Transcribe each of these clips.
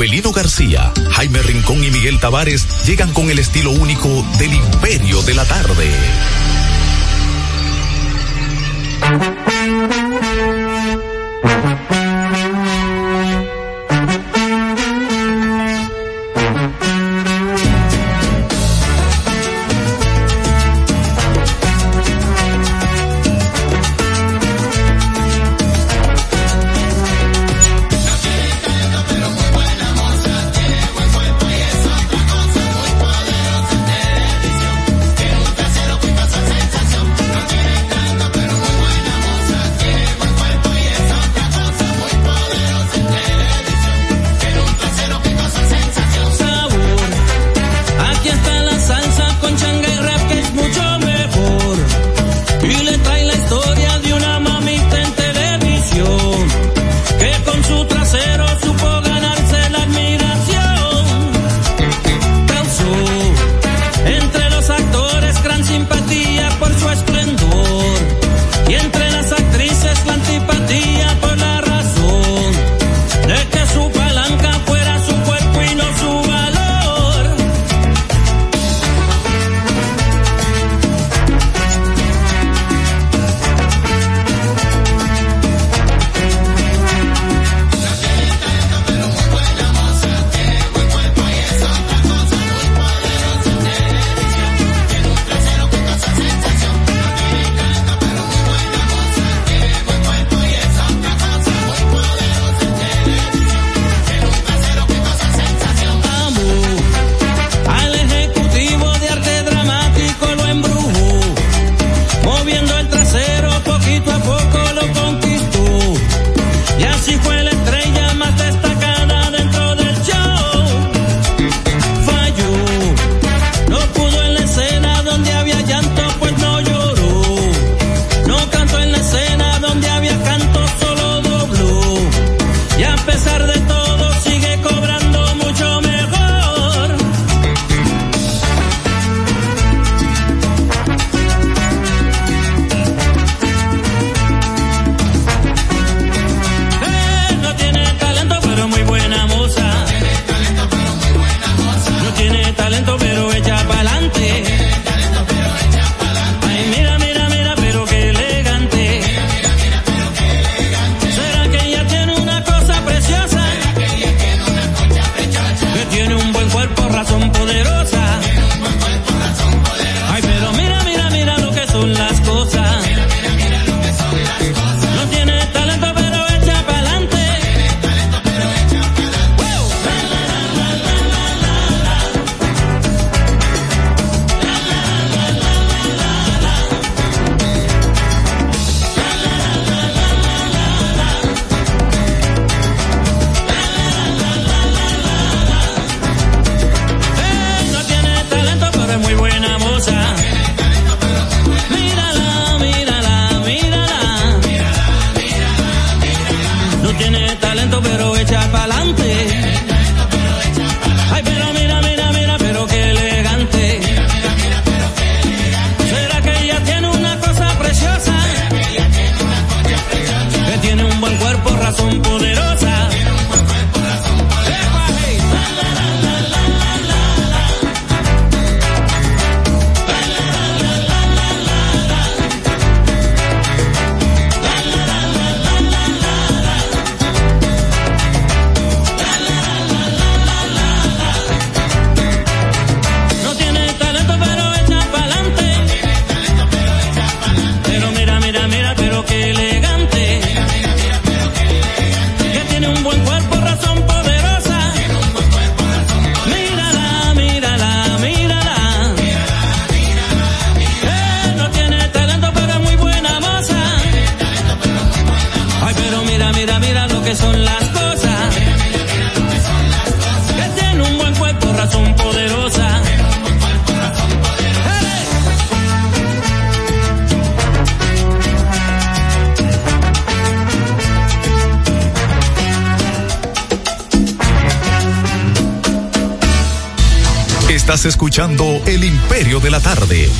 Abelino García, Jaime Rincón y Miguel Tavares llegan con el estilo único del imperio de la tarde.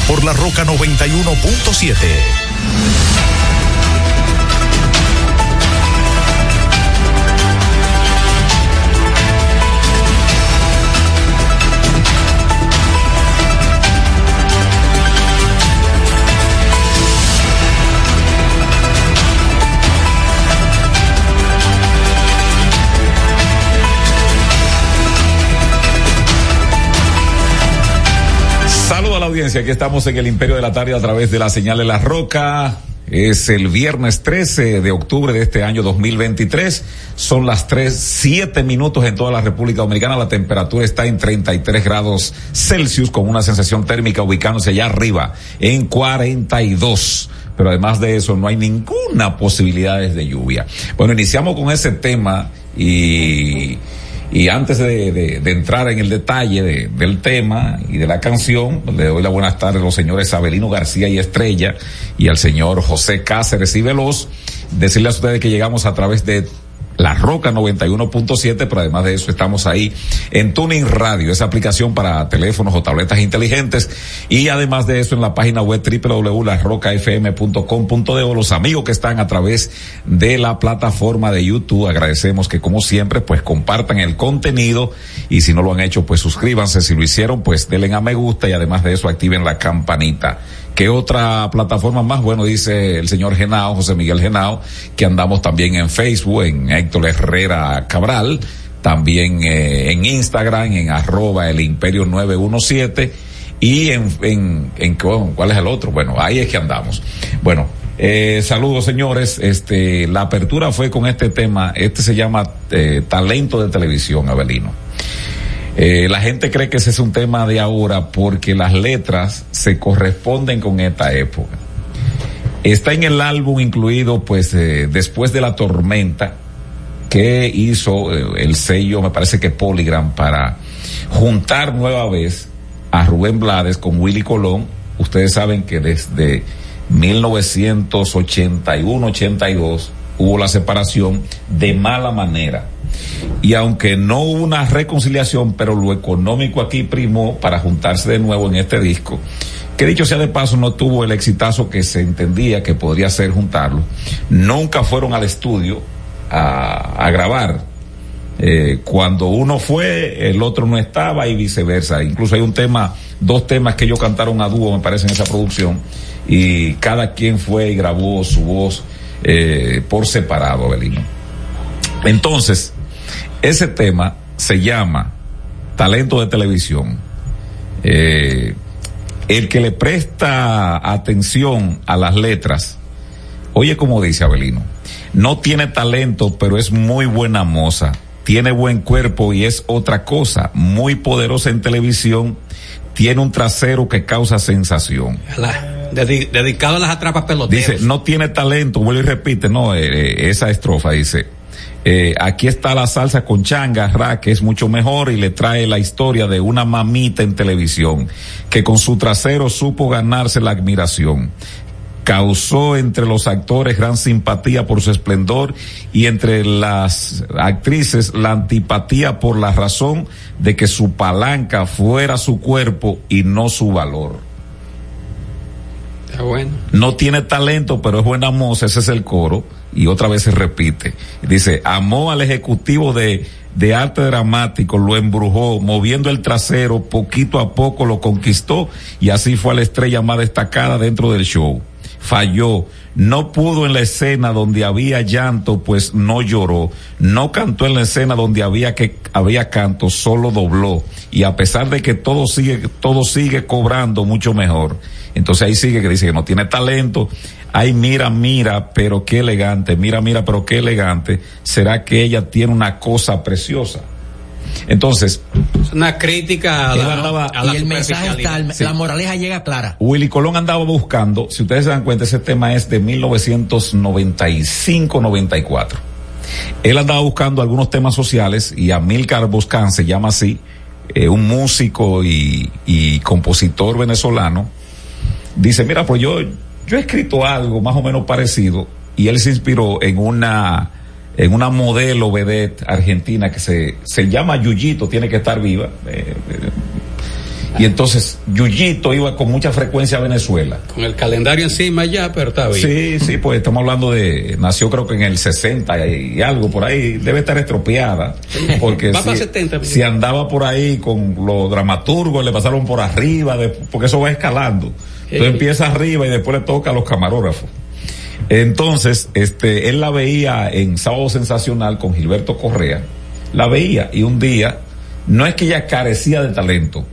Por la Roca 91.7. aquí estamos en el Imperio de la Tarde a través de la señal de la Roca. Es el viernes 13 de octubre de este año 2023. Son las 3, 7 minutos en toda la República Dominicana. La temperatura está en 33 grados Celsius con una sensación térmica ubicándose allá arriba en 42 pero además de eso no hay ninguna posibilidad de lluvia. Bueno, iniciamos con ese tema y y antes de, entrar en el detalle del tema y de la canción, le doy la buenas tardes a los señores Abelino García y Estrella y al señor José Cáceres y Veloz. Decirles a ustedes que llegamos a través de la Roca 91.7, pero además de eso estamos ahí en Tuning Radio, esa aplicación para teléfonos o tabletas inteligentes. Y además de eso en la página web www.larrocafm.com.de los amigos que están a través de la plataforma de YouTube, agradecemos que como siempre pues compartan el contenido. Y si no lo han hecho pues suscríbanse, si lo hicieron pues denle a me gusta y además de eso activen la campanita. ¿Qué otra plataforma más? Bueno, dice el señor Genao, José Miguel Genao, que andamos también en Facebook, en Héctor Herrera Cabral, también eh, en Instagram, en arroba el imperio 917 y en, en, ¿cuál es el otro? Bueno, ahí es que andamos. Bueno, eh, saludos señores, este, la apertura fue con este tema, este se llama eh, talento de televisión, Abelino. Eh, la gente cree que ese es un tema de ahora porque las letras se corresponden con esta época. Está en el álbum incluido, pues, eh, después de la tormenta que hizo eh, el sello, me parece que Polygram, para juntar nueva vez a Rubén Blades con Willy Colón. Ustedes saben que desde 1981-82 hubo la separación de mala manera y aunque no hubo una reconciliación, pero lo económico aquí primó para juntarse de nuevo en este disco, que dicho sea de paso no tuvo el exitazo que se entendía que podría ser juntarlo. Nunca fueron al estudio a, grabar. Eh, cuando uno fue, el otro no estaba y viceversa. Incluso hay un tema, dos temas que ellos cantaron a dúo, me parece, en esa producción, y cada quien fue y grabó su voz eh, por separado, Abelino. Entonces, ese tema se llama talento de televisión. Eh, el que le presta atención a las letras, oye como dice Abelino, no tiene talento, pero es muy buena moza, tiene buen cuerpo y es otra cosa, muy poderosa en televisión, tiene un trasero que causa sensación. dedicado a las atrapas peloteras. Dice, no tiene talento, vuelve y repite, no, eh, eh, esa estrofa dice, eh, aquí está la salsa con changa, ra, que es mucho mejor y le trae la historia de una mamita en televisión que con su trasero supo ganarse la admiración. Causó entre los actores gran simpatía por su esplendor y entre las actrices la antipatía por la razón de que su palanca fuera su cuerpo y no su valor. No tiene talento, pero es buena moza, ese es el coro y otra vez se repite. Dice, amó al ejecutivo de, de arte dramático, lo embrujó, moviendo el trasero, poquito a poco lo conquistó y así fue a la estrella más destacada dentro del show. Falló, no pudo en la escena donde había llanto, pues no lloró, no cantó en la escena donde había que había canto, solo dobló y a pesar de que todo sigue todo sigue cobrando mucho mejor. Entonces ahí sigue que dice que no tiene talento, ay mira, mira, pero qué elegante, mira, mira, pero qué elegante, ¿será que ella tiene una cosa preciosa? Entonces, es una crítica a la, y el mensaje está, la moraleja llega clara. Willy Colón andaba buscando, si ustedes se dan cuenta, ese tema es de 1995-94. Él andaba buscando algunos temas sociales y Amilcar Boscan se llama así, eh, un músico y, y compositor venezolano, dice, mira, pues yo yo he escrito algo más o menos parecido y él se inspiró en una en una modelo vedette argentina que se, se llama Yuyito, tiene que estar viva. Eh, eh, y entonces Yuyito iba con mucha frecuencia a Venezuela. Con el calendario encima ya, pero está bien. Sí, sí, pues estamos hablando de, nació creo que en el 60 y, algo por ahí, debe estar estropeada. Porque si, si, andaba por ahí con los dramaturgos, le pasaron por arriba, porque eso va escalando. Entonces empieza arriba y después le toca a los camarógrafos. Entonces, este, él la veía en Sábado Sensacional con Gilberto Correa, la veía y un día, no es que ella carecía de talento,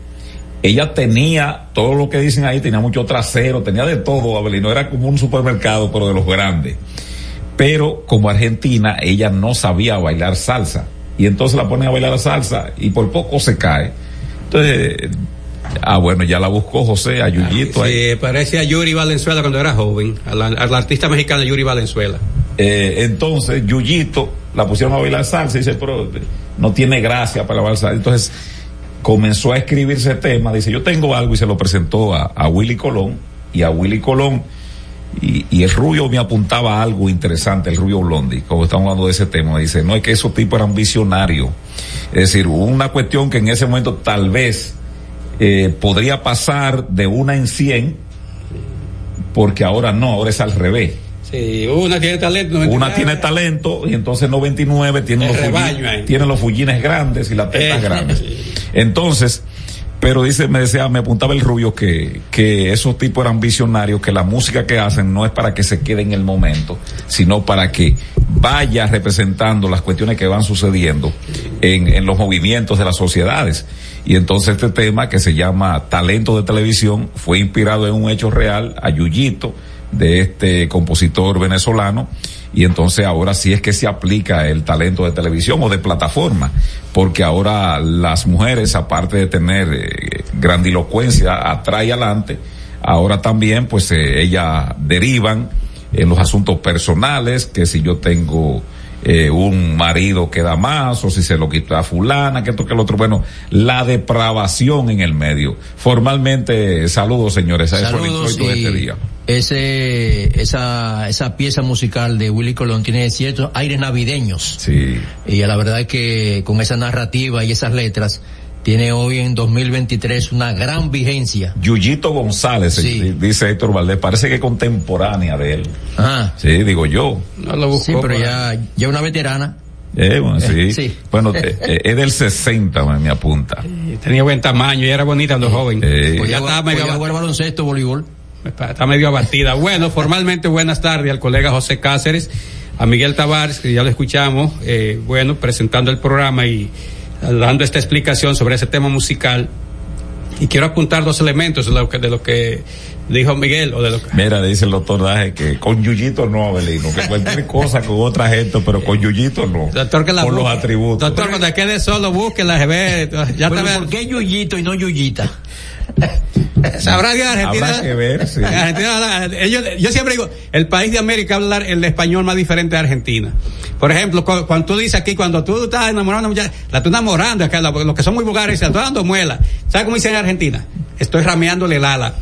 ella tenía todo lo que dicen ahí, tenía mucho trasero, tenía de todo, Abelino, era como un supermercado, pero de los grandes. Pero como Argentina, ella no sabía bailar salsa. Y entonces la ponen a bailar salsa y por poco se cae. Entonces, ah, bueno, ya la buscó José, a Yuyito. Sí, parece a Yuri Valenzuela cuando era joven, al, artista mexicano Yuri Valenzuela. Eh, entonces, Yuyito la pusieron a bailar salsa y dice, pero no tiene gracia para bailar salsa. Entonces, comenzó a escribirse tema, dice, yo tengo algo y se lo presentó a, Willy Colón y a Willy Colón y, el rubio me apuntaba algo interesante, el rubio Blondi, como estamos hablando de ese tema, dice, no es que esos tipos eran visionarios, es decir, una cuestión que en ese momento tal vez eh, podría pasar de una en cien, porque ahora no, ahora es al revés. Sí, una tiene talento. Una tiene talento y entonces 99 tiene los, fullines, tiene los fullines grandes y las tetas grandes. Entonces, pero dice, me decía, me apuntaba el rubio que, que esos tipos eran visionarios, que la música que hacen no es para que se quede en el momento, sino para que vaya representando las cuestiones que van sucediendo en, en los movimientos de las sociedades. Y entonces este tema que se llama Talento de Televisión fue inspirado en un hecho real a Yuyito, de este compositor venezolano, y entonces ahora sí es que se aplica el talento de televisión o de plataforma, porque ahora las mujeres, aparte de tener eh, grandilocuencia, atrae adelante, ahora también pues eh, ellas derivan en los asuntos personales, que si yo tengo eh, un marido que da más, o si se lo quita a fulana, que esto que el otro. Bueno, la depravación en el medio. Formalmente, saludos señores, a saludos de este día. Ese, esa, esa pieza musical de Willy Colón tiene ciertos aires navideños. Sí. Y la verdad es que con esa narrativa y esas letras, tiene hoy en 2023 una gran vigencia. Yuyito González, dice Héctor Valdés, parece que es contemporánea de él. Ah. Sí, digo yo. No lo busco, sí, pero ya, ya una veterana. Eh, bueno, sí. sí. Bueno, eh, eh, es del 60, me, apunta. tenía buen tamaño y era bonita cuando joven. pues ya estaba medio jugar baloncesto, voleibol. Está medio abatida. Bueno, formalmente buenas tardes al colega José Cáceres, a Miguel Tavares, que ya lo escuchamos, bueno, presentando el programa y dando esta explicación sobre ese tema musical. Y quiero apuntar dos elementos de lo que, de lo que dijo Miguel o de lo que... Mira, dice el doctor Daje que con Yuyito no, Abelino, que cualquier cosa con otra gente, pero con Yuyito no. Doctor, que la por los atributos. Doctor, cuando quede solo, búsquela, ve. Ya pero ¿por qué Yuyito y no Yuyita? Sabrá que Argentina. Habrá que ver, sí. Argentina, ellos, yo siempre digo, el país de América habla el español más diferente de Argentina. Por ejemplo, cuando tú dices aquí, cuando tú estás enamorando la estás enamorando, acá, los que son muy vulgares, estás dando muela. ¿Sabes cómo dicen en Argentina? Estoy rameándole el ala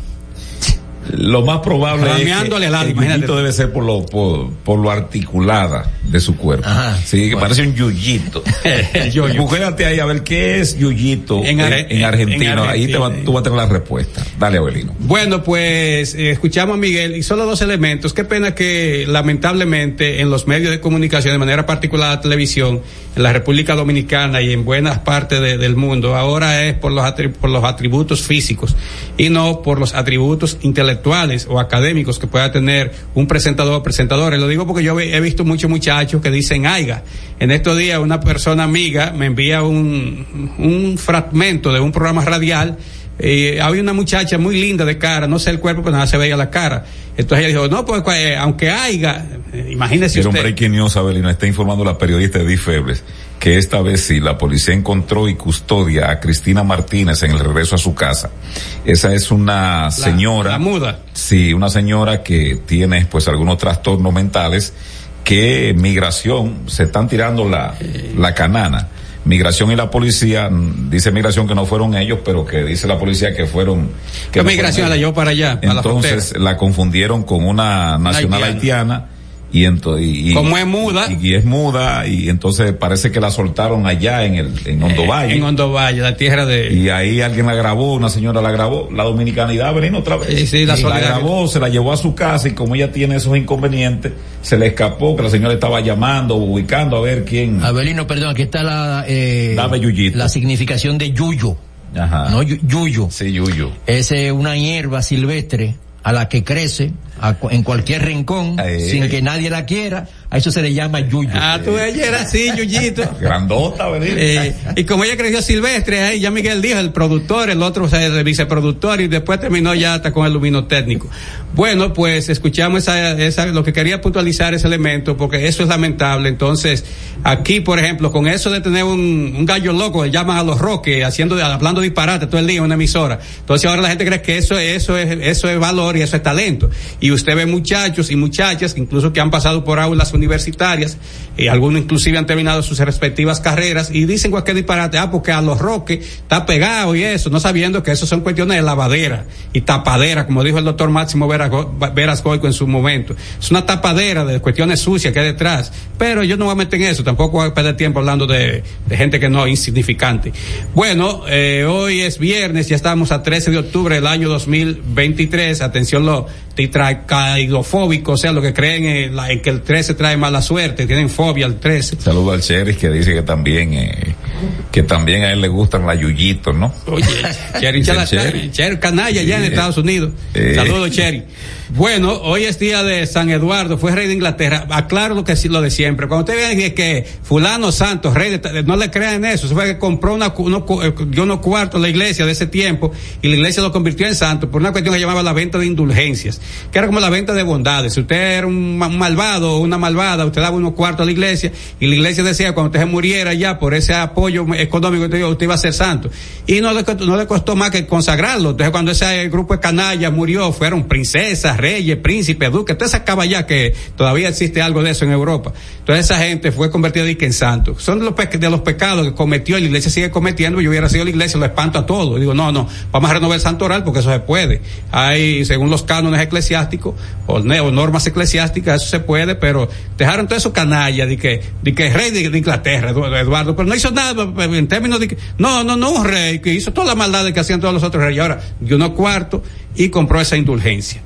lo más probable es que el debe ser por lo por, lo articulada de su cuerpo. sí, que parece un yuyito. Búsquete ahí a ver qué es yuyito en, Argentina. Ahí te va, tú vas a tener la respuesta. Dale, Abelino. Bueno, pues eh, escuchamos a Miguel y solo dos elementos. Qué pena que lamentablemente en los medios de comunicación, de manera particular la televisión, en la República Dominicana y en buenas partes del mundo, ahora es por los, por los atributos físicos y no por los atributos intelectuales o académicos que pueda tener un presentador o presentadores. Lo digo porque yo he visto muchos muchachos que dicen aiga. En estos días una persona amiga me envía un, un fragmento de un programa radial y había una muchacha muy linda de cara, no sé el cuerpo, pero nada se veía la cara. Entonces ella dijo, no, pues, pues aunque haya, eh, imagínese usted. hombre, que news, Abelino, está informando la periodista Edith Febres que esta vez sí la policía encontró y custodia a Cristina Martínez en el regreso a su casa. Esa es una señora. La muda. Sí, una señora que tiene pues algunos trastornos mentales que migración se están tirando la, la canana Migración y la policía, mm, dice Migración que no fueron ellos, pero que dice la policía que fueron. Que Migración la llevó para allá? Entonces la, confundieron con una nacional haitiana y, entonces, y, como es muda. y, es muda y entonces parece que la soltaron allá en el en Hondo eh, Valle. en Hondo Valle la tierra de y ahí alguien la grabó una señora la grabó la dominicanidad venía otra vez. Sí, sí, la, la grabó se la llevó a su casa y como ella tiene esos inconvenientes se le escapó que la señora estaba llamando ubicando a ver quién. Abelino perdón aquí está la eh, la significación de yuyo. Ajá. no yuyo. Sí yuyo. Es una hierba silvestre a la que crece en cualquier rincón, sin que nadie la quiera, a eso se le llama yuyu. Ah, tú ella era así, yuyito. Grandota, ¿verdad? Eh, y como ella creció silvestre, ahí ya Miguel dijo, el productor, el otro o sea, el viceproductor, y después terminó ya hasta con el lumino técnico. Bueno, pues escuchamos esa, esa, lo que quería puntualizar ese elemento, porque eso es lamentable. Entonces, aquí, por ejemplo, con eso de tener un, un gallo loco, le llaman a los roques, haciendo, hablando disparate todo el día en una emisora. Entonces ahora la gente cree que eso, eso es, eso es valor y eso es talento. Y usted ve muchachos y muchachas, incluso que han pasado por aulas universitarias, y algunos inclusive han terminado sus respectivas carreras, y dicen cualquier disparate, ah, porque a los roques está pegado y eso, no sabiendo que eso son cuestiones de lavadera y tapadera, como dijo el doctor Máximo Veras Goico en su momento. Es una tapadera de cuestiones sucias que hay detrás. Pero yo no voy a meter en eso, tampoco voy a perder tiempo hablando de, de gente que no es insignificante. Bueno, eh, hoy es viernes, ya estamos a 13 de octubre del año 2023. Atención los tetracaidofóbicos, o sea, lo que creen en, que el 13 trae mala suerte, tienen fobia al 13. Saludo al Cheris que dice que también, eh, que también a él le gustan las yuyitos, ¿no? Oye, Cherry, Cherry, canalla allá en Estados Unidos. Eh. Saludos, Cherry. Bueno, hoy es día de San Eduardo, fue rey de Inglaterra. Aclaro lo que lo de siempre. Cuando usted ve que fulano santo, rey de, no le crean eso. Se fue que compró una, uno, eh, dio unos cuartos la iglesia de ese tiempo y la iglesia lo convirtió en santo por una cuestión que llamaba la venta de indulgencias, que era como la venta de bondades. Si usted era un malvado o una malvada, usted daba unos cuartos a la iglesia y la iglesia decía cuando usted se muriera ya por ese apoyo económico, usted iba a ser santo. Y no le, no le costó más que consagrarlo. Entonces cuando ese grupo de canallas murió, fueron princesas, reyes, príncipes, duques, toda esa caballa que todavía existe algo de eso en Europa. Entonces esa gente fue convertida en santo. Son de los, de los pecados que cometió la iglesia sigue cometiendo. Yo hubiera sido la iglesia, lo espanto a todo. digo, no, no, vamos a renovar el santo oral porque eso se puede. Hay, según los cánones eclesiásticos o, normas eclesiásticas, eso se puede, pero dejaron todo eso canalla de que, de que rey de, Inglaterra, Eduardo, pero no hizo nada en términos de que, no, no, no un rey que hizo toda la maldad que hacían todos los otros reyes. Ahora, dio uno cuarto y compró esa indulgencia.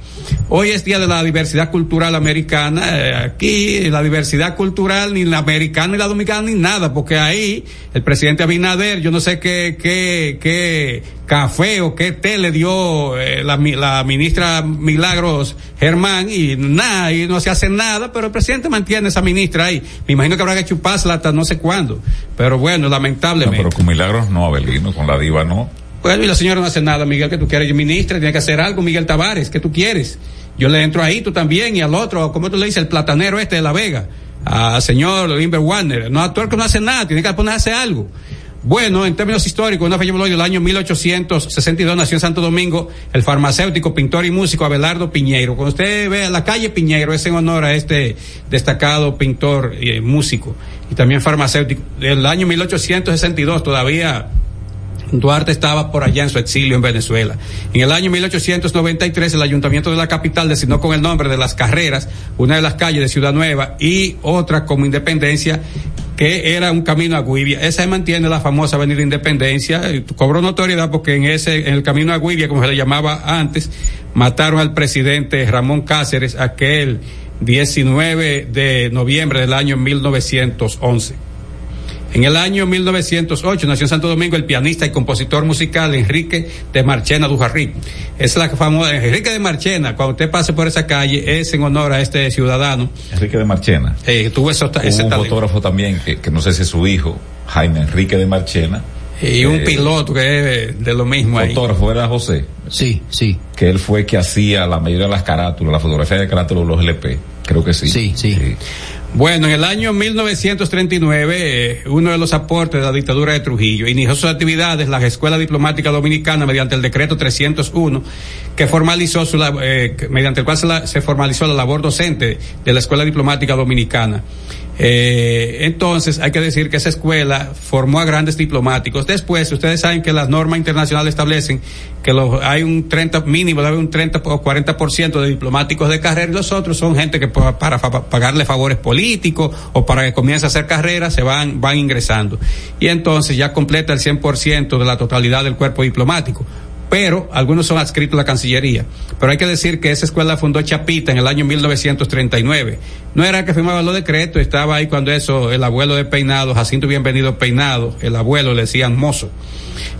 Hoy es Día de la Diversidad Cultural Americana. Eh, aquí la diversidad cultural, ni la americana ni la dominicana, ni nada, porque ahí el presidente Abinader, yo no sé qué, qué, qué café o qué té le dio eh, la, la, ministra Milagros Germán y nada, y no se hace nada, pero el presidente mantiene esa ministra ahí. Me imagino que habrá que chupársela hasta no sé cuándo. Pero bueno, lamentablemente. pero con Milagros no, Abelino, con la diva no. Bueno, y la señora no hace nada, Miguel, que tú quieres. Ministra, tiene que hacer algo, Miguel Tavares, que tú quieres. Yo le entro ahí, tú también, y al otro, como tú le dices, el platanero este de La Vega, al señor Limber Warner. No, que no hace nada, tiene que ponerse algo. Bueno, en términos históricos, una fecha del año 1862 nació en Santo Domingo el farmacéutico, pintor y músico Abelardo Piñeiro. Cuando usted ve la calle Piñeiro, es en honor a este destacado pintor y músico y también farmacéutico. El año 1862 todavía Duarte estaba por allá en su exilio en Venezuela. En el año 1893 el ayuntamiento de la capital designó con el nombre de las carreras una de las calles de Ciudad Nueva y otra como Independencia que era un camino a Guivia. Esa mantiene la famosa Avenida Independencia. Cobró notoriedad porque en ese, en el camino a Guivia, como se le llamaba antes, mataron al presidente Ramón Cáceres aquel 19 de noviembre del año 1911. En el año 1908 nació en Santo Domingo el pianista y compositor musical Enrique de Marchena Dujarrí. Es la famosa Enrique de Marchena. Cuando usted pase por esa calle es en honor a este ciudadano. Enrique de Marchena. Eh, tuvo eso, ese un fotógrafo también que, no sé si es su hijo, Jaime Enrique de Marchena. Y un eh, piloto que es de lo mismo ahí. Fotógrafo era José. Sí, sí. Que él fue que hacía la mayoría de las carátulas, la fotografía de carátulas de los LP. Creo que sí. Sí, sí. sí. Bueno, en el año 1939, eh, uno de los aportes de la dictadura de Trujillo inició sus actividades la Escuela Diplomática Dominicana mediante el decreto 301 que formalizó su, eh, mediante el cual se, se formalizó la labor docente de la Escuela Diplomática Dominicana. Eh, entonces, hay que decir que esa escuela formó a grandes diplomáticos. Después, ustedes saben que las normas internacionales establecen que hay un 30 mínimo, debe un 30 o 40% de diplomáticos de carrera y los otros son gente que para, pagarle favores políticos o para que comience a hacer carrera se van, van ingresando. Y entonces ya completa el 100% de la totalidad del cuerpo diplomático pero algunos son adscritos a la Cancillería. Pero hay que decir que esa escuela fundó Chapita en el año 1939. No era que firmaba los decretos, estaba ahí cuando eso, el abuelo de Peinado, Jacinto Bienvenido Peinado, el abuelo le decían mozo.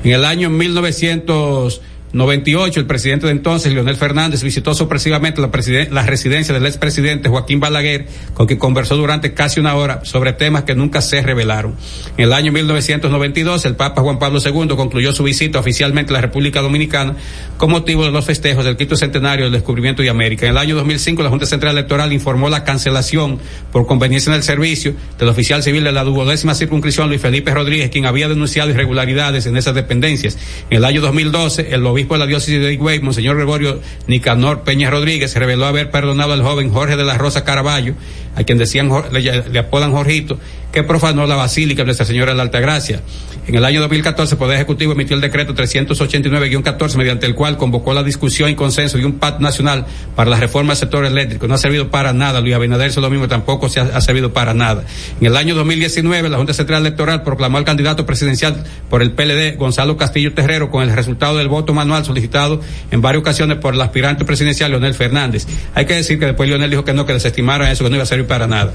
En el año 1900 98, el presidente de entonces, Leonel Fernández, visitó sorpresivamente la, la residencia del expresidente Joaquín Balaguer, con quien conversó durante casi una hora sobre temas que nunca se revelaron. En el año 1992, el Papa Juan Pablo II concluyó su visita oficialmente a la República Dominicana con motivo de los festejos del quinto centenario del descubrimiento de América. En el año 2005, la Junta Central Electoral informó la cancelación por conveniencia en el servicio del oficial civil de la duodécima circunscripción, Luis Felipe Rodríguez, quien había denunciado irregularidades en esas dependencias. En el año 2012, el obispo de la diócesis de Higüey, Monseñor Gregorio Nicanor Peña Rodríguez, reveló haber perdonado al joven Jorge de la Rosa Caraballo, a quien decían, le, apodan Jorgito, que profanó la Basílica de Nuestra Señora de la Altagracia. En el año 2014, el Poder Ejecutivo emitió el decreto 389-14, mediante el cual convocó la discusión y consenso de un pacto nacional para la reforma del sector eléctrico. No ha servido para nada. Luis Abinader hizo lo mismo, tampoco se ha, ha, servido para nada. En el año 2019, la Junta Central Electoral proclamó al candidato presidencial por el PLD, Gonzalo Castillo Terrero, con el resultado del voto manual solicitado en varias ocasiones por el aspirante presidencial Leonel Fernández. Hay que decir que después Leonel dijo que no, que desestimaron eso, que no iba a servir para nada.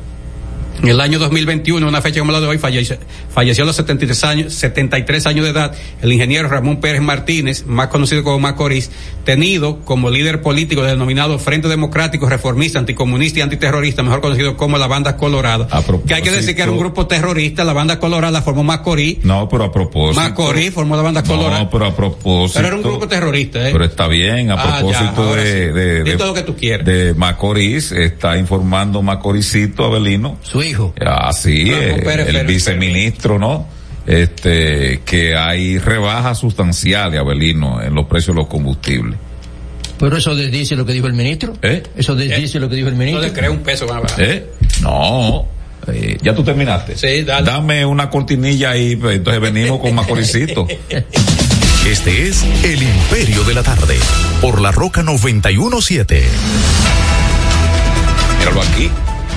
En el año 2021, una fecha como la de hoy, falleció, falleció a los 73 años, 73 años de edad el ingeniero Ramón Pérez Martínez, más conocido como Macorís, tenido como líder político del denominado Frente Democrático Reformista, Anticomunista y Antiterrorista, mejor conocido como la Banda Colorada. Que hay que decir que era un grupo terrorista, la Banda Colorada la formó Macorís. No, pero a propósito. Macorís formó la Banda Colorada. No, pero a propósito. Pero era un grupo terrorista, ¿eh? Pero está bien, a Ah, propósito ya, de, sí. de, Di de- todo lo que tú quieras. de Macorís, está informando Macoricito Abelino. Su hijo. Así, Ramón eh, Pérez el Pérez. viceministro, ¿no? Este, que hay rebajas sustanciales, Abelino, en los precios de los combustibles. Pero eso desdice lo que dijo el ministro. ¿Eh? Eso desdice lo que dijo el No ministro. le creo un peso. va, va. ¿Eh? No. Eh, ya tú terminaste. Sí, dale. Dame una cortinilla ahí, pues, entonces venimos con Macoricito. Este es El Imperio de la Tarde, por la Roca 917. Míralo aquí.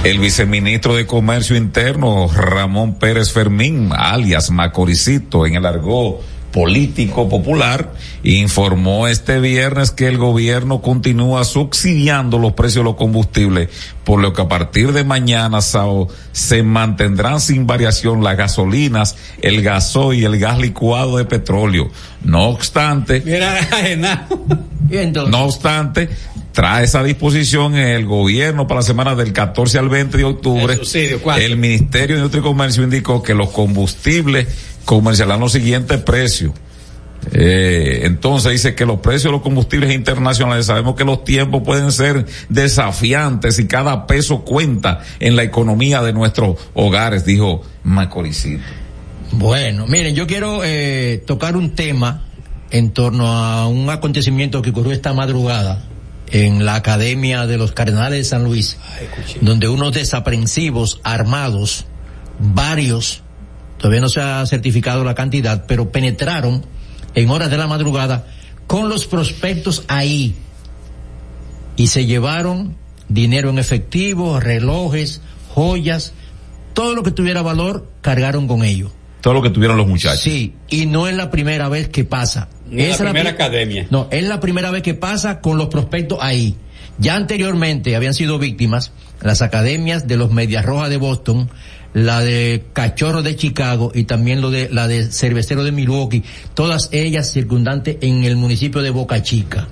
El viceministro de Comercio Interno, Ramón Pérez Fermín, alias Macoricito, en el argot político popular, informó este viernes que el gobierno continúa subsidiando los precios de los combustibles, por lo que a partir de mañana sábado se mantendrán sin variación las gasolinas, el gasoil y el gas licuado de petróleo. No obstante, no obstante, trae esa disposición el gobierno para la semana del 14 al 20 de octubre. El. El Ministerio de Industria y Comercio indicó que los combustibles comercializarán los siguientes precios. Eh, entonces dice que los precios de los combustibles internacionales, sabemos que los tiempos pueden ser desafiantes y cada peso cuenta en la economía de nuestros hogares, dijo Macoricito. Bueno, miren, yo quiero eh, tocar un tema en torno a un acontecimiento que ocurrió esta madrugada en la Academia de los Cardenales de San Luis, donde unos desaprensivos armados, varios, todavía no se ha certificado la cantidad, pero penetraron en horas de la madrugada con los prospectos ahí y se llevaron dinero en efectivo, relojes, joyas, todo lo que tuviera valor cargaron con ello. Todo lo que tuvieron los muchachos. Sí, y no es la primera vez que pasa. No es la primera pri- academia. No, es la primera vez que pasa con los prospectos ahí. Ya anteriormente habían sido víctimas las academias de los Medias Rojas de Boston, la de Cachorro de Chicago y también lo de la de Cervecero de Milwaukee, todas ellas circundantes en el municipio de Boca Chica.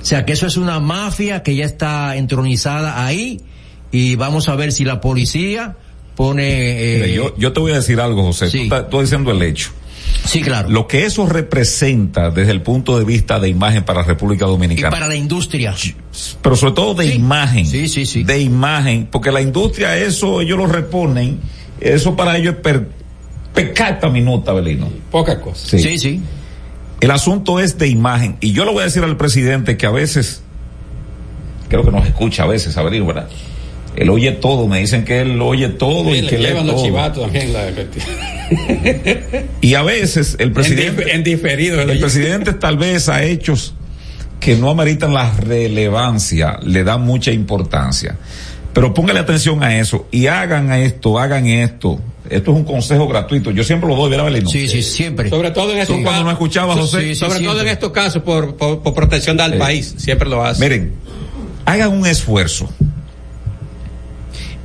O sea que eso es una mafia que ya está entronizada ahí y vamos a ver si la policía pone... eh, Mira, yo, yo te voy a decir algo, José. sí. Tú estás, tú estás diciendo el hecho. Sí, claro. Lo que eso representa desde el punto de vista de imagen para la República y Dominicana. para la industria. pero sobre todo de Sí. imagen. Sí, sí, sí. De imagen, porque la industria eso ellos lo reponen, eso para ellos es per, pecata minuta, Belino. Poca cosa. Sí. Sí, sí. El asunto es de imagen. Y yo le voy a decir al presidente que a veces, creo que nos escucha a veces, Abelino, ¿verdad? Él oye todo, me dicen que él oye todo Sí, y le que lee llevan los todo. chivatos también. La, Y a veces el en, presidente... dif- en diferido. El presidente tal vez a hechos que no ameritan la relevancia le da mucha importancia. Pero póngale atención a eso y hagan esto, hagan esto. Esto es un consejo gratuito. Yo siempre lo doy, ¿verdad, Belino? Sí, sí, siempre. Sobre todo en estos Tú cuando no casos. escuchabas, José. Sí, sí, sobre todo en estos casos por, por, por protección del Eh, país. Siempre lo hace. Miren, hagan un esfuerzo.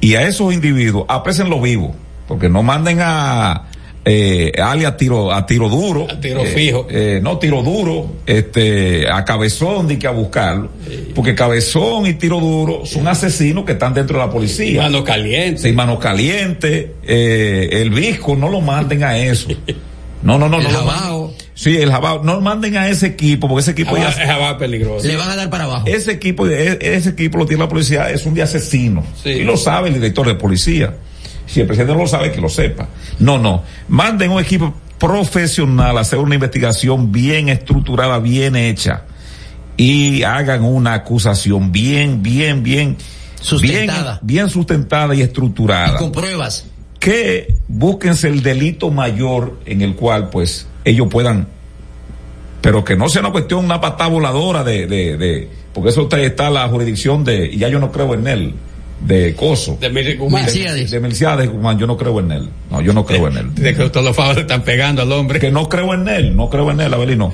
Y a esos individuos, aprécenlo vivo. Porque no manden a, eh, alias tiro, a tiro duro. A tiro eh, fijo. eh, no, tiro duro, este, a cabezón, di que a buscarlo. Porque cabezón y tiro duro son asesinos que están dentro de la policía. Mano caliente. Sí, mano caliente, eh, el visco, no lo manden a eso. No, no, no, El no. lo. Sí, el jabao, no manden a ese equipo, porque ese equipo Jabá- ya, Es jabá peligroso. Le van a dar para abajo. ese equipo, e- ese equipo lo tiene la policía, es un de asesino. Sí. Y lo sabe el director de policía. Si el presidente no lo sabe, que lo sepa. No, no. Manden un equipo profesional a hacer una investigación bien estructurada, bien hecha. Y hagan una acusación bien, bien, bien. Sustentada. Bien, bien sustentada y estructurada Con pruebas. que búsquense el delito mayor en el cual pues ellos puedan pero que no sea una cuestión una patada voladora de, de, de porque eso está, está la jurisdicción de y ya yo no creo en él de Coso De. Milciades. de Melciades Guzmán yo no creo en él no yo no creo en él De que todos los favores están pegando al hombre. que no creo en él no creo en él Abelino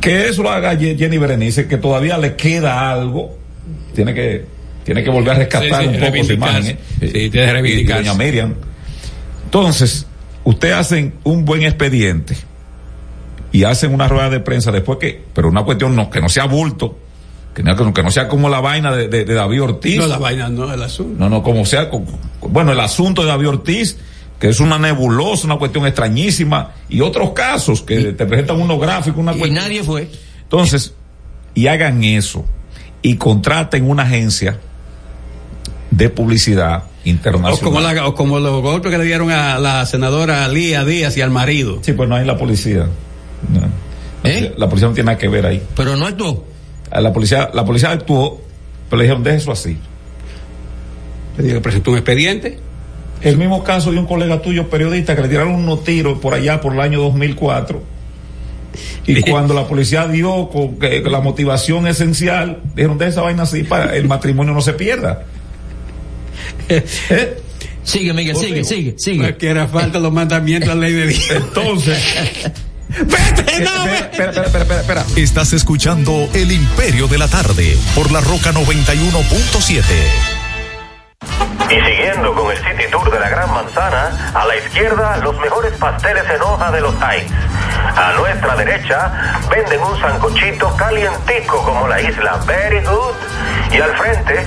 que eso lo haga Jenny Berenice que todavía le queda algo tiene que tiene que volver a rescatar Sí, sí, un poco su imagen ¿eh? Sí, tiene que reivindicarse. Y doña Miriam entonces usted hacen un buen expediente y hacen una rueda de prensa después que pero una cuestión no que no sea bulto que no, que no sea como la vaina de, de- de David Ortiz No, la vaina no, el asunto. no, no, como sea, bueno, el asunto de David Ortiz, que es una nebulosa, una cuestión extrañísima, y otros casos que te presentan unos gráficos, una Y cuestión. nadie fue. Entonces, y hagan eso, y contraten una agencia de publicidad O internacional. como, la- o como los golpes que le dieron a la senadora Lía Díaz y al marido. Sí, pues no hay la policía. No. La, ¿Eh? policía- la policía no tiene nada que ver ahí. Pero no actuó. La policía, la policía actuó, pero le dijeron, deje eso así. Le que presentó un expediente. El mismo caso de un colega tuyo, periodista, que le tiraron unos tiros por allá por el año 2004. Y cuando la policía dio con que la motivación esencial, dijeron de esa vaina así para el matrimonio no se pierda. ¿Eh? Sigue, Miguel, sigue, sigue, sigue. Que era falta los mandamientos de la ley de Dios. Entonces, Vete, no, espera, ve. espera, espera, espera, espera. Estás escuchando El Imperio de la Tarde por la Roca 91.7. Y siguiendo con el City Tour de la Gran Manzana, a la izquierda los mejores pasteles en hoja de los Heights. A nuestra derecha venden un sancochito calientico como la isla Very Good. Y al frente,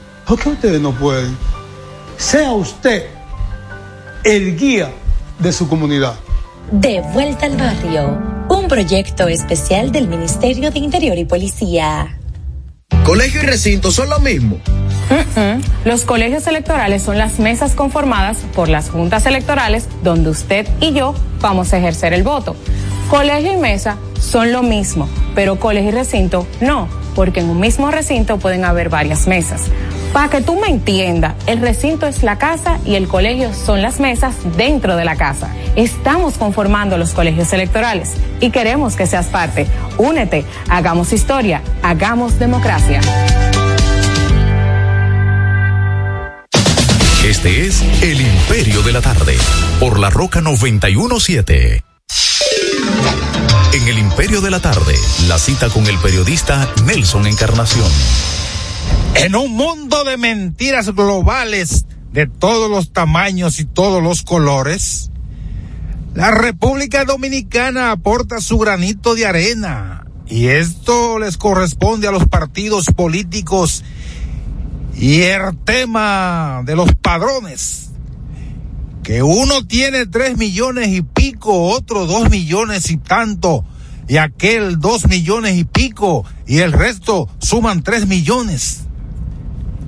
¿Por qué ustedes no pueden? Sea usted el guía de su comunidad. De vuelta al barrio, un proyecto especial del Ministerio de Interior y Policía. Colegio y recinto son lo mismo. Los colegios electorales son las mesas conformadas por las juntas electorales donde usted y yo vamos a ejercer el voto. Colegio y mesa son lo mismo, pero colegio y recinto no, porque en un mismo recinto pueden haber varias mesas. Para que tú me entiendas, el recinto es la casa y el colegio son las mesas dentro de la casa. Estamos conformando los colegios electorales y queremos que seas parte. Únete, hagamos historia, hagamos democracia. Este es El Imperio de la Tarde, por la Roca 917. En El Imperio de la Tarde, la cita con el periodista Nelson Encarnación. En un mundo de mentiras globales de todos los tamaños y todos los colores, la República Dominicana aporta su granito de arena y esto les corresponde a los partidos políticos y el tema de los padrones, que uno tiene tres millones y pico, otro dos millones y tanto, y aquel dos millones y pico, y el resto suman tres millones.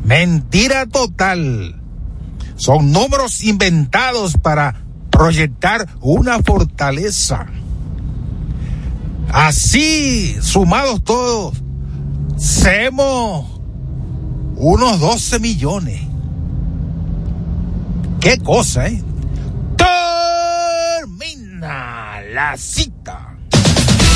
Mentira total. Son números inventados para proyectar una fortaleza. Así, sumados todos, somos unos 12 millones. Qué cosa, ¿eh? Termina la cita.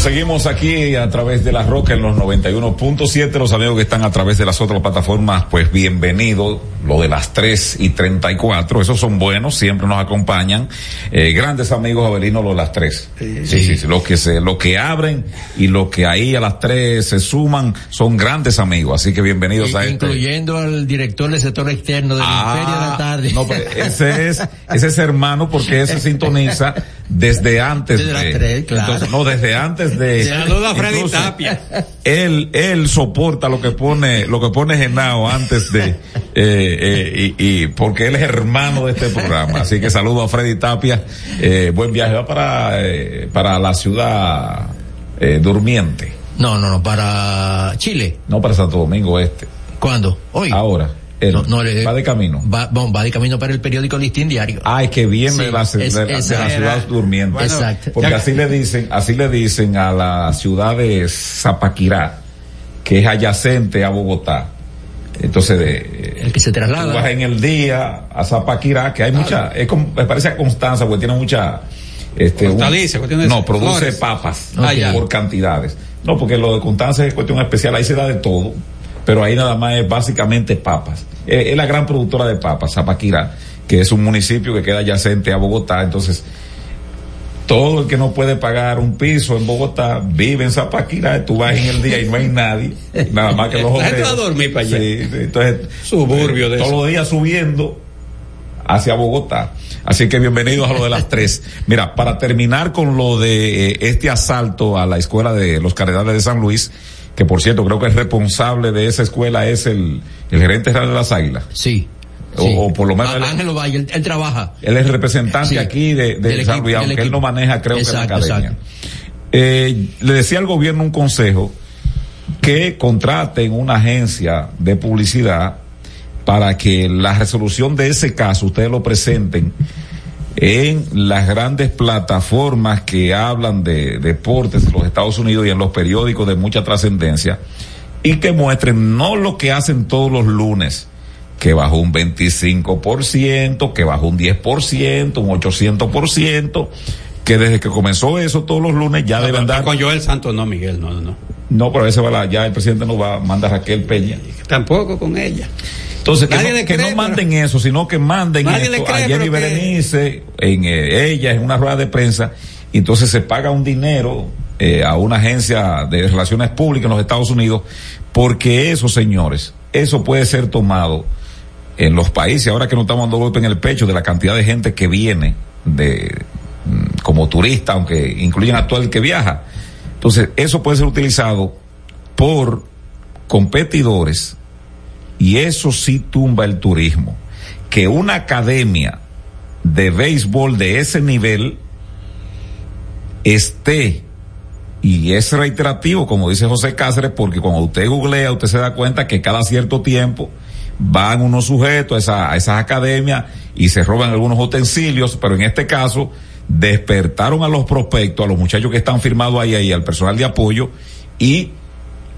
Seguimos aquí a través de la Roca en los 91.7. Los amigos que están a través de las otras plataformas, pues bienvenido. Lo de las 3 y 34, esos son buenos, siempre nos acompañan. Eh, grandes amigos Avelino, los de las 3. Sí, sí, sí, Los que se, los que abren y los que ahí a las 3 se suman son grandes amigos. Así que bienvenidos a este. Incluyendo al director del sector externo del Ah, Imperio de la Tarde. No, pues, ese es, ese es hermano porque ese sintoniza desde antes Desde las de. tres, claro. Entonces, no, desde antes de. Saluda a Freddy Incluso, Tapia. Él, él soporta lo que pone, lo que pone Genao antes de, eh, eh, y, y porque él es hermano de este programa. Así que saludo a Freddy Tapia. Eh, buen viaje. Va para, eh, para la ciudad, eh, durmiente. No, no, no, para Chile. No para Santo Domingo Este. ¿Cuándo? Hoy. Ahora. Él No, no, le- va de camino. Va, bueno, va de camino para el periódico Listín Diario. Ay, que viene Sí, de, la, de es- la- de la ciudad durmiente. Exacto. Porque Ya- así le dicen, así le dicen a la ciudad de Zapaquirá, que es adyacente a Bogotá. Entonces, de, El que se tú vas traslada. en el día a Zapaquirá, que hay mucha, es como, me parece a Constanza, porque tiene mucha, este, un- Hortaliza, cuestión de no, produce flores. papas por cantidades. No, porque lo de Constanza es cuestión especial, ahí se da de todo, pero ahí nada más es básicamente papas. Es, es la gran productora de papas, Zapaquirá, que es un municipio que queda adyacente a Bogotá, entonces todo el que no puede pagar un piso en Bogotá vive en Zapaquirá, tú vas en el día y no hay nadie, nada más que los obreros. a dormir para allá. Sí, sí, entonces, Suburbio eh, de todos eso. los días subiendo hacia Bogotá. Así que bienvenidos a lo de las tres. Mira, para terminar con lo de eh, este asalto a la escuela de los Cardenales de San Luis, que por cierto creo que el responsable de esa escuela es el, el gerente general de las Águilas. Sí. O, Sí. o por lo menos Á- él, Ángelo Valle, él, él trabaja. él es representante Sí. aquí de, de Del San equipo- Luis, aunque él no maneja creo que Exacto, la academia. Eh, le decía al gobierno un consejo que contraten una agencia de publicidad para que la resolución de ese caso ustedes lo presenten en las grandes plataformas que hablan de deportes de los Estados Unidos y en los periódicos de mucha trascendencia y que muestren no lo que hacen todos los lunes, que bajó un 25%, que bajó un 10%, un 800%, que desde que comenzó eso todos los lunes ya deben dar... Con Joel Santos no, Miguel, no, no, no. No, pero a veces va la- ya el presidente no va, manda a Raquel Peña. Tampoco con ella. Entonces, que, no, que no manden eso, sino que manden esto cree, a Jenny que- Berenice, en eh, ella, en una rueda de prensa, y entonces se paga un dinero eh, a una agencia de relaciones públicas en los Estados Unidos, porque eso, señores, eso puede ser tomado en los países, ahora que nos estamos dando golpe en el pecho de la cantidad de gente que viene de mm, como turista, aunque incluyen a todo el que viaja. Entonces, eso puede ser utilizado por competidores y eso sí tumba el turismo. Que una academia de béisbol de ese nivel esté, y es reiterativo, como dice José Cáceres, porque cuando usted googlea, usted se da cuenta que cada cierto tiempo van unos sujetos a, esa- esas academias y se roban algunos utensilios, pero en este caso despertaron a los prospectos, a los muchachos que están firmados ahí, ahí al personal de apoyo, y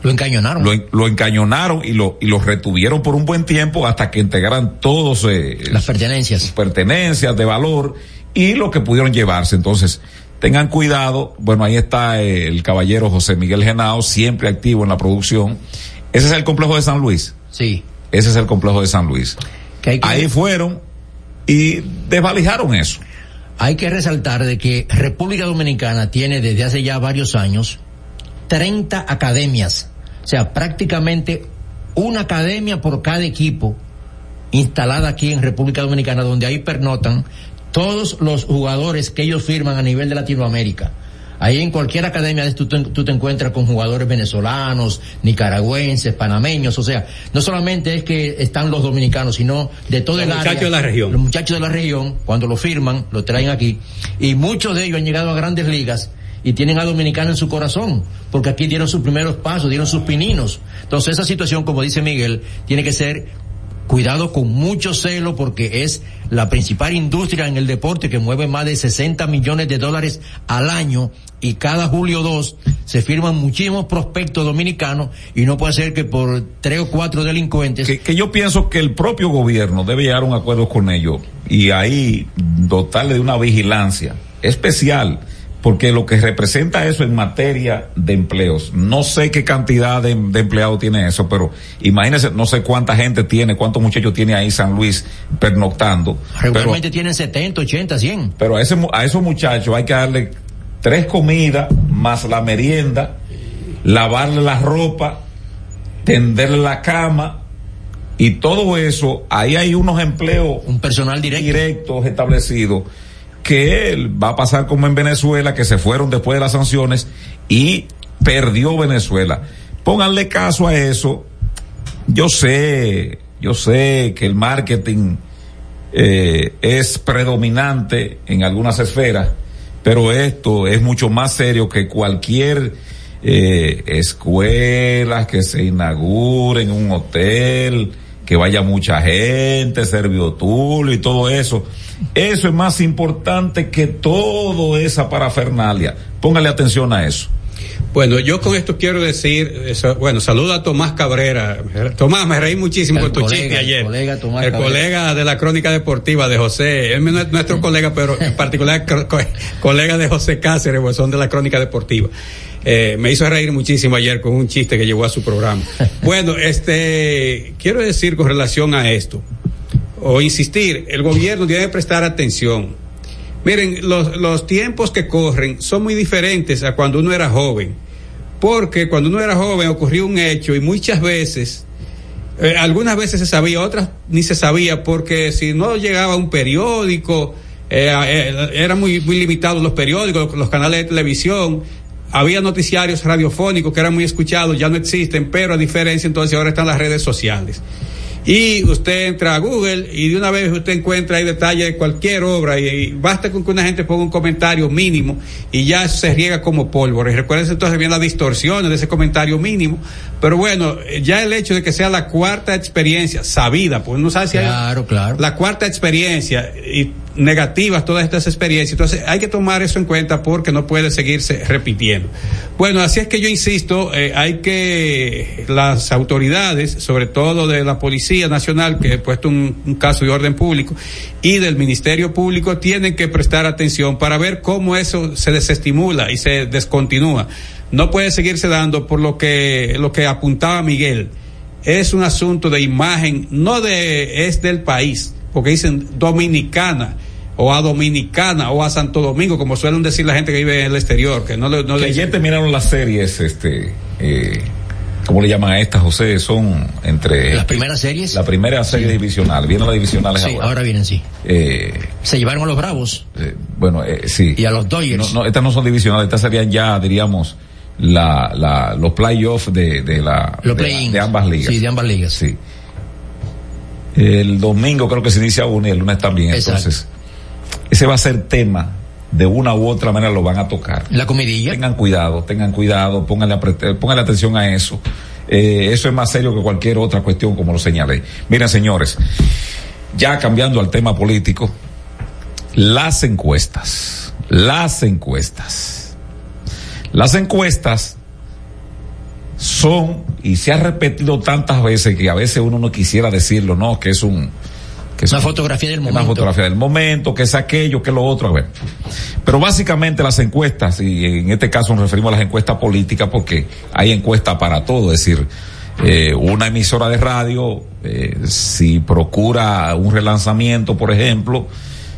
Lo encañonaron. lo, en- lo encañonaron y lo, y los retuvieron por un buen tiempo hasta que integraran todos eh, Las pertenencias. sus pertenencias de valor y lo que pudieron llevarse. Entonces, tengan cuidado. Bueno, ahí está eh, el caballero José Miguel Genao, siempre activo en la producción. Ese es el complejo de San Luis. Sí. Ese es el complejo de San Luis. Que hay que- Ahí fueron y desvalijaron eso. Hay que resaltar de que República Dominicana tiene desde hace ya varios años 30 academias, o sea, prácticamente una academia por cada equipo instalada aquí en República Dominicana, donde ahí pernotan todos los jugadores que ellos firman a nivel de Latinoamérica. Ahí en cualquier academia tú, te- tú te encuentras con jugadores venezolanos, nicaragüenses, panameños, o sea, no solamente es que están los dominicanos, sino de todo Los el área. muchachos de la región. Los muchachos de la región, cuando lo firman, lo traen aquí, y muchos de ellos han llegado a grandes ligas y tienen a Dominicana en su corazón, porque aquí dieron sus primeros pasos, dieron sus pininos. Entonces esa situación, como dice Miguel, tiene que ser cuidado con mucho celo porque es la principal industria en el deporte que mueve más de 60 millones de dólares al año y cada julio 2 se firman muchísimos prospectos dominicanos y no puede ser que por tres o cuatro delincuentes Que, que yo pienso que el propio gobierno debe llegar a un acuerdo con ellos y ahí dotarle de una vigilancia especial, porque lo que representa eso en materia de empleos, no sé qué cantidad de, de empleados tiene eso, pero imagínense, no sé cuánta gente tiene, cuántos muchachos tiene ahí San Luis pernoctando. Pero, regularmente tienen 70, 80, 100. pero a, ese, a esos muchachos hay que darle tres comidas más la merienda, lavarle la ropa, tenderle la cama y todo eso, ahí hay unos empleos Un personal directo. directos establecidos que va a pasar como en Venezuela, que se fueron después de las sanciones y perdió Venezuela. Pónganle caso a eso. Yo sé, yo sé que el marketing eh, es predominante en algunas esferas, pero esto es mucho más serio que cualquier eh, escuela que se inaugure en un hotel, que vaya mucha gente, Serviotul y todo eso. Eso es más importante que todo esa parafernalia. Póngale atención a eso. Bueno, yo con esto quiero decir, bueno, saludo a Tomás Cabrera. Tomás, me reí muchísimo El con tu colega, chiste el ayer. colega Tomás el Cabrera. colega de la crónica deportiva de José, él no es nuestro colega, pero en particular co- co- colega de José Cáceres, pues son de la crónica deportiva. Eh, me hizo reír muchísimo ayer con un chiste que llevó a su programa. Bueno, este, quiero decir con relación a esto, o insistir, el gobierno que prestar atención. Miren, los, los tiempos que corren son muy diferentes a cuando uno era joven. Porque cuando uno era joven ocurrió un hecho y muchas veces Eh, algunas veces se sabía, otras ni se sabía, porque si no llegaba un periódico, eh, eh, eran muy, muy limitados los periódicos, los, los canales de televisión, había noticiarios radiofónicos que eran muy escuchados, ya no existen, pero a diferencia entonces ahora están las redes sociales. Y usted entra a Google y de una vez usted encuentra ahí detalles de cualquier obra y, y basta con que una gente ponga un comentario mínimo y ya se riega como pólvora. Y recuerden entonces bien las distorsiones de ese comentario mínimo. Pero bueno, ya el hecho de que sea la cuarta experiencia sabida, pues no sabe si Claro, hay claro. la cuarta experiencia y negativas todas estas experiencias. Entonces hay que tomar eso en cuenta porque no puede seguirse repitiendo. Bueno, así es que yo insisto, eh, hay que las autoridades, sobre todo de la Policía Nacional, que he puesto un, un caso de orden público, y del Ministerio Público, tienen que prestar atención para ver cómo eso se desestimula y se descontinúa. No puede seguirse dando por lo que, lo que apuntaba Miguel. Es un asunto de imagen, no de, es del país, porque dicen dominicana o a Dominicana o a Santo Domingo, como suelen decir la gente que vive en el exterior, que no le, no que le ayer terminaron las series, este, eh, ¿cómo le llaman a estas, José? Son entre... Las primeras series. La primera serie divisional, vienen las divisionales Sí, ahora. ahora vienen, sí. Eh, Se llevaron a los Bravos. eh, bueno, eh, sí. Y a los Dodgers. No, no, estas no son divisionales, estas serían ya, diríamos, la, la, los playoffs de, de la, Los de, de ambas ligas. Sí, de ambas ligas. Sí. El domingo creo que se inicia uno y el lunes también. Exacto. Entonces, ese va a ser tema. De una u otra manera lo van a tocar. La comidilla. Tengan cuidado, tengan cuidado, pónganle, pónganle atención a eso. Eh, eso es más serio que cualquier otra cuestión, como lo señalé. Miren, señores, ya cambiando al tema político, las encuestas, las encuestas, las encuestas son, y se ha repetido tantas veces que a veces uno no quisiera decirlo, no, que es un... Que es Una un- fotografía del una momento. fotografía del momento, que es aquello, que es lo otro, a ver. Pero básicamente las encuestas, y en este caso nos referimos a las encuestas políticas porque hay encuestas para todo, es decir, eh, una emisora de radio, eh, si procura un relanzamiento, por ejemplo,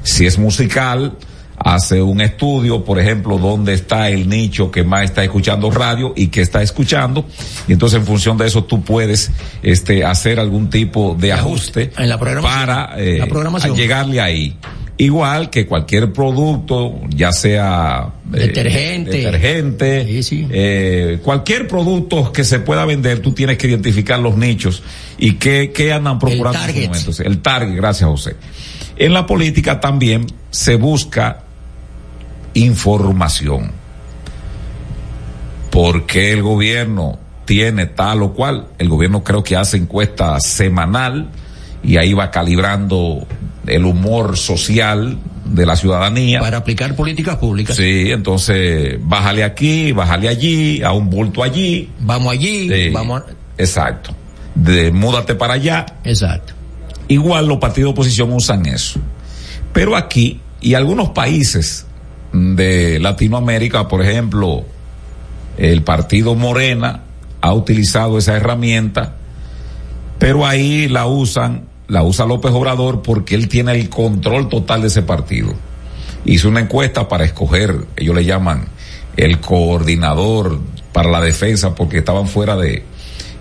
si es musical, hace un estudio, por ejemplo, dónde está el nicho que más está escuchando radio y que está escuchando, y entonces en función de eso tú puedes este hacer algún tipo de ajuste En la programación. para eh, La llegarle ahí. Igual que cualquier producto, ya sea eh, Detergente. detergente, eh, cualquier producto que se pueda vender, tú tienes que identificar los nichos y qué, qué andan procurando en target. su momento. El target, gracias José. En la política también se busca información. ¿Por qué el gobierno tiene tal o cual? El gobierno creo que hace encuesta semanal y ahí va calibrando el humor social de la ciudadanía. Para aplicar políticas públicas. Sí, entonces bájale aquí, bájale allí, a un bulto allí. Vamos allí, Sí, vamos a- Exacto. De múdate para allá. Exacto. Igual los partidos de oposición usan eso. Pero aquí y algunos países de Latinoamérica, por ejemplo, el partido Morena ha utilizado esa herramienta, pero ahí la usan, la usa López Obrador porque él tiene el control total de ese partido. Hizo una encuesta para escoger, ellos le llaman el coordinador para la defensa porque estaban fuera de,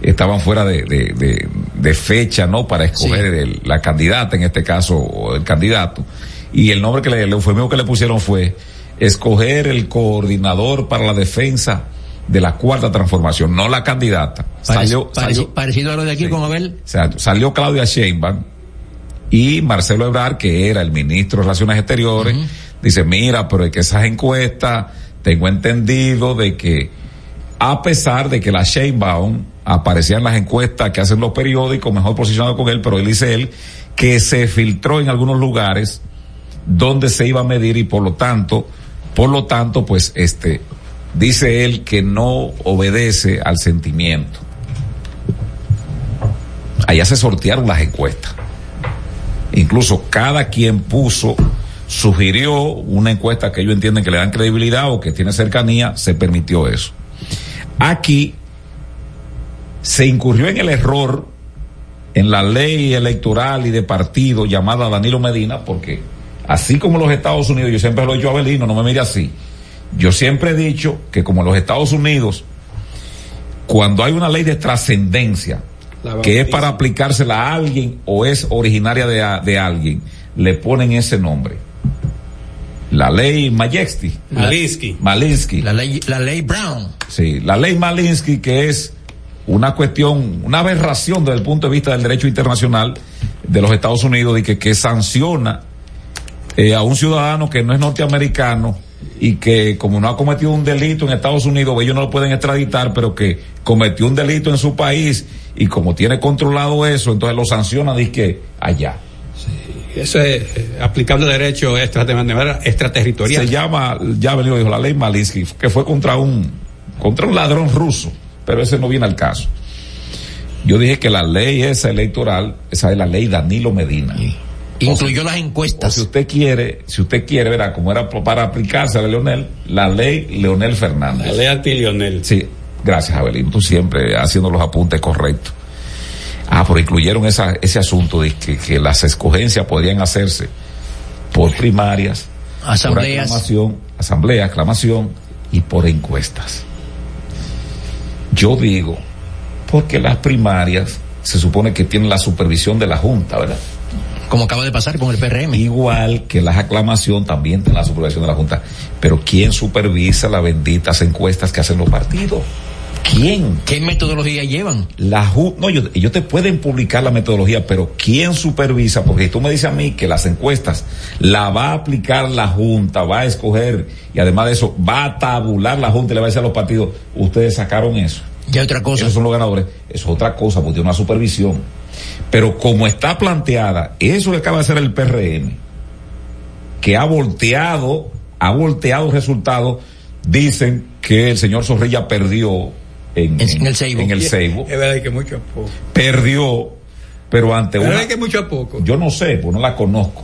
estaban fuera de, de, de- de fecha, ¿no? Para escoger el- la candidata, en este caso, o el candidato. Y el nombre que le, el eufemismo que le pusieron fue escoger el coordinador para la defensa de la cuarta transformación, no la candidata. Parec- Salió, parec- salió, parecido a lo de aquí con Abel. salió Claudia Sheinbaum y Marcelo Ebrard, que era el ministro de Relaciones Exteriores, dice, mira, pero es que esas encuestas, tengo entendido de que a pesar de que la Sheinbaum aparecía en las encuestas que hacen los periódicos, mejor posicionado con él, pero él dice él, que se filtró en algunos lugares donde se iba a medir y por lo tanto, por lo tanto, pues este, dice él que no obedece al sentimiento. Allá se sortearon las encuestas. Incluso cada quien puso, sugirió una encuesta que ellos entienden que le dan credibilidad o que tiene cercanía, se permitió eso. Aquí se incurrió en el error en la ley electoral y de partido llamada Danilo Medina, porque así como los Estados Unidos, yo siempre lo he dicho a Abelino, no me mire así, yo siempre he dicho que como los Estados Unidos, cuando hay una ley de trascendencia, que es para aplicársela a alguien o es originaria de, de alguien, le ponen ese nombre. La ley Majesty. Malinsky. Malinsky. La ley, la ley Brown. Sí, la ley Malinsky que es una cuestión, una aberración desde el punto de vista del derecho internacional de los Estados Unidos y que, que sanciona eh, a un ciudadano que no es norteamericano y que como no ha cometido un delito en Estados Unidos, ellos no lo pueden extraditar, pero que cometió un delito en su país y como tiene controlado eso, entonces lo sanciona de que allá. Eso es aplicable derecho extraterritorial. Se llama, ya venido dijo, la ley Malinsky, que fue contra un, contra un ladrón ruso, pero ese no viene al caso. Yo dije que la ley esa electoral, esa es la ley Danilo Medina. Incluyó las encuestas. O si usted quiere, si usted quiere, verá, como era para aplicarse a la Leonel, la ley Leonel Fernández. La ley anti-Leonel. Sí, gracias, Abelino. Tú siempre haciendo los apuntes correctos. Ah, pero incluyeron esa, ese asunto de que, que las escogencias podrían hacerse por primarias, Asambleas. por aclamación, asamblea, aclamación y por encuestas. Yo digo, porque las primarias se supone que tienen la supervisión de la Junta, ¿verdad? Como acaba de pasar con el PRM. Igual que las aclamación también tienen la supervisión de la Junta. Pero ¿quién supervisa las benditas encuestas que hacen los partidos? ¿Quién? ¿Qué metodología llevan? La Ju- no, ellos, ellos te pueden publicar la metodología, pero ¿quién supervisa? Porque tú me dices a mí que las encuestas la va a aplicar la Junta, va a escoger y además de eso va a tabular la Junta y le va a decir a los partidos, ustedes sacaron eso. Ya otra cosa. Esos son los ganadores. Eso es otra cosa, porque tiene una supervisión. Pero como está planteada, eso que acaba de hacer el PRM, que ha volteado, ha volteado resultados, dicen que el señor Zorrilla perdió en, En el Seibo. en el Seibo. Es verdad que mucho a poco. Perdió, pero ante Es una... verdad que mucho a poco. Yo no sé, pues no la conozco.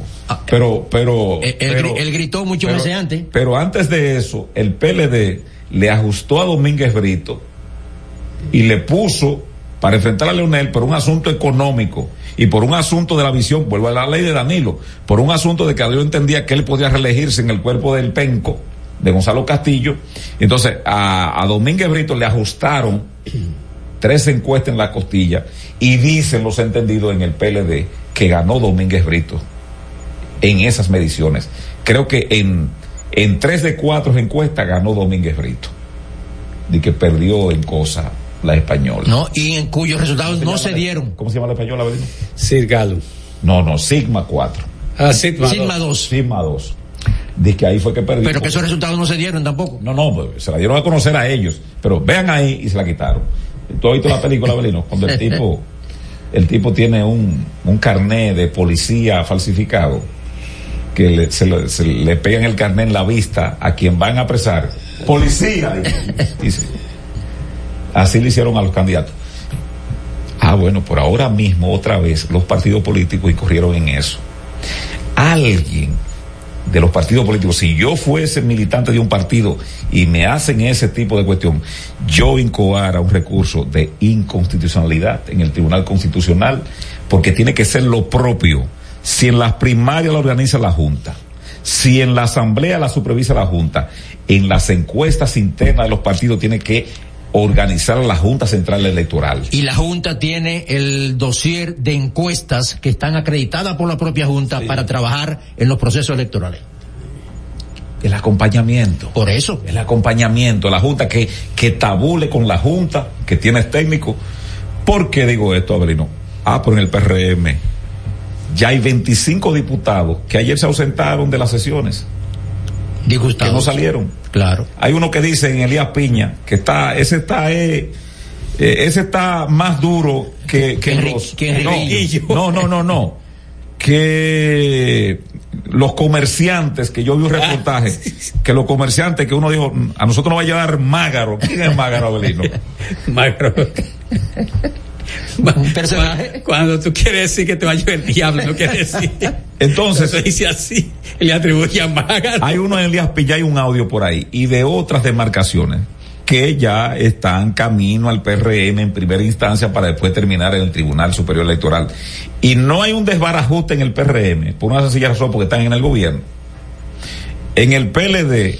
Pero, pero... Él, él pero- él gritó mucho pero- meses antes. pero antes de eso, el PLD le ajustó a Domínguez Brito y le puso para enfrentar a Leonel por un asunto económico y por un asunto de la visión, vuelvo a la ley de Danilo, por un asunto de que yo entendía que él podía reelegirse en el cuerpo del penco de Gonzalo Castillo. Entonces, a, a Domínguez Brito le ajustaron tres encuestas en la costilla y dicen los entendidos en el PLD que ganó Domínguez Brito en esas mediciones. Creo que en, en tres de cuatro encuestas ganó Domínguez Brito. De que perdió en cosa la española. No, y en cuyos resultados no se dieron. ¿Cómo se llama la española, Avelino? Sir Galo. No, no, Sigma 4. Ah, Sigma, Sigma dos. 2. Sigma 2. De que ahí fue que perdió. Pero que esos resultados no se dieron tampoco. No, no, pues, se la dieron a conocer a ellos. Pero vean ahí y se la quitaron. ¿Tú has visto la película, Avelino? Cuando el tipo, el tipo tiene un, un carné de policía falsificado que le, se, le, se le pegan el carné en la vista a quien van a apresar. Policía. dice. Así le hicieron a los candidatos. Ah, bueno, por ahora mismo, otra vez, los partidos políticos incurrieron en eso. Alguien de los partidos políticos, si yo fuese militante de un partido y me hacen ese tipo de cuestión, yo incoara un recurso de inconstitucionalidad en el Tribunal Constitucional, porque tiene que ser lo propio. Si en las primarias la organiza la Junta, si en la Asamblea la supervisa la Junta, en las encuestas internas de los partidos tiene que organizar la Junta Central Electoral. Y la Junta tiene el dossier de encuestas que están acreditadas por la propia Junta para trabajar en los procesos electorales. El acompañamiento. Por eso. El acompañamiento, la Junta que, que tabule con la Junta, que tiene técnico. ¿Por qué digo esto, Abelino? Ah, por en el PRM. Ya hay 25 diputados que ayer se ausentaron de las sesiones. Disgustados. Que no salieron. Claro. Hay uno que dice en Elías Piña que está, ese está, eh, eh, ese está más duro que, que, los, que no, no, no, no, no, que los comerciantes, que yo vi un reportaje, que los comerciantes que uno dijo, a nosotros nos va a llevar Mágaro. ¿Quién es Mágaro, Abelino? Magro. Un personaje. Cuando tú quieres decir que te va a llevar el diablo, no quiere decir. Entonces, Eso dice así. y Le atribuye a Mágaro. Hay uno en Elías Piña, hay un audio por ahí, y de otras demarcaciones que ya están camino al PRM en primera instancia para después terminar en el Tribunal Superior Electoral. Y no hay un desbarajuste en el PRM, por una sencilla razón, porque están en el gobierno. En el PLD,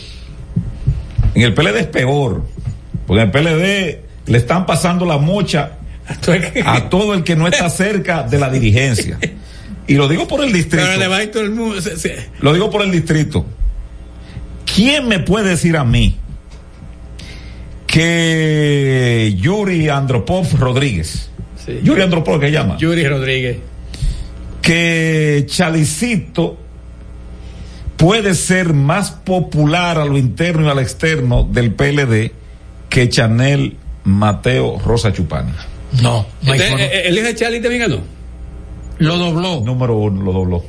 en el PLD es peor, porque en el PLD le están pasando la mocha a todo el que no está cerca de la dirigencia. Y lo digo por el distrito. Pero le va a ir todo el mundo. se- se- Lo digo por el distrito. ¿Quién me puede decir a mí que Yuri Andropov Rodríguez, Yuri Andropov que llama, Yuri Rodríguez, que Chalicito puede ser más popular a lo interno y al externo del PLD que Chanel Mateo Rosa Chupani? No, no hay Entonces, eh, ¿El hijo de Charlie también ganó? Lo dobló. Número uno, lo dobló.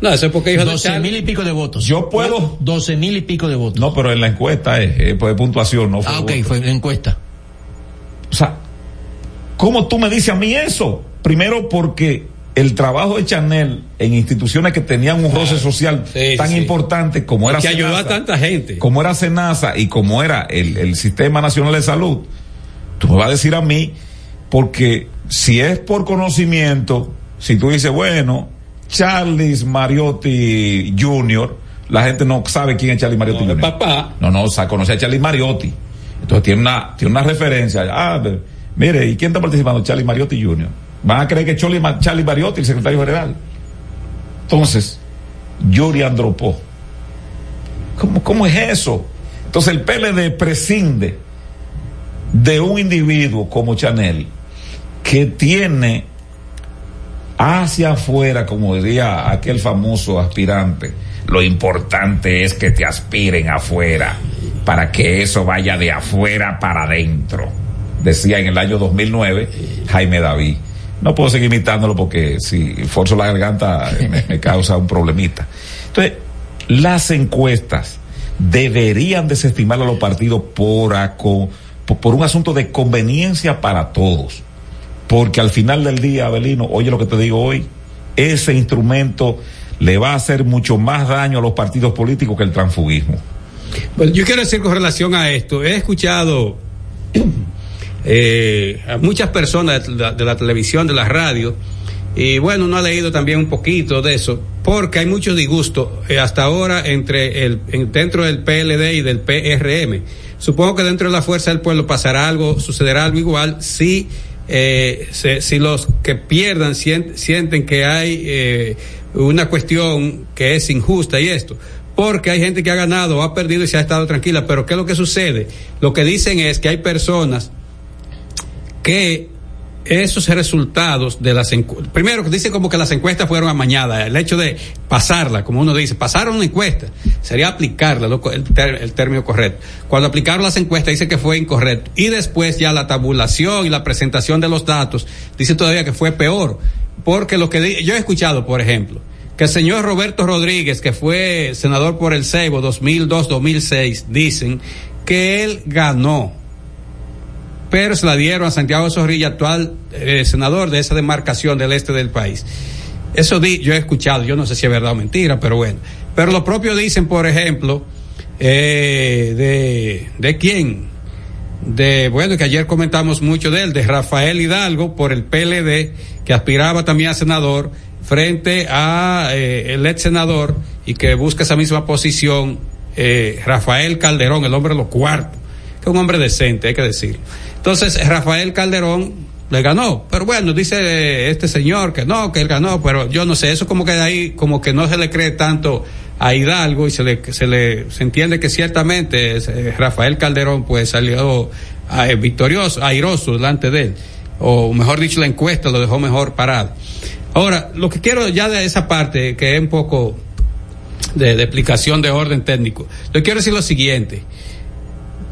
No, eso es porque hijo de 12 Charlie. mil y pico de votos. Yo puedo. 12 mil y pico de votos. No, pero en la encuesta es, es por puntuación, no fue Ah, ok, voto. fue la encuesta. O sea, ¿cómo tú me dices a mí eso? Primero porque el trabajo de Chanel en instituciones que tenían un roce social sí, tan sí. importante como era que ayudó a Senasa, tanta gente. como era Senasa y como era el, el Sistema Nacional de Salud, tú me vas a decir a mí, porque si es por conocimiento, si tú dices, bueno, Charles Mariotti Jr., la gente no sabe quién es Charlie Mariotti Jr. Papá. No, no, o sea, conoce a Charlie Mariotti. Entonces tiene una, tiene una referencia. Ah, mire, ¿y quién está participando? Charlie Mariotti Jr. Van a creer que es Charlie, Charlie Mariotti, el secretario general. Entonces, Yuri Andropó. ¿Cómo, ¿Cómo es eso? Entonces el PLD prescinde de un individuo como Chanel que tiene hacia afuera, como diría aquel famoso aspirante, lo importante es que te aspiren afuera para que eso vaya de afuera para adentro. Decía en el año 2009 Jaime David. No puedo seguir imitándolo porque si forzo la garganta me, causa un problemita. Entonces, las encuestas deberían desestimar a los partidos por, aco- por un asunto de conveniencia para todos. Porque al final del día, Abelino, oye lo que te digo hoy, ese instrumento le va a hacer mucho más daño a los partidos políticos que el transfugismo. Bueno, yo quiero decir con relación a esto, he escuchado eh, a muchas personas de la, televisión, de la radio, y bueno, uno ha leído también un poquito de eso, porque hay mucho disgusto eh, hasta ahora entre el, en- dentro del PLD y del PRM. Supongo que dentro de la fuerza del pueblo pasará algo, sucederá algo igual si eh, se- si los que pierdan sien- sienten que hay eh, una cuestión que es injusta y esto. Porque hay gente que ha ganado ha perdido y se ha estado tranquila. Pero ¿qué es lo que sucede? Lo que dicen es que hay personas que esos resultados de las encuestas, primero que dicen como que las encuestas fueron amañadas, el hecho de pasarla, como uno dice, pasaron una encuesta, sería aplicarla, el, ter- el término correcto. Cuando aplicaron las encuestas dice que fue incorrecto y después ya la tabulación y la presentación de los datos dice todavía que fue peor, porque lo que yo he escuchado, por ejemplo, que el señor Roberto Rodríguez, que fue senador por el Ceibo 2002-2006, dicen que él ganó pero se la dieron a Santiago Zorrilla, actual eh, senador de esa demarcación del este del país. Eso di, yo he escuchado, yo no sé si es verdad o mentira, pero bueno. Pero lo propio dicen, por ejemplo, eh, de, ¿de quién? De, bueno, que ayer comentamos mucho de él, de Rafael Hidalgo por el PLD, que aspiraba también a senador, frente a eh, el ex senador y que busca esa misma posición, eh, Rafael Calderón, el hombre de los cuartos, es un hombre decente, hay que decir. Entonces, Rafael Calderón le ganó, pero bueno, dice este señor que no, que él ganó, pero yo no sé, eso como que de ahí, como que no se le cree tanto a Hidalgo y se le, se le, se entiende que ciertamente eh, Rafael Calderón pues salió ah, eh, victorioso, airoso delante de él, o mejor dicho, la encuesta lo dejó mejor parado. Ahora, lo que quiero ya de esa parte, que es un poco de, de explicación de orden técnico, le quiero decir lo siguiente.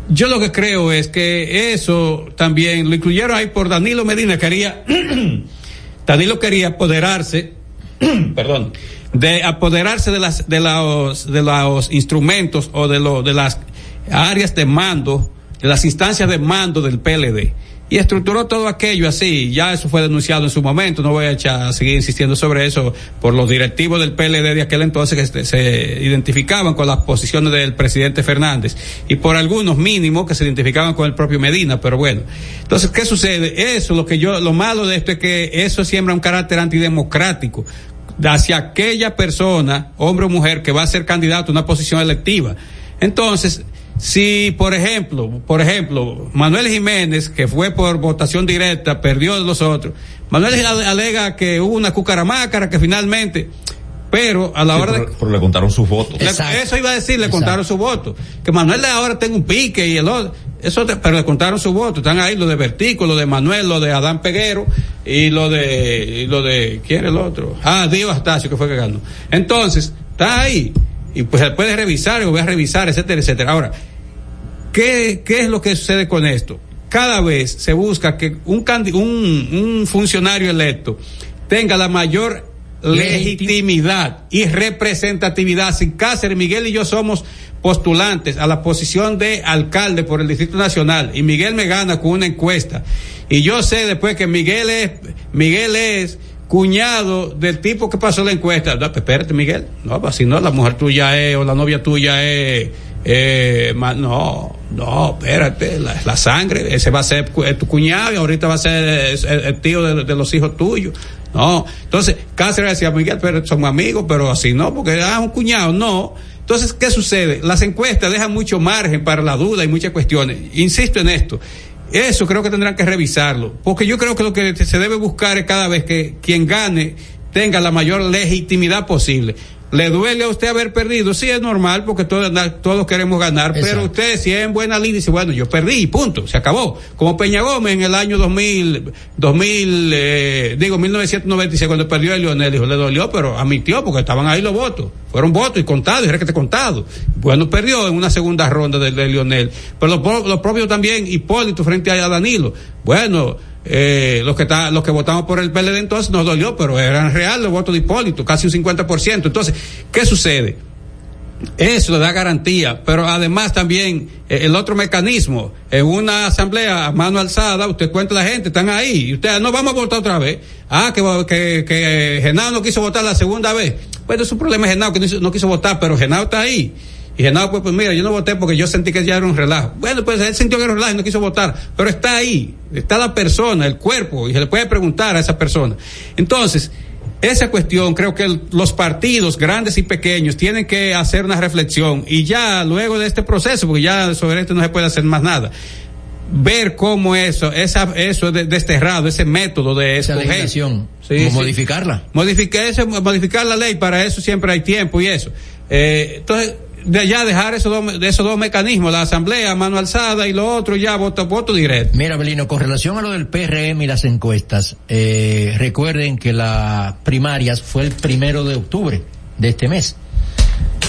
Yo lo que creo es que eso también lo incluyeron ahí por Danilo Medina, quería, Danilo quería apoderarse, perdón, de apoderarse de las, de los, de los instrumentos o de los, de las áreas de mando, de las instancias de mando del PLD. Y estructuró todo aquello así, ya eso fue denunciado en su momento, no voy a, echar, a seguir insistiendo sobre eso por los directivos del PLD de aquel entonces que se, identificaban con las posiciones del presidente Fernández y por algunos mínimos que se identificaban con el propio Medina, pero bueno. Entonces, ¿qué sucede? Eso, lo que yo, lo malo de esto es que eso siembra un carácter antidemocrático hacia aquella persona, hombre o mujer, que va a ser candidato a una posición electiva. Entonces, si, por ejemplo, por ejemplo, Manuel Jiménez, que fue por votación directa, perdió de los otros, Manuel alega que hubo una cucaramácara que finalmente, pero a la hora pero, de... Pero le contaron sus votos. Le, eso iba a decir, le Exacto. contaron sus votos. Que Manuel ahora tenga un pique y el otro, eso te, pero le contaron sus votos. Están ahí lo de Vertico, lo de Manuel, lo de Adán Peguero y lo de, y lo de, ¿quién es el otro? Ah, Dio Astacio, que fue que ganó. Entonces, está ahí. Y pues se puede revisar, y voy a revisar, etcétera, etcétera. Ahora, ¿qué, qué es lo que sucede con esto? Cada vez se busca que un, un, un funcionario electo tenga la mayor legitimidad y representatividad. Sin Cáceres, Miguel y yo somos postulantes a la posición de alcalde por el Distrito Nacional y Miguel me gana con una encuesta. Y yo sé después que Miguel es, Miguel es cuñado del tipo que pasó la encuesta. No, espérate, Miguel. No, si no, la mujer tuya es, o la novia tuya es, eh, no, no, espérate, la, sangre, ese va a ser tu cuñado y ahorita va a ser el, el tío de, de, los hijos tuyos. No, entonces Cáceres decía, Miguel, pero somos amigos, pero así no, porque ah, un cuñado, no. Entonces, ¿qué sucede? Las encuestas dejan mucho margen para la duda y muchas cuestiones. Insisto en esto. Eso creo que tendrán que revisarlo, porque yo creo que lo que se debe buscar es cada vez que quien gane tenga la mayor legitimidad posible. ¿Le duele a usted haber perdido? Sí, es normal porque todos, todos queremos ganar, Exacto. pero usted si es en buena línea dice, bueno, yo perdí y punto, se acabó. Como Peña Gómez en el año 2000, 2000 eh, digo, 1996, cuando perdió el Lionel, dijo, le dolió, pero admitió porque estaban ahí los votos. Fueron votos y contados, y que te contado. Bueno, perdió en una segunda ronda de, de Lionel. Pero lo, lo propio también Hipólito frente a Danilo. Bueno, eh, los que está, los que votamos por el PLD entonces nos dolió, pero eran reales los votos de Hipólito, casi un 50%. Entonces, ¿qué sucede? Eso le da garantía, pero además también eh, el otro mecanismo, en una asamblea a mano alzada, usted cuenta a la gente, están ahí, y usted, no vamos a votar otra vez. Ah, que, que, que no quiso votar la segunda vez. Bueno, es un problema Genao que no, no quiso votar, pero Genao está ahí. Y dije, no, pues, pues mira, yo no voté porque yo sentí que ya era un relajo. Bueno, pues él sintió que era un relajo y no quiso votar. Pero está ahí, está la persona, el cuerpo, y se le puede preguntar a esa persona. Entonces, esa cuestión creo que los partidos grandes y pequeños tienen que hacer una reflexión y ya luego de este proceso, porque ya sobre esto no se puede hacer más nada, ver cómo eso, esa, eso de, desterrado, ese método de esa legislación, sí, sí. modificarla. Modificar, modificar la ley, para eso siempre hay tiempo y eso. Eh, entonces, de allá dejar esos dos, de esos dos mecanismos, la asamblea, mano alzada y lo otro ya voto, voto directo. Mira, Belino, con relación a lo del PRM y las encuestas, eh, recuerden que las primarias fue el primero de octubre de este mes.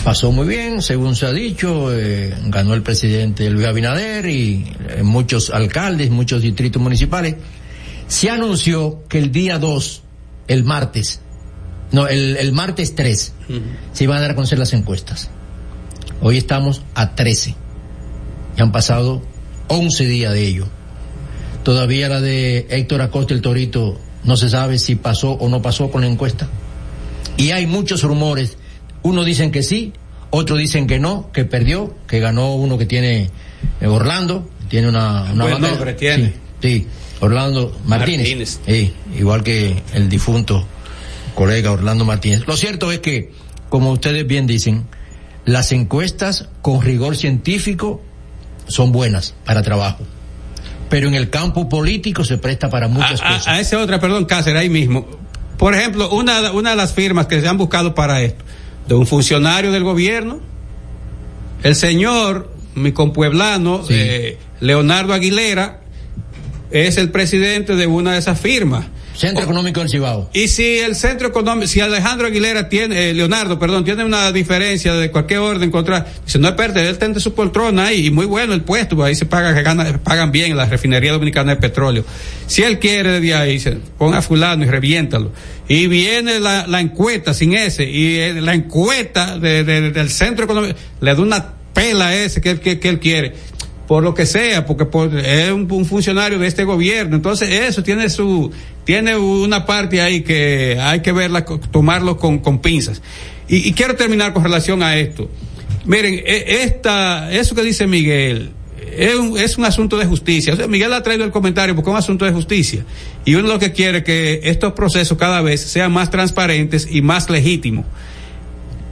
Pasó muy bien, según se ha dicho, eh, ganó el presidente Luis Abinader y eh, muchos alcaldes, muchos distritos municipales. Se anunció que el día 2, el martes, no, el, el martes 3, uh -huh. se iban a dar a conocer las encuestas. Hoy estamos a 13. Ya han pasado 11 días de ello. Todavía la de Héctor Acosta el Torito no se sabe si pasó o no pasó con la encuesta. Y hay muchos rumores. Unos dicen que sí, otros dicen que no, que perdió, que ganó uno que tiene eh, Orlando, tiene una, una Buen nombre tiene. Sí, sí, Orlando Martínez. Martínez. Sí, igual que el difunto colega Orlando Martínez. Lo cierto es que, como ustedes bien dicen, las encuestas con rigor científico son buenas para trabajo. Pero en el campo político se presta para muchas a, cosas. A, a esa otra, perdón, Cáceres, ahí mismo. Por ejemplo, una, una de las firmas que se han buscado para esto, de un funcionario del gobierno, el señor, mi compueblano, sí. eh, Leonardo Aguilera, es el presidente de una de esas firmas. Centro Económico del Cibao. Y si el Centro Económico, si Alejandro Aguilera tiene, eh, Leonardo, perdón, tiene una diferencia de cualquier orden contra, dice, no es pérdida, él tiene su poltrona ahí, y muy bueno el puesto, pues ahí se paga, que gana, pagan bien en la refinería dominicana de petróleo. Si él quiere de ahí, se ponga a fulano y reviéntalo. Y viene la, la encuesta sin ese, y eh, la encuesta de, de, del Centro Económico, le da una pela a ese que, que, que él quiere por lo que sea, porque por, es un, un, funcionario de este gobierno. Entonces eso tiene su, tiene una parte ahí que hay que verla, tomarlo con, pinzas. Y, y, quiero terminar con relación a esto. Miren, esta, eso que dice Miguel, es un, es un asunto de justicia. O sea, Miguel ha traído el comentario porque es un asunto de justicia. Y uno lo que quiere es que estos procesos cada vez sean más transparentes y más legítimos.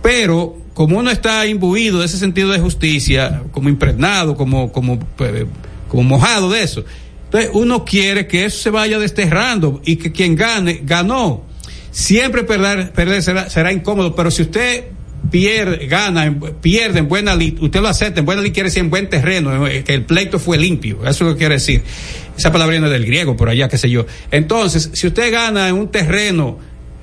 Pero como uno está imbuido de ese sentido de justicia, como impregnado, como, como, pues, como mojado de eso, entonces uno quiere que eso se vaya desterrando y que quien gane, ganó. Siempre perder, perder será, será incómodo, pero si usted pierde, gana, pierde en buena lid, usted lo acepta, en buena lid quiere decir en buen terreno, eh, que el pleito fue limpio, eso es lo que quiere decir. Esa palabra viene del griego, por allá, qué sé yo. Entonces, si usted gana en un terreno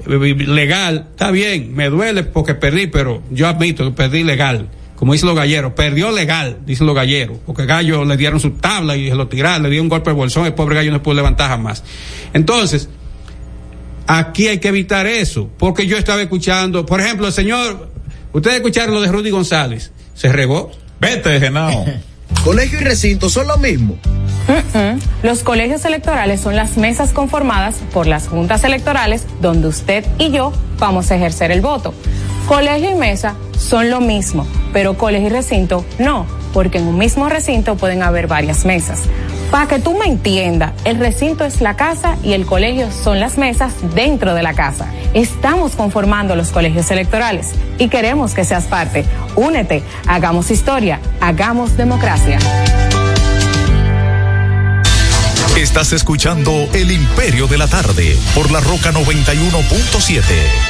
eh, legal, está bien, me duele porque perdí, pero yo admito que perdí legal. Como dicen los galleros, perdió legal, dicen los galleros, porque gallo le dieron su tabla y se lo tiraron, le dio un golpe de bolsón, el pobre gallo no pudo levantar jamás. Entonces, aquí hay que evitar eso, porque yo estaba escuchando, por ejemplo, el señor Ustedes escucharon lo de Rudy González. Se regó. Vete, Genao. Colegio y recinto son lo mismo. Los colegios electorales son las mesas conformadas por las juntas electorales donde usted y yo vamos a ejercer el voto. Colegio y mesa son lo mismo, pero colegio y recinto no, porque en un mismo recinto pueden haber varias mesas. Para que tú me entiendas, el recinto es la casa y el colegio son las mesas dentro de la casa. Estamos conformando los colegios electorales y queremos que seas parte. Únete, hagamos historia, hagamos democracia. Estás escuchando El Imperio de la Tarde por la Roca 91.7.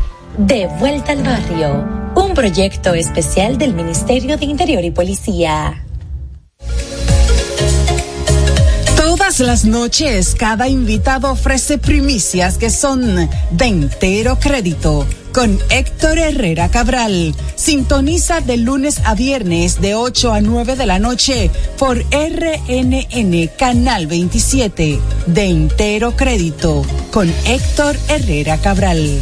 De vuelta al barrio, un proyecto especial del Ministerio de Interior y Policía. Todas las noches, cada invitado ofrece primicias que son de entero crédito. Con Héctor Herrera Cabral. Sintoniza de lunes a viernes de 8 a 9 de la noche por RNN Canal 27. De entero crédito. Con Héctor Herrera Cabral.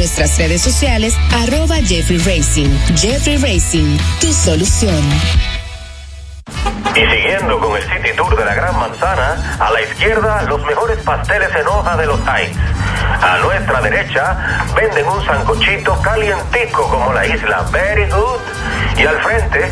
nuestras redes sociales, arroba Jeffrey Racing. Jeffrey Racing, tu solución. Y siguiendo con el City Tour de la Gran Manzana, a la izquierda los mejores pasteles en hoja de los Heights. A nuestra derecha venden un sancochito calientico como la isla Very Good. Y al frente,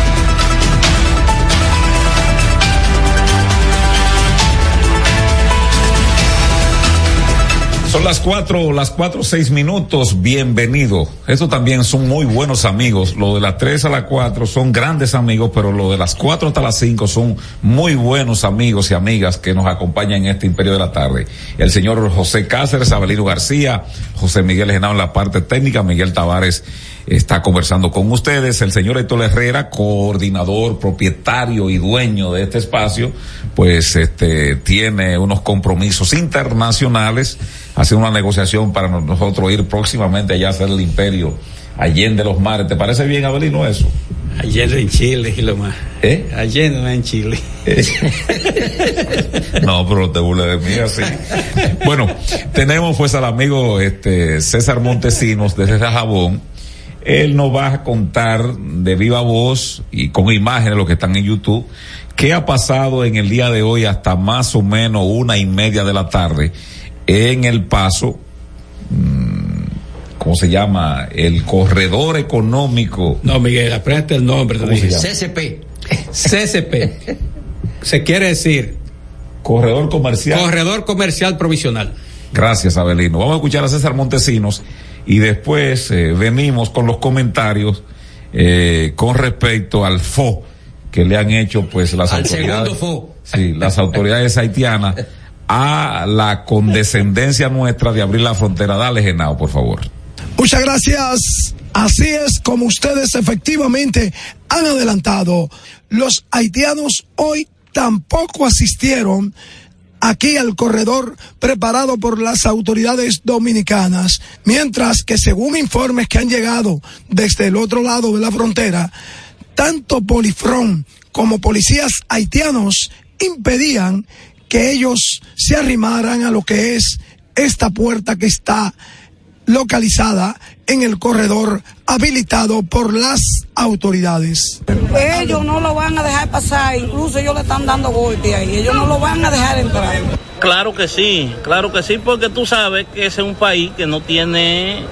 Son las cuatro, las cuatro, seis minutos. Bienvenido. Estos también son muy buenos amigos. Lo de las tres a las cuatro son grandes amigos, pero lo de las cuatro hasta las cinco son muy buenos amigos y amigas que nos acompañan en este imperio de la tarde. El señor José Cáceres, Abelino García, José Miguel Genao en la parte técnica, Miguel Tavares está conversando con ustedes. El señor Héctor Herrera, coordinador, propietario y dueño de este espacio, pues este tiene unos compromisos internacionales, hace una negociación para nosotros ir próximamente allá a hacer el imperio Allende los mares. ¿Te parece bien, Abelino, eso? Allende en Chile y lo más. ¿Eh? Allende en Chile. no, pero te burles de mí así. bueno, tenemos pues al amigo este César Montesinos desde Jabón él nos va a contar de viva voz y con imágenes lo que están en YouTube qué ha pasado en el día de hoy hasta más o menos una y media de la tarde en el paso, mm, ¿cómo se llama? El corredor económico. No, Miguel, aprende el nombre. ¿Cómo se llama? CCP. CCP. se quiere decir. Corredor comercial. Corredor comercial provisional. Gracias, Abelino. Vamos a escuchar a César Montesinos y después eh, venimos con los comentarios eh, con respecto al FO que le han hecho pues las autoridades sí, las autoridades haitianas a la condescendencia nuestra de abrir la frontera. Dale, Genao, por favor. Muchas gracias. Así es como ustedes efectivamente han adelantado. Los haitianos hoy tampoco asistieron aquí al corredor preparado por las autoridades dominicanas, mientras que según informes que han llegado desde el otro lado de la frontera, tanto Polifrón como policías haitianos impedían que ellos se arrimaran a lo que es esta puerta que está localizada en el corredor habilitado por las autoridades. Ellos no lo van a dejar pasar, incluso ellos le están dando golpe ahí, ellos no lo van a dejar entrar. Claro que sí, claro que sí, porque tú sabes que ese es un país que no tiene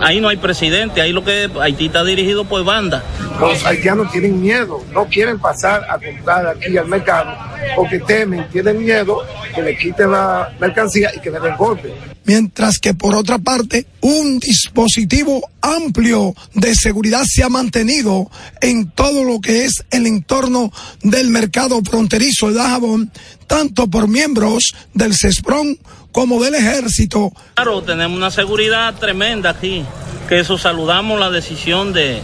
ahí no hay presidente, ahí lo que Haití está dirigido por banda. Los haitianos tienen miedo, no quieren pasar a comprar aquí al mercado porque temen, tienen miedo que le quiten la mercancía y que le den golpe. Mientras que por otra parte, un dispositivo amplio de seguridad se ha mantenido en todo lo que es el entorno del mercado fronterizo de Dajabón, tanto por miembros del CESPRON como del ejército. Claro, tenemos una seguridad tremenda aquí, que eso saludamos la decisión de,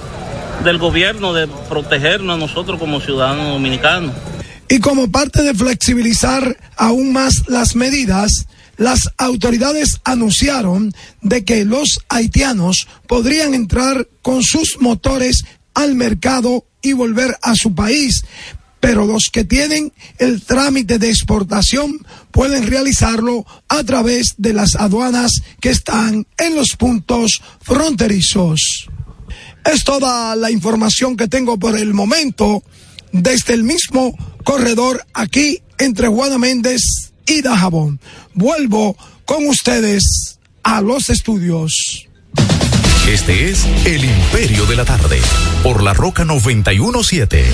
del gobierno de protegernos a nosotros como ciudadanos dominicanos. Y como parte de flexibilizar aún más las medidas, las autoridades anunciaron de que los haitianos podrían entrar con sus motores al mercado y volver a su país, pero los que tienen el trámite de exportación pueden realizarlo a través de las aduanas que están en los puntos fronterizos. Es toda la información que tengo por el momento desde el mismo corredor aquí entre Juana Méndez y Dajabón. Vuelvo con ustedes a los estudios. Este es El Imperio de la Tarde, por la Roca 917.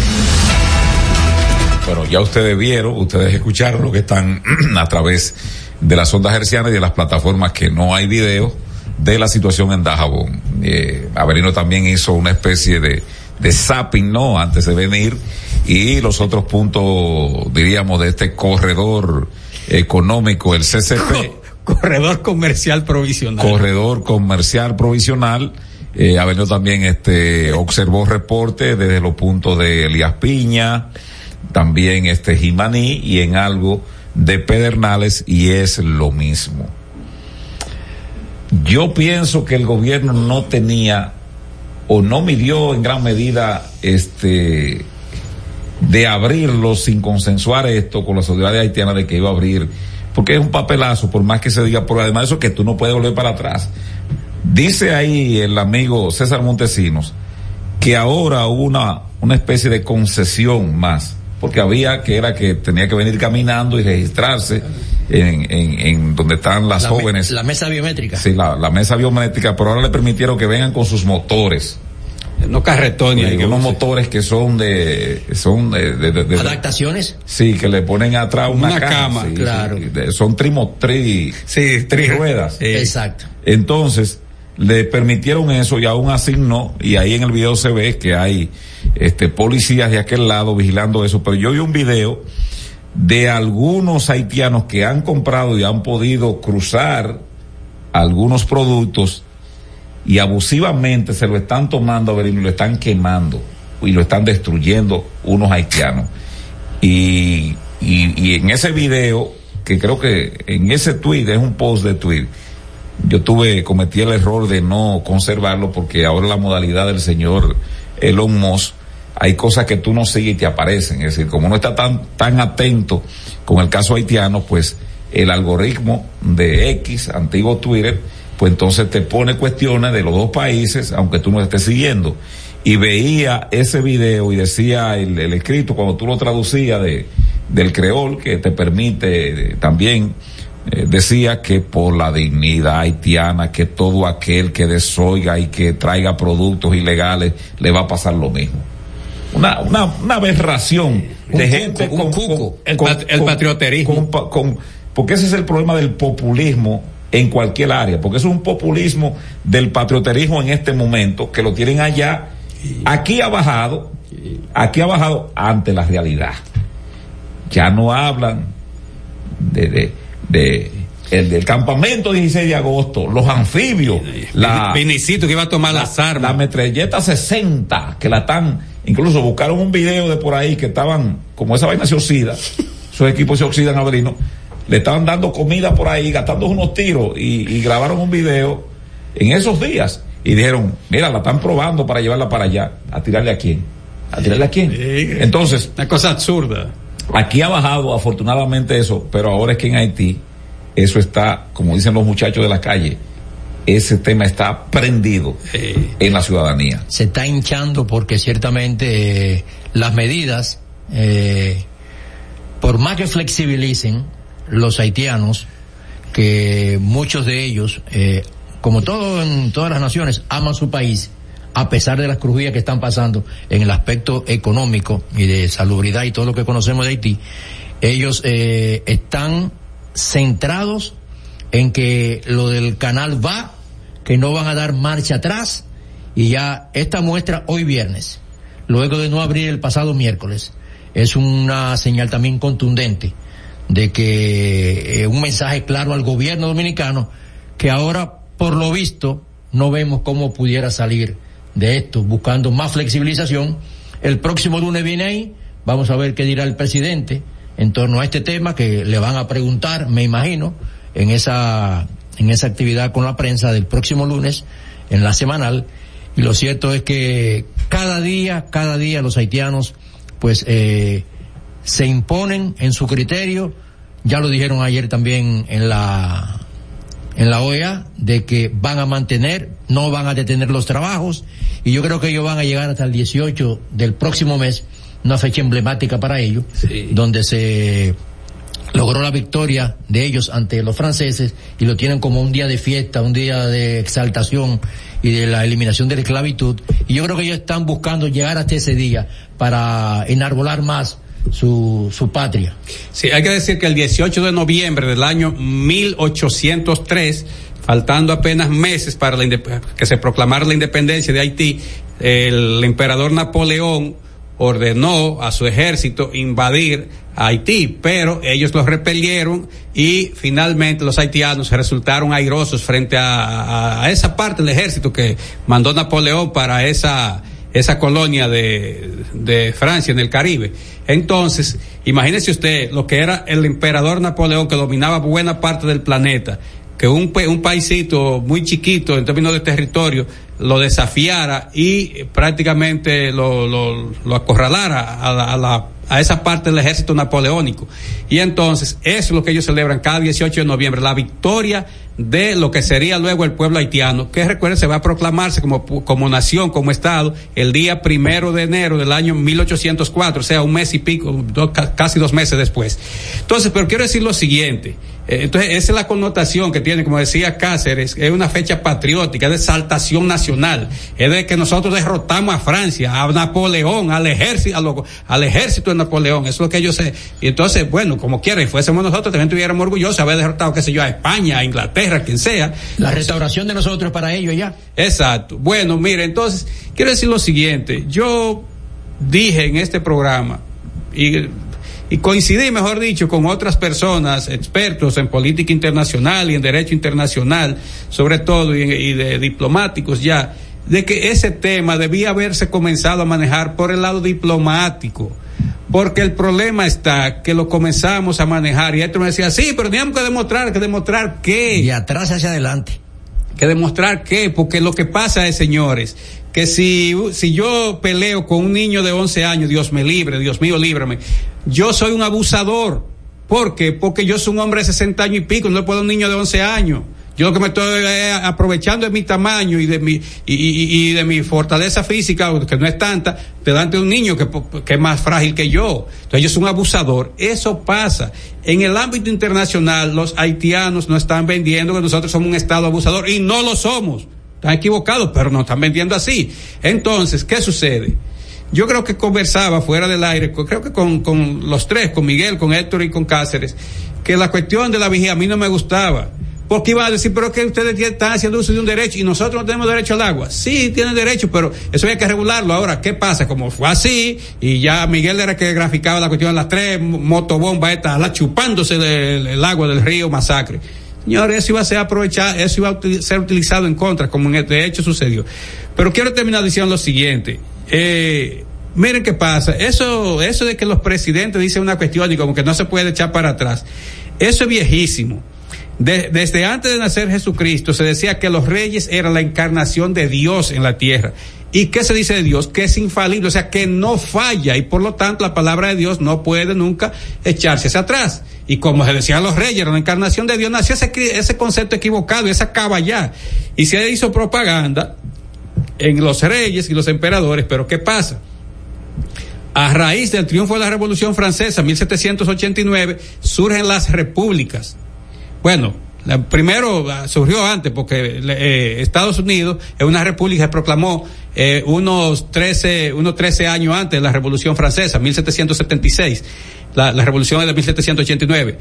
Bueno, ya ustedes vieron, ustedes escucharon lo que están a través de las ondas hercianas y de las plataformas que no hay video de la situación en Dajabón. Eh, Averino también hizo una especie de, de zapping, ¿no? Antes de venir y los otros puntos, diríamos, de este corredor económico, el CCP. Corredor comercial provisional. Corredor comercial provisional. Eh, también este, observó reporte desde los puntos de Elías Piña, también este Jimaní y en algo de Pedernales y es lo mismo. Yo pienso que el gobierno no tenía o no midió en gran medida este de abrirlo sin consensuar esto con las autoridades haitianas de que iba a abrir, porque es un papelazo, por más que se diga, por además de eso que tú no puedes volver para atrás. Dice ahí el amigo César Montesinos que ahora hubo una, una especie de concesión más, porque había que era que tenía que venir caminando y registrarse en, en, en donde están las la jóvenes. Me, la mesa biométrica. Sí, la, la mesa biométrica, pero ahora le permitieron que vengan con sus motores. no carretones. Hay unos motores que son de, son de, de- de- de- adaptaciones. sí, que le ponen atrás una, Una cama, sí, claro. sí, de- son trimo, tri, Sí, tri ruedas. Exacto. Entonces, le permitieron eso y aún así no, y ahí en el video se ve que hay este policías de aquel lado vigilando eso, pero yo vi un video de algunos haitianos que han comprado y han podido cruzar algunos productos y abusivamente se lo están tomando a ver y lo están quemando y lo están destruyendo unos haitianos. Y, y, y en ese video, que creo que en ese tweet, es un post de tweet, yo tuve, cometí el error de no conservarlo porque ahora la modalidad del señor Elon Musk, hay cosas que tú no sigues y te aparecen. Es decir, como no está tan, tan atento con el caso haitiano, pues el algoritmo de X, antiguo Twitter, pues entonces te pone cuestiones de los dos países, aunque tú no estés siguiendo. Y veía ese video y decía el, el escrito, cuando tú lo traducías de, del creol, que te permite eh, también eh, decía que por la dignidad haitiana, que todo aquel que desoiga y que traiga productos ilegales le va a pasar lo mismo. Una, una, una aberración de gente cuco, con, cuco. con- El con- patrioterismo. porque ese es el problema del populismo en cualquier área, porque es un populismo del patrioterismo en este momento, que lo tienen allá. Aquí ha bajado, aquí ha bajado ante la realidad. Ya no hablan de, de, de el del campamento 16 de agosto, los anfibios, la, Vinicito que iba a tomar las armas. la metralleta 60, que la están, incluso buscaron un video de por ahí que estaban, como esa vaina se oxida, esos equipos se oxidan avelino, le estaban dando comida por ahí, gastando unos tiros y, y grabaron un video en esos días y dijeron, mira, la están probando para llevarla para allá, a tirarle a quién, a tirarle a quién. Entonces, Una cosa absurda. Aquí ha bajado afortunadamente eso, pero ahora es que en Haití eso está, como dicen los muchachos de la calle, ese tema está prendido en la ciudadanía. se está hinchando porque ciertamente eh, las medidas, eh, por más que flexibilicen los haitianos, que muchos de ellos, eh, como todo en todas las naciones, aman su país, a pesar de las crujías que están pasando en el aspecto económico y de salubridad y todo lo que conocemos de Haití, ellos eh, están centrados en que lo del canal va, que no van a dar marcha atrás y ya esta muestra hoy viernes, luego de no abrir el pasado miércoles, es una señal también contundente de que eh, un mensaje claro al gobierno dominicano que ahora por lo visto no vemos cómo pudiera salir de esto buscando más flexibilización. El próximo lunes viene ahí, vamos a ver qué dirá el presidente en torno a este tema que le van a preguntar, me imagino, en esa en esa actividad con la prensa del próximo lunes en la semanal y lo cierto es que cada día, cada día los haitianos pues eh, se imponen en su criterio, ya lo dijeron ayer también en la en la OEA de que van a mantener, no van a detener los trabajos y yo creo que ellos van a llegar hasta el 18 del próximo mes, una fecha emblemática para ellos, donde se logró la victoria de ellos ante los franceses y lo tienen como un día de fiesta, un día de exaltación y de la eliminación de la esclavitud. Y yo creo que ellos están buscando llegar hasta ese día para enarbolar más su, su patria. Sí, hay que decir que el 18 de noviembre del año 1803, faltando apenas meses para la que se proclamara la independencia de Haití, el emperador Napoleón ordenó a su ejército invadir Haití, pero ellos los repelieron y finalmente los haitianos resultaron airosos frente a- a esa parte del ejército que mandó Napoleón para esa esa colonia de, de Francia en el Caribe. Entonces, imagínese usted lo que era el emperador Napoleón que dominaba buena parte del planeta, que un, un muy chiquito en términos de territorio lo desafiara y prácticamente lo, acorralara a, la- a, la- a esa parte del ejército napoleónico. Y entonces, eso es lo que ellos celebran cada 18 de noviembre, la victoria de lo que sería luego el pueblo haitiano, que recuerden se va a proclamarse como, como nación, como Estado, el día primero de enero del año 1804, o sea, un mes y pico, dos, casi dos meses después. Entonces, pero quiero decir lo siguiente, eh, entonces, esa es la connotación que tiene, como decía Cáceres, es una fecha patriótica, es de exaltación nacional, es de que nosotros derrotamos a Francia, a Napoleón, al ejército, al ejército de Napoleón, eso es lo que ellos. Y entonces, bueno, como quiera, y fuésemos nosotros, también estuviéramos orgullosos de haber derrotado, qué sé yo, a España, a Inglaterra, quien sea. La restauración de nosotros para ellos ya. Exacto. Bueno, mire, entonces, quiero decir lo siguiente, yo dije en este programa, y y coincidí, mejor dicho, con otras personas, expertos en política internacional y en derecho internacional, sobre todo, y, de diplomáticos ya, de que ese tema debía haberse comenzado a manejar por el lado diplomático. Porque el problema está que lo comenzamos a manejar y esto me decía, sí, pero teníamos que demostrar, que demostrar qué. Y atrás hacia adelante. Que demostrar qué, porque lo que pasa es, señores, que si, si yo peleo con un niño de 11 años, Dios me libre, Dios mío, líbrame, yo soy un abusador. ¿Por qué? Porque yo soy un hombre de 60 años y pico, no puedo un niño de 11 años. Yo lo que me estoy aprovechando de mi tamaño y de mi, y, de mi fortaleza física, que no es tanta, delante de un niño que, que, es más frágil que yo. Entonces soy un abusador. Eso pasa. En el ámbito internacional, los haitianos no están vendiendo que nosotros somos un Estado abusador y no lo somos. Están equivocados, pero no están vendiendo así. Entonces, ¿qué sucede? Yo creo que conversaba fuera del aire, creo que con, con los tres, con Miguel, con Héctor y con Cáceres, que la cuestión de la vigía a mí no me gustaba. Porque iba a decir, pero que ustedes están haciendo uso de un derecho y nosotros no tenemos derecho al agua. Sí, tienen derecho, pero eso hay que regularlo. Ahora, ¿qué pasa? Como fue así, y ya Miguel era que graficaba la cuestión de las tres motobombas estas, la chupándose el agua del río Masacre. Señores, eso iba a ser aprovechado, eso iba a ser utilizado en contra, como de hecho sucedió. Pero quiero terminar diciendo lo siguiente. Eh, miren qué pasa. Eso, eso de que los presidentes dicen una cuestión y como que no se puede echar para atrás. Eso es viejísimo. Desde antes de nacer Jesucristo se decía que los reyes eran la encarnación de Dios en la tierra. ¿Y qué se dice de Dios? Que es infalible, o sea, que no falla y por lo tanto la palabra de Dios no puede nunca echarse hacia atrás. Y como se decían los reyes, la encarnación de Dios, nació ese, ese concepto equivocado esa acaba ya. Y se hizo propaganda en los reyes y los emperadores, pero ¿qué pasa? A raíz del triunfo de la Revolución Francesa, 1789, surgen las repúblicas. Bueno, primero ah, surgió antes porque eh, Estados Unidos es una república que proclamó eh, unos 13, unos 13 años antes de la Revolución Francesa, 1776 la, la revolución de 1789.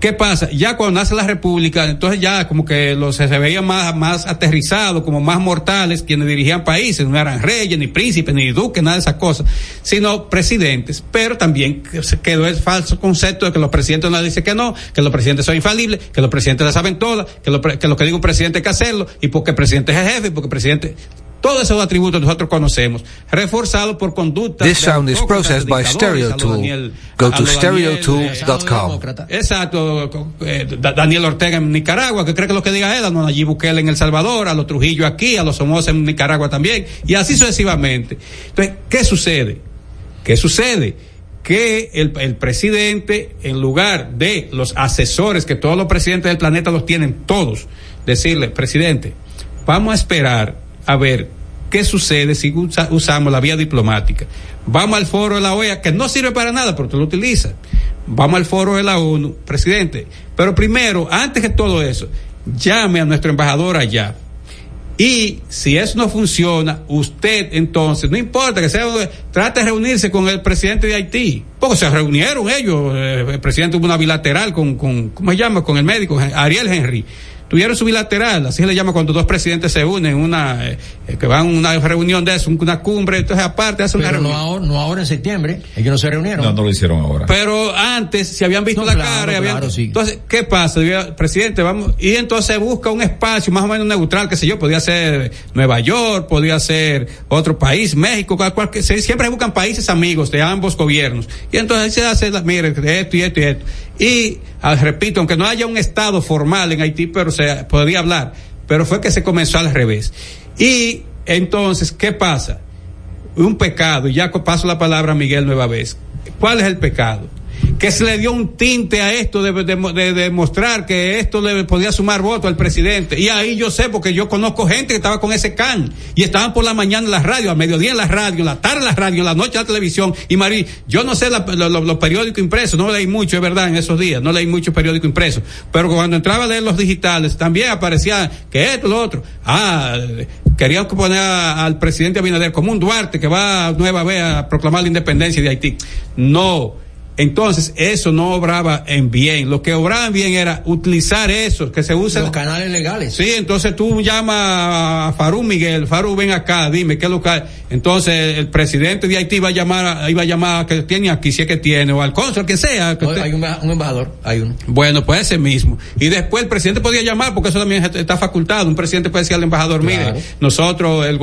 ¿Qué pasa? Ya cuando nace la República, entonces ya como que los se veían más, más aterrizados, como más mortales, quienes dirigían países, no eran reyes, ni príncipes, ni duques, nada de esas cosas, sino presidentes. Pero también quedó el falso concepto de que los presidentes no dicen que no, que los presidentes son infalibles, que los presidentes la saben todas, que lo, que lo que diga un presidente hay que hacerlo, y porque el presidente es el jefe, y porque el presidente, todos esos atributos nosotros conocemos, reforzados por conducta. This sound is processed by StereoTool. Go to stereotools.com. Exacto, eh, Daniel Ortega en Nicaragua, que cree que lo que diga él, a Nayib Bukele en El Salvador, a los Trujillo aquí, a los Somoza en Nicaragua también, y así sucesivamente. Entonces, ¿qué sucede? ¿Qué sucede? que el, el, presidente, en lugar de los asesores que todos los presidentes del planeta los tienen todos, decirle, presidente, vamos a esperar a ver qué sucede si usamos la vía diplomática. Vamos al foro de la OEA, que no sirve para nada, pero tú lo utilizas. Vamos al foro de la ONU, presidente. Pero primero, antes que todo eso, llame a nuestro embajador allá. Y si eso no funciona, usted entonces, no importa que sea, trate de reunirse con el presidente de Haití. Porque se reunieron ellos, eh, el presidente hubo una bilateral con, con, ¿cómo se llama? Con el médico, Ariel Henry tuvieron su bilateral, así se le llama cuando dos presidentes se unen, una eh, que van a una reunión de eso, una cumbre, entonces aparte hacen una reunión. No ahora, no ahora en septiembre, ellos no se reunieron. No, no lo hicieron ahora. Pero antes se habían visto la cara, habían, entonces, ¿qué pasa? Presidente, vamos, y entonces busca un espacio más o menos neutral, qué sé yo, podía ser Nueva York, podía ser otro país, México, cualquier, siempre buscan países amigos de ambos gobiernos. Y entonces se hace, mire, esto y esto y esto. Y, ah, repito, aunque no haya un Estado formal en Haití, pero se podría hablar, pero fue que se comenzó al revés. Y entonces, ¿qué pasa? Un pecado, y ya paso la palabra a Miguel nueva vez. ¿Cuál es el pecado? Que se le dio un tinte a esto de, demostrar que esto le podía sumar voto al presidente. Y ahí yo sé, porque yo conozco gente que estaba con ese can y estaban por la mañana en la radio, a mediodía en la radio, en la tarde en la radio, en la noche en la televisión. Y Marí, yo no sé los periódicos impresos, no leí mucho, es verdad, en esos días, no leí mucho periódico impreso. Pero cuando entraba a leer los digitales, también aparecía que esto, lo otro. Ah, querían poner al presidente Abinader como un Duarte que va nueva vez a proclamar la independencia de Haití. No entonces, eso no obraba en bien. Lo que obraba en bien era utilizar eso, que se usa. Los canales legales. Sí, entonces tú llamas a Farú Miguel, Farú ven acá, dime qué local. Entonces, el presidente de Haití va a llamar, iba a llamar que tiene aquí, si es que tiene, o al cónsul, que sea. Que hay un, embajador, hay uno. Bueno, pues ese mismo. Y después el presidente podía llamar, porque eso también está facultado. Un presidente puede decir al embajador, mire, nosotros, el,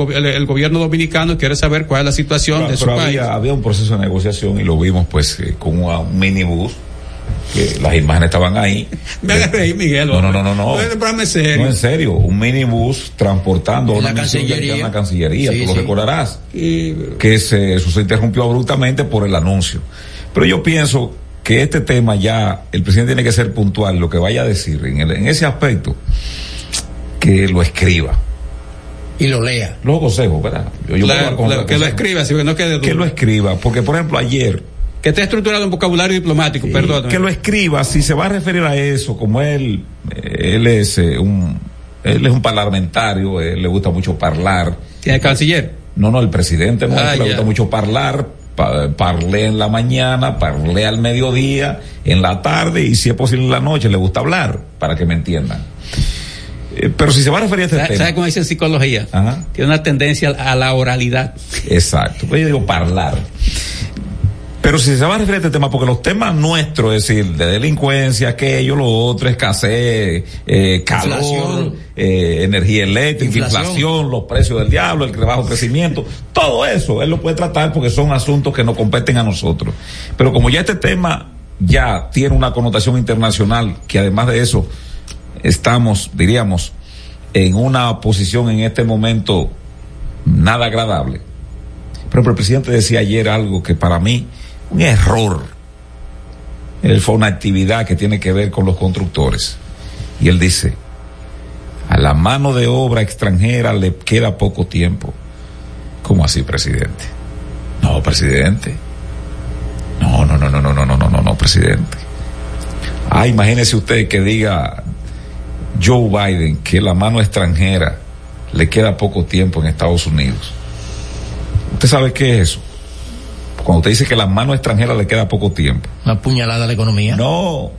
gobierno dominicano quiere saber cuál es la situación de su país. Había un proceso de negociación y lo vimos, pues, eh, con a un minibús que las imágenes estaban ahí. Me reír, Miguel. No, no, no, no. No, no, serio. no en serio. Un minibús transportando una cancillería. la Cancillería, tú lo recordarás. Que se, eso se interrumpió abruptamente por el anuncio. Pero yo pienso que este tema ya, el presidente tiene que ser puntual, lo que vaya a decir en, en ese aspecto, que lo escriba. Y lo lea. Los consejos, ¿verdad? Yo, que lo escriba, que no quede duda. Que lo escriba, porque por ejemplo ayer que esté estructurado en vocabulario diplomático, perdón. Que lo escriba, si se va a referir a eso, como él, él es eh, un, él es un parlamentario, él le gusta mucho hablar. ¿Tiene canciller? No, no, el presidente no, ah, le gusta mucho hablar, parle en la mañana, parle al mediodía, en la tarde y si es posible en la noche, le gusta hablar, para que me entiendan. Eh, pero si se va a referir a este tema. ¿Sabe cómo dice psicología? Tiene una tendencia a la oralidad. Exacto. Pues yo digo hablar. Pero si se va a referir a este tema, porque los temas nuestros, es decir, de delincuencia, aquello, lo otro, escasez, eh, calor, eh, energía eléctrica, inflación. los precios del diablo, el bajo crecimiento, todo eso, él lo puede tratar porque son asuntos que nos competen a nosotros. Pero como ya este tema ya tiene una connotación internacional, que además de eso, estamos, diríamos, en una posición en este momento nada agradable. Pero el presidente decía ayer algo que para mí, un error. Él fue una actividad que tiene que ver con los constructores. Y él dice, a la mano de obra extranjera le queda poco tiempo. ¿Cómo así, presidente? No, presidente. No, no, no, no, no, no, no, no, no, no, presidente. Ah, imagínese usted que diga Joe Biden que la mano extranjera le queda poco tiempo en Estados Unidos. ¿Usted sabe qué es eso? Cuando usted dice que la mano extranjera le queda poco tiempo. Una puñalada a la economía. No,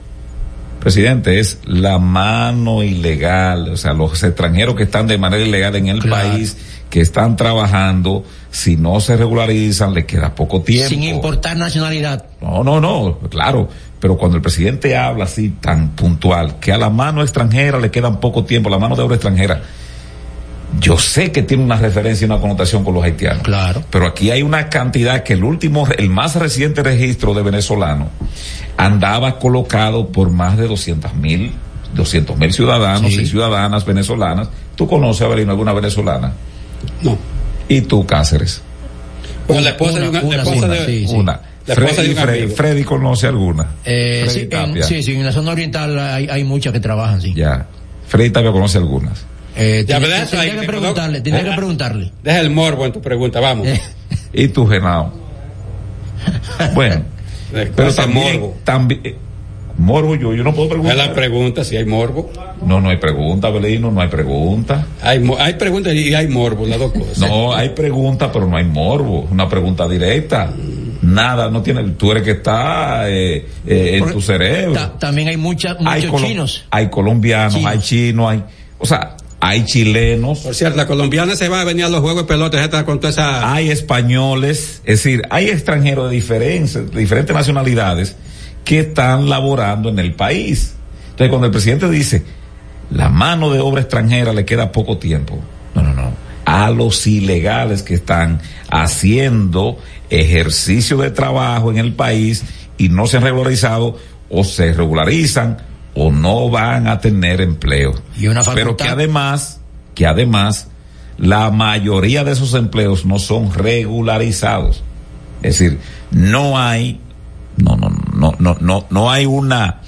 presidente, es la mano ilegal, o sea, los extranjeros que están de manera ilegal en el país, que están trabajando, si no se regularizan, le queda poco tiempo. Sin importar nacionalidad. No, no, no, claro. Pero cuando el presidente habla así tan puntual, que a la mano extranjera le quedan poco tiempo, la mano de obra extranjera, yo sé que tiene una referencia y una connotación con los haitianos. Claro. Pero aquí hay una cantidad que el último, el más reciente registro de venezolanos andaba colocado por más de 200 mil, 200 mil ciudadanos y ciudadanas venezolanas. ¿Tú conoces, Avelino, alguna venezolana? No. ¿Y tú, Cáceres? Bueno, la esposa de una. Esposa de, una. Freddy, Freddy, conoce alguna. Eh, sí, en, sí, sí, en la zona oriental hay, hay muchas que trabajan, sí. Ya. Freddy Tapia conoce algunas. Eh, ya, tendría, que preguntarle, tendría que preguntarle. Deja el morbo en tu pregunta, vamos. y tu Genao. bueno, pero también, morbo. también eh, morbo yo, yo no puedo preguntar. Es la pregunta si hay morbo. No, no hay pregunta, Belino, no hay pregunta. Hay, hay pregunta y hay morbo, las dos cosas. No, hay pregunta, pero no hay morbo. Una pregunta directa. Nada, no tiene, tú eres que está eh, eh, en tu cerebro. también hay muchas, muchos chinos. Hay colombianos, hay chinos, hay, o sea, hay chilenos. Por cierto, la colombiana se va a venir a los juegos de pelota, con toda esa... Hay españoles, es decir, hay extranjeros de diferentes, de diferentes nacionalidades que están laborando en el país. Entonces, cuando el presidente dice, la mano de obra extranjera le queda poco tiempo. No, no, no. A los ilegales que están haciendo ejercicio de trabajo en el país y no se han regularizado o se regularizan o no van a tener empleo. ¿Y una Pero que además, que además, la mayoría de esos empleos no son regularizados. Es decir, no hay, no, no, no, no, no, no hay una,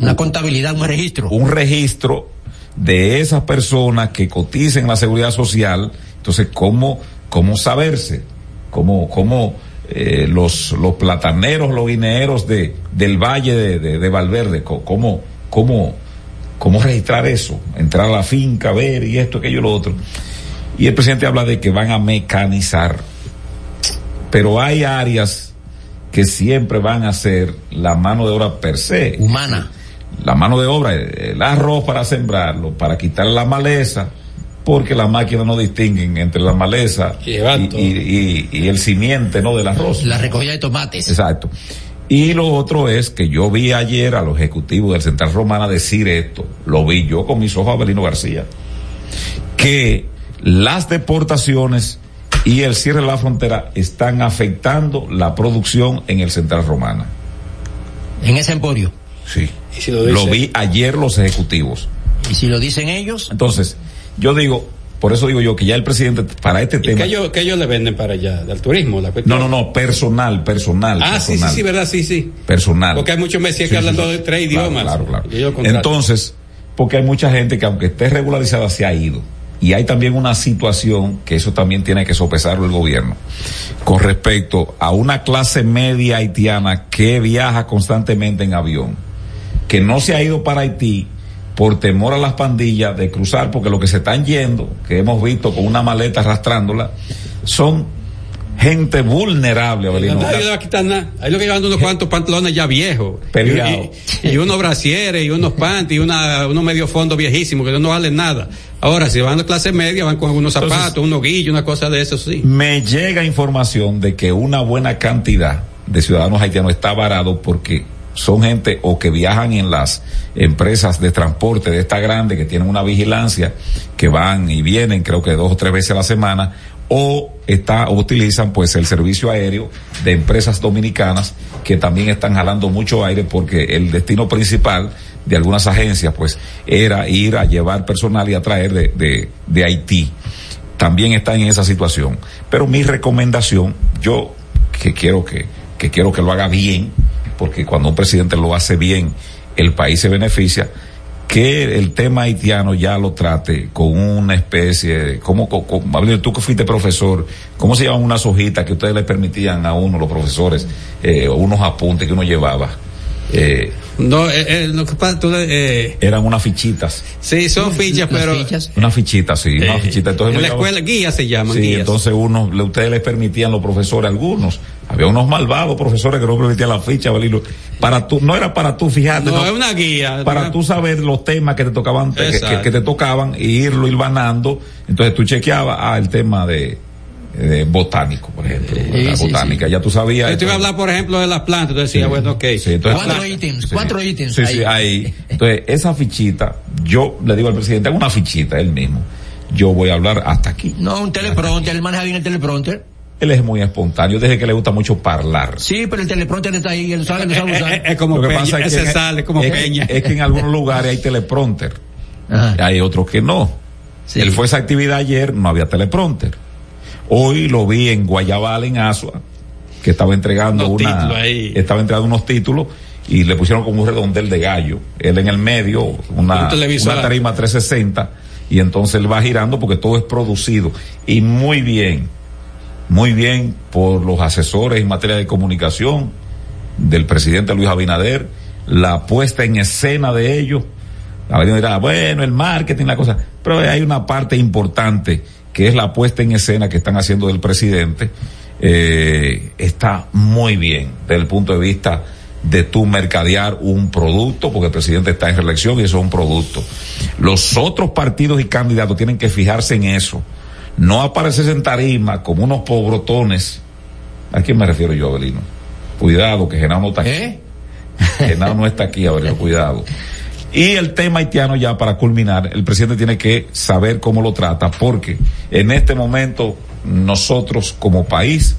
una contabilidad, un registro. Un registro de esas personas que cotizan en la seguridad social. Entonces, ¿cómo, cómo saberse? ¿Cómo, cómo eh, los, los plataneros, los guineeros de, del Valle de, de, de Valverde, cómo, cómo, cómo registrar eso? Entrar a la finca, ver y esto, aquello, lo otro. Y el presidente habla de que van a mecanizar. Pero hay áreas que siempre van a ser la mano de obra per se. Humana. La mano de obra, el arroz para sembrarlo, para quitar la maleza, porque las máquinas no distinguen entre la maleza y, y, y, el simiente ¿no? del arroz. La recogida de tomates. Exacto. Y lo otro es que yo vi ayer a los ejecutivos del Central Romana decir esto, lo vi yo con mis ojos a Belino García, que las deportaciones y el cierre de la frontera están afectando la producción en el Central Romana. En ese emporio. Sí. Si lo, lo, vi ayer los ejecutivos. ¿Y si lo dicen ellos? Entonces, yo digo, por eso digo yo que ya el presidente para este tema. ¿Qué ellos, que ellos le venden para allá? ¿Del turismo? La no, no, no, personal, personal. Ah, personal. sí, sí, sí, verdad, sí, sí. Personal. Porque hay muchos meses sí, que sí, hablando sí. de tres idiomas. Claro. claro. Entonces, porque hay mucha gente que aunque esté regularizada se ha ido. Y hay también una situación que eso también tiene que sopesarlo el gobierno con respecto a una clase media haitiana que viaja constantemente en avión, que no se ha ido para Haití por temor a las pandillas de cruzar, porque lo que se están yendo, que hemos visto con una maleta arrastrándola, son gente vulnerable, Abelino. Ahí lo que llevan unos cuantos pantalones ya viejos. Peleado. Y, y, unos brasieres y unos panties y una, unos medio fondos viejísimos que no valen nada. Ahora, si van a clase media, van con algunos zapatos, Entonces, unos guillos, una cosa de eso, sí. Me llega información de que una buena cantidad de ciudadanos haitianos está varado porque son gente o que viajan en las empresas de transporte de esta grande que tienen una vigilancia que van y vienen creo que dos o tres veces a la semana o está utilizan pues el servicio aéreo de empresas dominicanas que también están jalando mucho aire porque el destino principal de algunas agencias pues era ir a llevar personal y a traer de, de, de Haití. También está en esa situación. Pero mi recomendación yo que quiero que, que quiero que lo haga bien porque cuando un presidente lo hace bien el país se beneficia que el tema haitiano ya lo trate con una especie, como, como tú que fuiste profesor, ¿cómo se llaman unas hojitas que ustedes le permitían a uno, los profesores, eh, unos apuntes que uno llevaba? Eh, no, eh, eh, lo que pasa, tú, eh, eran unas fichitas. Sí, son fichas, pero. Fichas? Una fichita, sí, una fichita. Entonces, en la escuela, guías se llaman. Sí, guías. entonces uno, ustedes les permitían los profesores algunos. Había unos malvados profesores que no permitían la ficha, Valilo. Para tú, no era para tú fijarte. No, no es una guía. Para una... tú saber los temas que te tocaban, que, que, que, te tocaban, y irlo hilvanando. Entonces tú chequeabas, ah, el tema de, de botánico, por ejemplo, sí, la sí, botánica, sí. ya tú sabías. Yo te iba a hablar, por ejemplo, de las plantas, tú decías, bueno, ok. Entonces, cuatro ítems, cuatro ítems. Sí, sí, ahí. Entonces, esa fichita, yo le digo al presidente, hago una fichita él mismo. Yo voy a hablar hasta aquí. No, un teleprompter, él maneja bien el teleprompter. Él es muy espontáneo, desde que le gusta mucho hablar. Sí, pero el teleprompter está ahí, él sabe, lo sabe usar. Es, es, como lo que peña, pasa es que, sale como es, peña. Es que en algunos lugares hay teleprompter. Ajá. Hay otros que no. Sí. Él fue a esa actividad ayer, no había teleprompter. Hoy lo vi en Guayabal, en Asua, que estaba entregando unos una, estaba entregando unos títulos y le pusieron como un redondel de gallo. Él en el medio, una, un una tarima 360, y entonces él va girando porque todo es producido. Y muy bien, muy bien por los asesores en materia de comunicación del presidente Luis Abinader, la puesta en escena de ellos. Abinader dirá, bueno, el marketing, la cosa, pero hay una parte importante que es la puesta en escena que están haciendo del presidente, eh, está muy bien desde el punto de vista de tu mercadear un producto, porque el presidente está en reelección y eso es un producto. Los otros partidos y candidatos tienen que fijarse en eso. No aparecerse en tarima como unos pobrotones. ¿A quién me refiero yo, Abelino? Cuidado, que Genaro no está aquí. ¿Eh? Genaro no está aquí, Abelino, cuidado. Y el tema haitiano ya para culminar, el presidente tiene que saber cómo lo trata, porque en este momento nosotros como país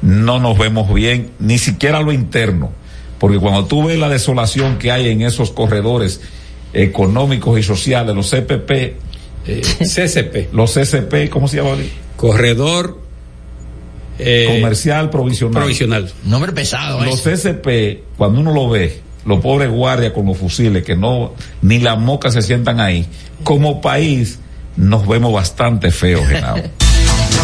no nos vemos bien, ni siquiera lo interno, porque cuando tú ves la desolación que hay en esos corredores económicos y sociales, los CPP, eh, CCP, los CCP, ¿cómo se llama? Corredor eh, comercial provisional. Provisional. Nombre pesado. Los SP, cuando uno lo ve, los pobres guardias con los fusiles, que no, ni las mocas se sientan ahí, como país nos vemos bastante feos, Genao.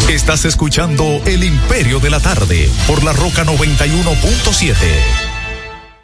Estás escuchando El Imperio de la Tarde por la Roca 91.7.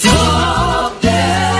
Top 10.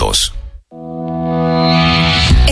minutos.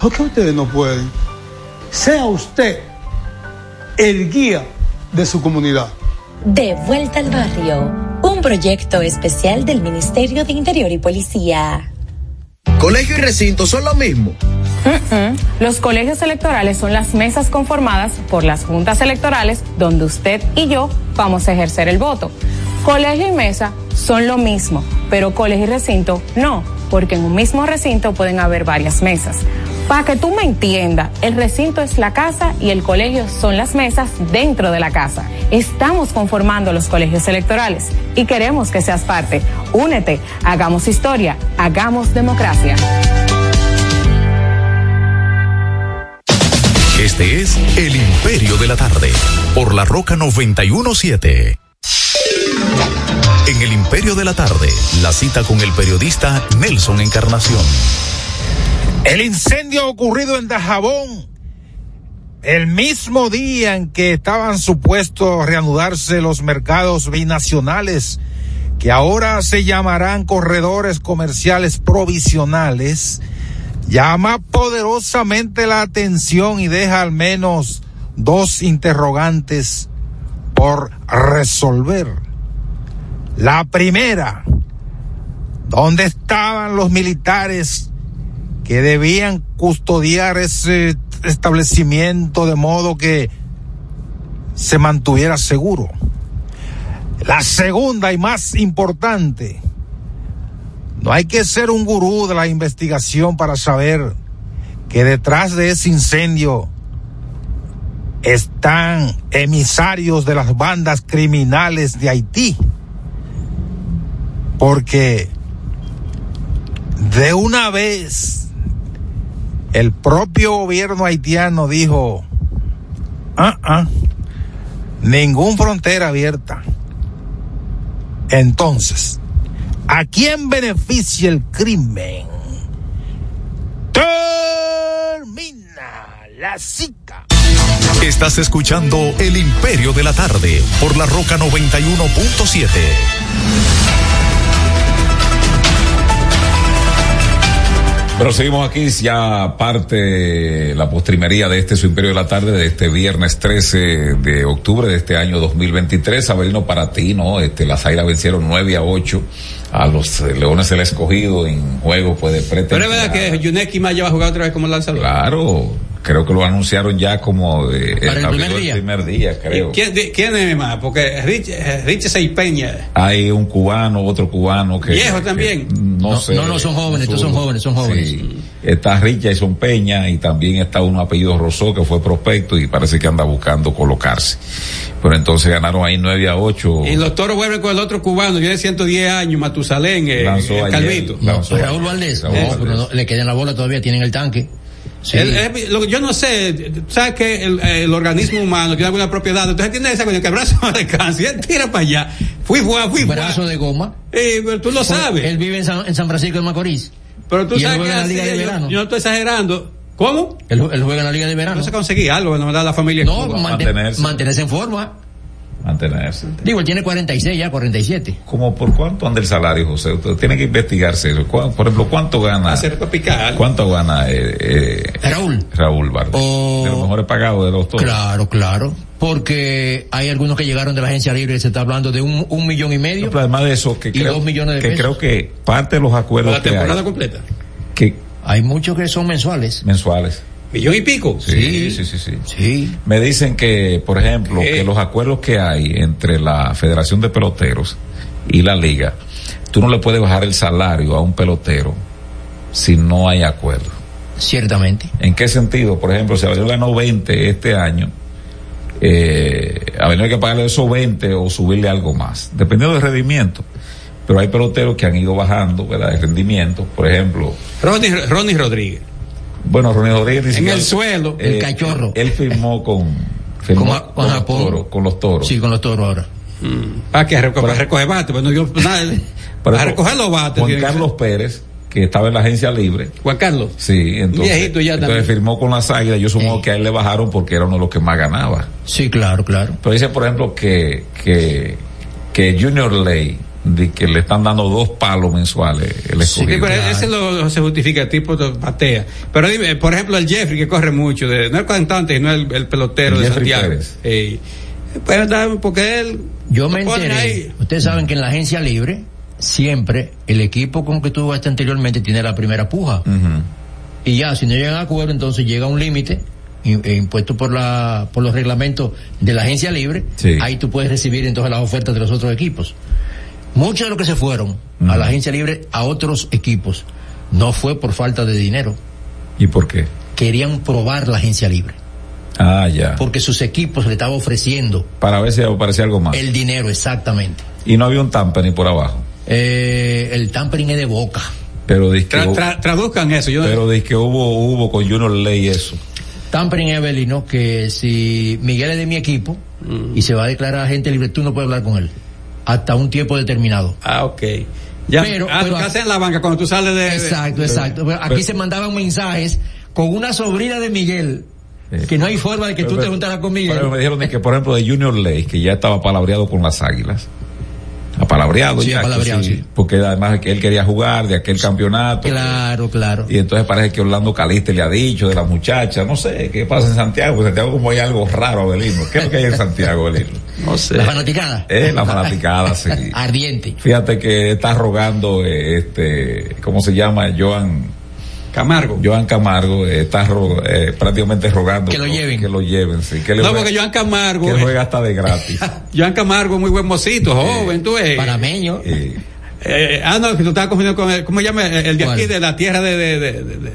¿por qué ustedes no pueden? Sea usted el guía de su comunidad. De vuelta al barrio, un proyecto especial del Ministerio de Interior y Policía. Colegio y recinto son lo mismo. Mm. Los colegios electorales son las mesas conformadas por las juntas electorales donde usted y yo vamos a ejercer el voto. Colegio y mesa son lo mismo, pero colegio y recinto no, porque en un mismo recinto pueden haber varias mesas. Para que tú me entiendas, el recinto es la casa y el colegio son las mesas dentro de la casa. Estamos conformando los colegios electorales y queremos que seas parte. Únete, hagamos historia, hagamos democracia. Este es El Imperio de la Tarde, por la Roca 917. En El Imperio de la Tarde, la cita con el periodista Nelson Encarnación. El incendio ocurrido en Dajabón, el mismo día en que estaban supuestos reanudarse los mercados binacionales, que ahora se llamarán corredores comerciales provisionales, llama poderosamente la atención y deja al menos dos interrogantes por resolver. La primera, ¿dónde estaban los militares que debían custodiar ese establecimiento de modo que se mantuviera seguro. La segunda y más importante, no hay que ser un gurú de la investigación para saber que detrás de ese incendio están emisarios de las bandas criminales de Haití. Porque de una vez el propio gobierno haitiano dijo, ah, ah, ningún frontera abierta. Entonces, ¿a quién beneficia el crimen? Termina la cita. Estás escuchando El Imperio de la Tarde por la Roca 91.7. Pero seguimos aquí, ya parte la postrimería de este su Imperio de la Tarde, de este viernes 13 de octubre de este año 2023. Avelino, para ti, ¿no? Este, las Águilas vencieron 9 a 8 a los Leones del Escogido en juego, puede pretender. Pero es verdad que Yuneki Maya va a jugar otra vez como lanzador. Claro, creo que lo anunciaron ya como eh, Para el primer el día. primer día, creo. ¿Quién, de- quién es más? Porque Rich, eh, Rich Seipeña, Hay un cubano, otro cubano que. viejo también. No, No, sé. no, no, son jóvenes, estos son jóvenes, son jóvenes. Sí. Está Richardson Peña y también está uno apellido Rosó que fue prospecto y parece que anda buscando colocarse. Pero entonces ganaron ahí 9 a 8. Y los toros vuelven con el otro cubano, tiene 110 años, Matusalén, eh, Lanzó eh, ayer, Calvito. lanzó Raúl Valdés, Raúl no, Valdés. pero no, le quedan la bola todavía, tienen el tanque. Sí. El- el- lo que yo no sé, tú sabes que el, el organismo humano tiene alguna propiedad, entonces tiene esa cosa que el brazo no descansa, y él tira para allá, fui, fui, fui, fui. brazo de goma. Eh, pero tú lo sabes. Él vive en San, en San Francisco de Macorís. Pero tú sabes que así de yo, no estoy exagerando. ¿Cómo? Él, él juega en la Liga de Verano. No se conseguir algo, no me da la familia. No, mantenerse. mantenerse en forma. Mantenerse. Digo, él tiene 46 ya, 47. ¿Cómo por cuánto anda el salario, José? Usted tiene que investigarse eso. ¿Cuá- Por ejemplo, ¿cuánto gana? Hacer tropical. ¿Cuánto gana eh, eh, Raúl. Raúl? O- De los mejores pagados de los toros. Claro, claro. Porque hay algunos que llegaron de la agencia libre y se está hablando de un, un millón y medio. No, pero además de eso, que Y creo, dos millones de que pesos. creo que parte de los acuerdos la que hay, temporada completa. que Hay muchos que son mensuales. mensuales. Millón y pico. Sí, sí, sí, sí. Sí. Me dicen que, por ejemplo, ¿Qué? que los acuerdos que hay entre la Federación de Peloteros y la Liga, tú no le puedes bajar el salario a un pelotero si no hay acuerdo. Ciertamente. ¿En qué sentido? Por ejemplo, si Avenida ganó 20 este año, eh, hay que pagarle esos 20 o subirle algo más, dependiendo del rendimiento. Pero hay peloteros que han ido bajando, ¿verdad? El rendimiento, por ejemplo, Ronnie, Ronnie Rodríguez. Bueno, Ronnie Rodríguez ni En el suelo. eh, El cachorro. Él firmó con, firmó Con- con los Japón. toros, con los toros. Sí, con los toros ahora. Para que reco- para recoger bate, pues no dio nada. Para recoger los bates. Juan Carlos. Pérez, que estaba en la agencia libre. Juan Carlos. Sí, entonces, Viejito ya entonces también. firmó con las águilas. Yo supongo Sí. que a él le bajaron porque era uno de los que más ganaba. Sí, claro, claro. Pero dice, por ejemplo, que, que, que Junior Ley, de que le están dando dos palos mensuales el Sí, pero ese lo, se justifica, el tipo de batea. Pero dime, por ejemplo, el Jeffrey que corre mucho, de, no el cantante, sino el, el pelotero El de Jeffrey Santiago. Pérez. Eh, pues, porque él. Yo me enteré. ahí. Ustedes saben que en la agencia libre, siempre el equipo con que tú jugaste anteriormente tiene la primera puja. Y ya, si no llegan a acuerdo, entonces llega un límite e impuesto por la por los reglamentos de la agencia libre. Sí. Ahí tú puedes recibir entonces las ofertas de los otros equipos. Muchos de los que se fueron a la agencia libre a otros equipos no fue por falta de dinero. ¿Y por qué? Querían probar la agencia libre. Ah, ya. Porque sus equipos le estaban ofreciendo Para ver si aparecía algo más. el dinero exactamente. Y no había un tamper ni por abajo. Eh, el tampering es de boca. Pero dice que, Tra- hubo- tra- traduzcan eso. Yo, pero dice que hubo, hubo con Junior Ley eso. Tampering es Belino que si Miguel es de mi equipo y se va a declarar agente libre, tú no puedes hablar con él. Hasta un tiempo determinado. ah, ok. Ya, Pero- ah, pero- ¿qué hacen en la banca cuando tú sales de. de- Exacto, exacto. Pero aquí pero- se mandaban mensajes con una sobrina de Miguel, que no hay forma de que tú te juntaras con Miguel. Pero me dijeron de que, por ejemplo, de Junior Ley, que ya estaba palabreado con las águilas. Apalabreado Sí, ya. apalabreado, sí. Porque además que él quería jugar de aquel campeonato. Claro, claro. Y entonces parece que Orlando Caliste le ha dicho de la muchacha, no sé, ¿qué pasa en Santiago? En Santiago como hay algo raro, Abelino. ¿Qué es lo que hay en Santiago, Abelino? No sé. La fanaticada. Eh, la fanaticada, sí. Ardiente. Fíjate que está rogando, eh, este, ¿cómo se llama? Joan, Camargo. Joan Camargo eh, está ro- eh, prácticamente rogando Que lo lleven. Que lo lleven, sí. Que le No, porque Joan Camargo. que eh, juega hasta de gratis. Joan Camargo, muy buen mocito, joven, tú ves. Panameño. Eh, ah, no, que tú estabas confundiendo con el, ¿cómo se llama? El de ¿Cuál? aquí, de la tierra de, de, de, de,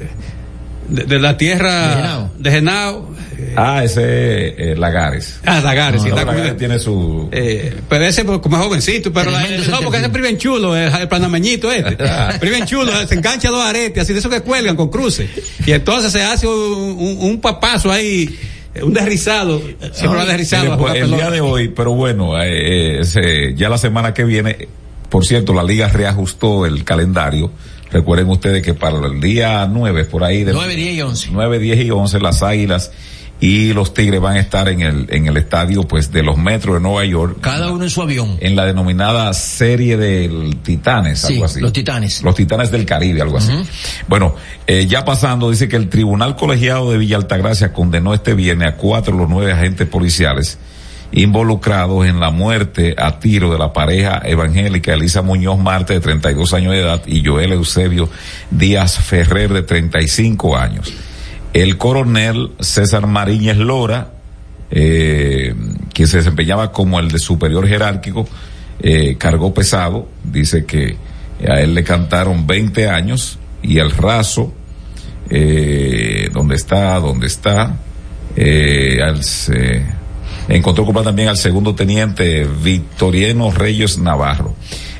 de- la ¿De tierra de Genao. Ah, ese eh, Lagares. Ah, Lagares, sí, No, Lagares tiene su... Eh, pero ese pues, como es jovencito, pero la- no, porque ese es bien chulo, el, el panameñito este. Pero bien chulo, se engancha dos aretes, así de esos que cuelgan con cruces. Y entonces se hace un, un, un papazo ahí, un desrizado, siempre lo ha desrizado pues, el día de hoy, pero bueno, eh, eh, se- ya la semana que viene, por cierto, la liga reajustó el calendario. Recuerden ustedes que para el día 9, por ahí de 9, 10 y 11. 9, 10 y 11, las Águilas y los Tigres van a estar en el, en el estadio, pues, de los Metros de Nueva York. Cada uno en su avión. En la denominada serie del Titanes, Sí, algo así. los Titanes. Los Titanes del Caribe, algo así. Bueno, eh, ya pasando, dice que el Tribunal Colegiado de Villa Altagracia condenó este viernes a cuatro de los nueve agentes policiales involucrados en la muerte a tiro de la pareja evangélica Elisa Muñoz Marte de 32 años de edad y Joel Eusebio Díaz Ferrer de 35 años. El coronel César Mariñez Lora, eh, que se desempeñaba como el de superior jerárquico, eh, cargó pesado, dice que a él le cantaron 20 años y el raso, eh, donde está, donde está, eh, al, se- encontró culpable también al segundo teniente Victoriano Reyes Navarro.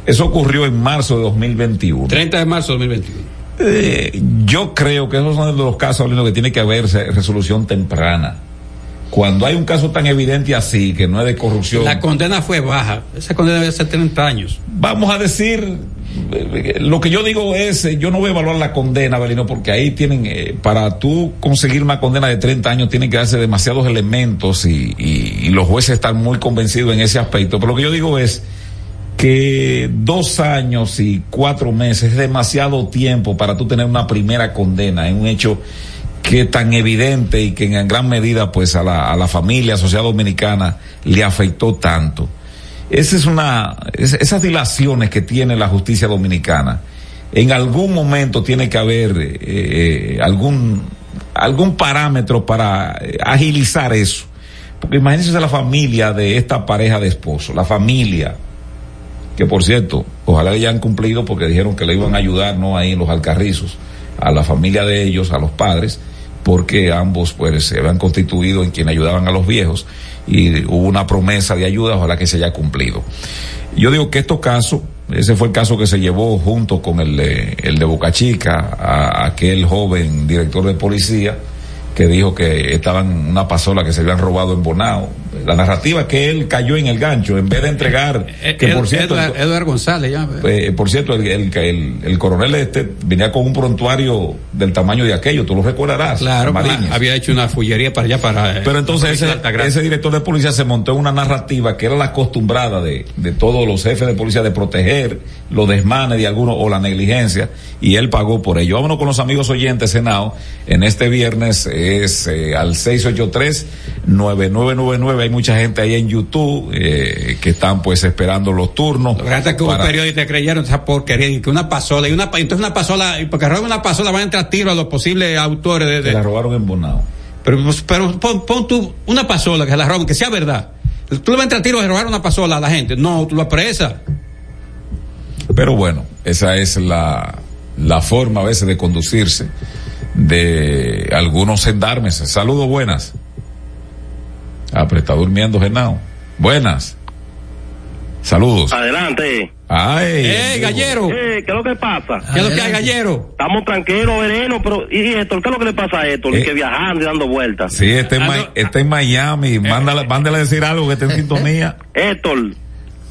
Eso ocurrió en marzo de 2021. 30 de marzo de 2021. Eh, yo creo que esos son de los casos en los que tiene que haber resolución temprana. Cuando hay un caso tan evidente así, que no es de corrupción, La condena fue baja. Esa condena debe ser 30 años. vamos a decir, lo que yo digo es, eh, yo no voy a evaluar la condena, Belino, porque ahí tienen, eh, para tú conseguir una condena de 30 años, tienen que darse demasiados elementos y, y- y los jueces están muy convencidos en ese aspecto. Pero lo que yo digo es que dos años y cuatro meses es demasiado tiempo para tú tener una primera condena en un hecho que tan evidente y que en gran medida pues a la, a la familia, sociedad dominicana le afectó tanto. Esa es una, es- esas dilaciones que tiene la justicia dominicana, en algún momento tiene que haber eh, eh, algún, algún parámetro para eh, agilizar eso. Porque imagínense la familia de esta pareja de esposos, la familia, que por cierto, ojalá que ya han cumplido porque dijeron que le iban a ayudar, ¿no? Ahí en los alcarrizos, a la familia de ellos, a los padres, porque ambos pues se habían constituido en quien ayudaban a los viejos y hubo una promesa de ayuda, ojalá que se haya cumplido. Yo digo que estos casos, ese fue el caso que se llevó junto con el de, el de Boca Chica, a aquel joven director de policía, que dijo que estaban una pasola que se habían robado en Bonao. La narrativa es que él cayó en el gancho en vez de entregar, que por cierto, Edward, Edward González, ya. eh, por cierto, el, el, el- el coronel este venía con un prontuario del tamaño de aquello, tú lo recordarás. Claro, había hecho una fullería para allá, para. eh, Pero entonces ese, ese director de policía se montó en una narrativa que era la acostumbrada de, de todos los jefes de policía de proteger los desmanes de algunos o la negligencia y él pagó por ello. Vámonos con los amigos oyentes, Senado. En este viernes es eh, al 683-9999. Mucha gente ahí en YouTube eh, que están pues esperando los turnos. Hasta que para- periodistas que creyeron esa porquería y que una pasola y una entonces una pasola y porque roban una pasola van a entrar tiro a los posibles autores de, la robaron en Bonao. pero pues, pero pon, pon tú una pasola que se la roban que sea verdad tú le vas a entrar tiro a robar una pasola a la gente no tú lo apresas Pero bueno, esa es la, la forma a veces de conducirse de algunos gendarmes. Saludos, buenas. Ah, pero está durmiendo Genao. Buenas. Saludos. Adelante. Ay. ¡Eh, gallero! Eh, ¿Qué es lo que pasa? ¿Qué es lo que hay, gallero? Estamos tranquilos, veneno, pero ¿y Héctor? ¿Qué es lo que le pasa a Héctor? Eh. Que viajando y dando vueltas. Sí, está en, está en Miami. Mándale, mándale a decir algo que esté en sintonía. Héctor,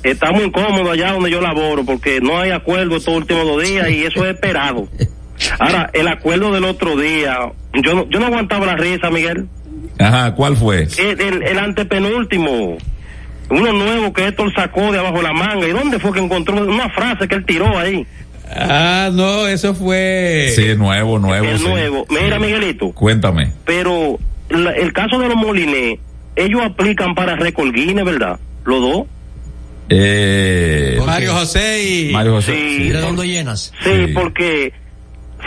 estamos incómodos allá donde yo laboro porque no hay acuerdo estos últimos dos días y eso es esperado. Ahora, el acuerdo del otro día, yo no, yo no aguantaba la risa, Miguel. Ajá, ¿cuál fue? El, el, el antepenúltimo, uno nuevo que Héctor sacó de abajo la manga. ¿Y dónde fue que encontró una frase que él tiró ahí? ah no eso fue Sí, nuevo, nuevo. el sí. nuevo. Mira, Miguelito, Cuéntame. pero la- el caso de los Molinés, ellos aplican para Guinness, ¿verdad? Los dos. Eh, Mario José y Mario José. Sí, Redondo llenas. Sí, porque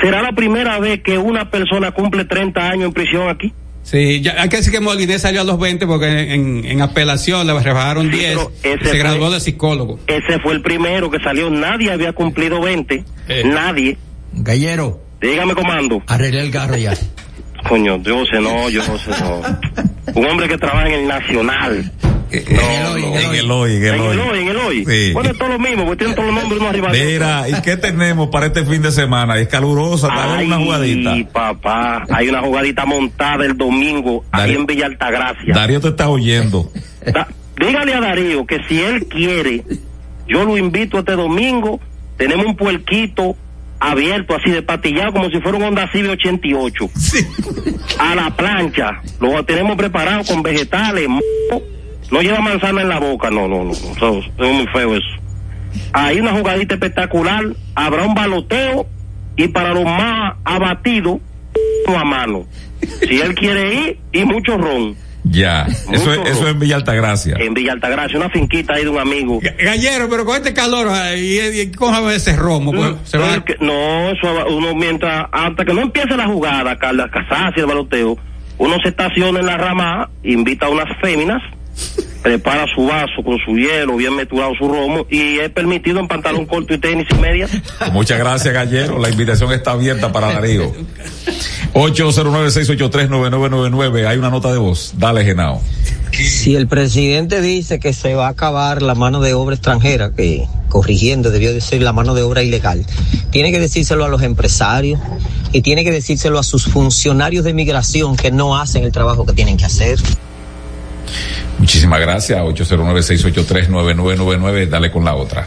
¿Será la primera vez que una persona cumple 30 años en prisión aquí? Sí, ya, hay que decir que Molinés salió a los 20 porque en, en apelación le rebajaron 10. se graduó de psicólogo. Ese fue el primero que salió. Nadie había cumplido 20. Eh. Nadie. Gallero. Dígame, comando. Arreglé el carro ya. Coño, yo sé no, yo no sé no. Un hombre que trabaja en el Nacional. Eh, eh, en el hoy, en el hoy. En el hoy, en. Bueno, es todo lo mismo, porque tienen todos los nombres uno arriba. Mira, ¿y qué tenemos para este fin de semana? Es calurosa, está una jugadita. Sí, papá, hay una jugadita montada el domingo ahí en Villa Altagracia. Darío te está oyendo. dígale a Darío que si él quiere, yo lo invito este domingo, tenemos un puerquito abierto así de patillado como si fuera un Honda Civic 88. Sí. A la plancha. Lo tenemos preparado con vegetales, no lleva manzana en la boca, no, no, no, no, es muy feo eso. Hay una jugadita espectacular, habrá un baloteo y para los más abatidos, a mano. Si él quiere ir, y mucho ron. Ya, eso es, eso es en Villa Altagracia. En Villa Altagracia, una finquita ahí de un amigo. Gallero, pero con este calor, y, y cójame ese romo, pues, se va. no, eso uno mientras, hasta que no empiece la jugada, Carla y el baloteo, uno se estaciona en la rama, invita a unas féminas, prepara su vaso con su hielo, bien meturado su romo y es permitido en pantalón corto y tenis y media. Muchas gracias, Gallero. La invitación está abierta para Darío. 809-683-9999. Hay una nota de voz. Dale, Genao. Si el presidente dice que se va a acabar la mano de obra extranjera, que corrigiendo debió decir la mano de obra ilegal, tiene que decírselo a los empresarios y tiene que decírselo a sus funcionarios de migración que no hacen el trabajo que tienen que hacer. Muchísimas gracias. 809-683-9999. Dale con la otra.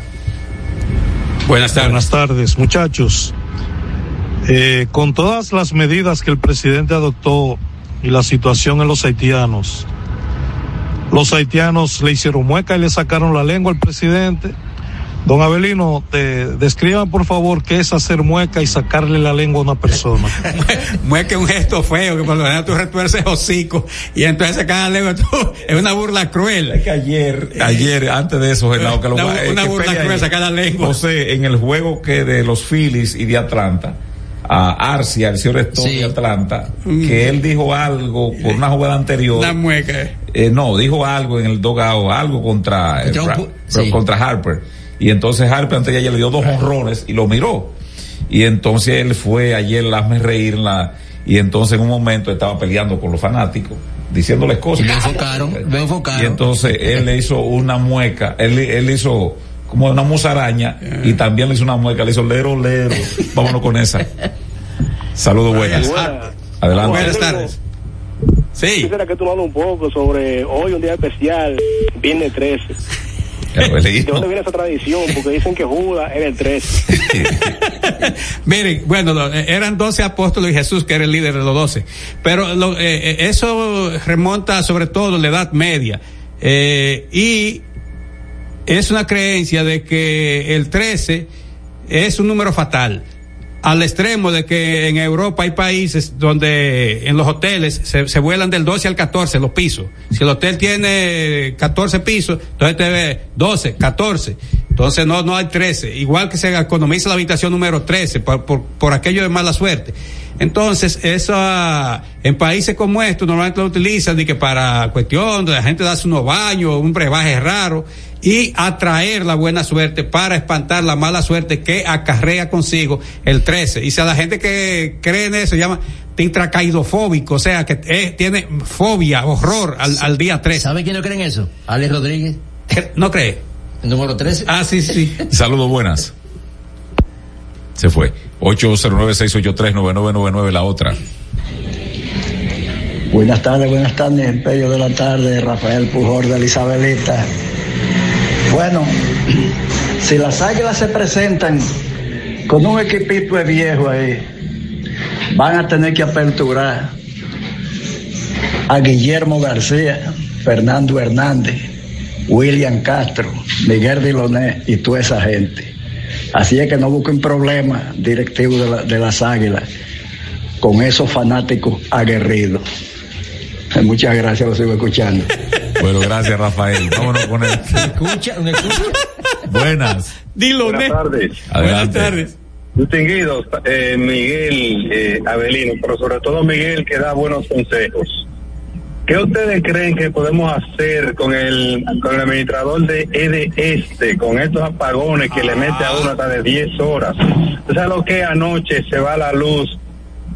Buenas tardes. Buenas tardes, muchachos. Eh, con todas las medidas que el presidente adoptó y la situación en los haitianos, los haitianos le hicieron mueca y le sacaron la lengua al presidente Don Abelino, te, describan por favor qué es hacer mueca y sacarle la lengua a una persona. mueca es un gesto feo, que por lo general tú retuerces hocico y entonces sacar la lengua tú, es una burla cruel. Es que ayer, ayer, antes de eso, Genao, que lo Una, una burla cruel sacar la lengua. José, en el juego que de los Phillies y de Atlanta, a Arcia, el señor Stone de Atlanta, mm. que él dijo algo por una jugada anterior. Una mueca. Eh, no, dijo algo en el dogado, algo contra, contra Harper y entonces Harper antes de ella le dio dos honrones y lo miró. Y entonces él fue ayer, hazme reír, la, y entonces en un momento estaba peleando con los fanáticos, diciéndoles cosas. Me enfocaron, me enfocaron. Y entonces él le hizo una mueca, él, él hizo como una musaraña y también le hizo una mueca, le hizo lero, lero. Vámonos con esa. Saludos buenas. Adelante. Buenas tardes. Sí. Quisiera que tú hables un poco sobre hoy, un día especial, viernes 13. ¿De dónde viene esa tradición? Porque dicen que Judas era el 13. Miren, bueno, eran 12 apóstoles y Jesús que era el líder de los 12. Pero lo, eh, eh, eso remonta sobre todo a la Edad Media. Eh, y es una creencia de que el 13 es un número fatal al extremo de que en Europa hay países donde en los hoteles se, se, vuelan del 12 al 14 los pisos. Si el hotel tiene 14 pisos, entonces te ve 12, 14. Entonces no, no hay 13. Igual que se economiza la habitación número 13 por, por, por aquello de mala suerte. Entonces, eso en países como estos normalmente lo utilizan de que para cuestión de la gente darse unos baños, un brebaje raro y atraer la buena suerte para espantar la mala suerte que acarrea consigo el 13. Y si a la gente que cree en eso se llama tetracaidofóbico, o sea, que eh, tiene fobia, horror al, al día 13. ¿Sabe quién no cree en eso? Alex Rodríguez. ¿No cree? El número 13. Ah, sí, sí. Saludos, buenas. Se fue. 809-683-9999, la otra. Buenas tardes, buenas tardes, Imperio de la Tarde, Rafael Pujor de Isabelita. Bueno, si las águilas se presentan con un equipito de viejo ahí, van a tener que aperturar a Guillermo García, Fernando Hernández, William Castro, Miguel Diloné y toda esa gente. Así es que no busquen problemas directivos de, las águilas con esos fanáticos aguerridos. Muchas gracias, lo sigo escuchando. Bueno, gracias, Rafael. Vámonos con escucha? ¿Me escucha? Buenas. Dilo, Buenas tardes. Buenas tardes. distinguidos, eh, Miguel eh, Avelino, pero sobre todo Miguel que da buenos consejos. ¿Qué ustedes creen que podemos hacer con el, con el administrador de EDE Este, con estos apagones que le mete a uno hasta de 10 horas? ¿Tú sabes lo que anoche se va la luz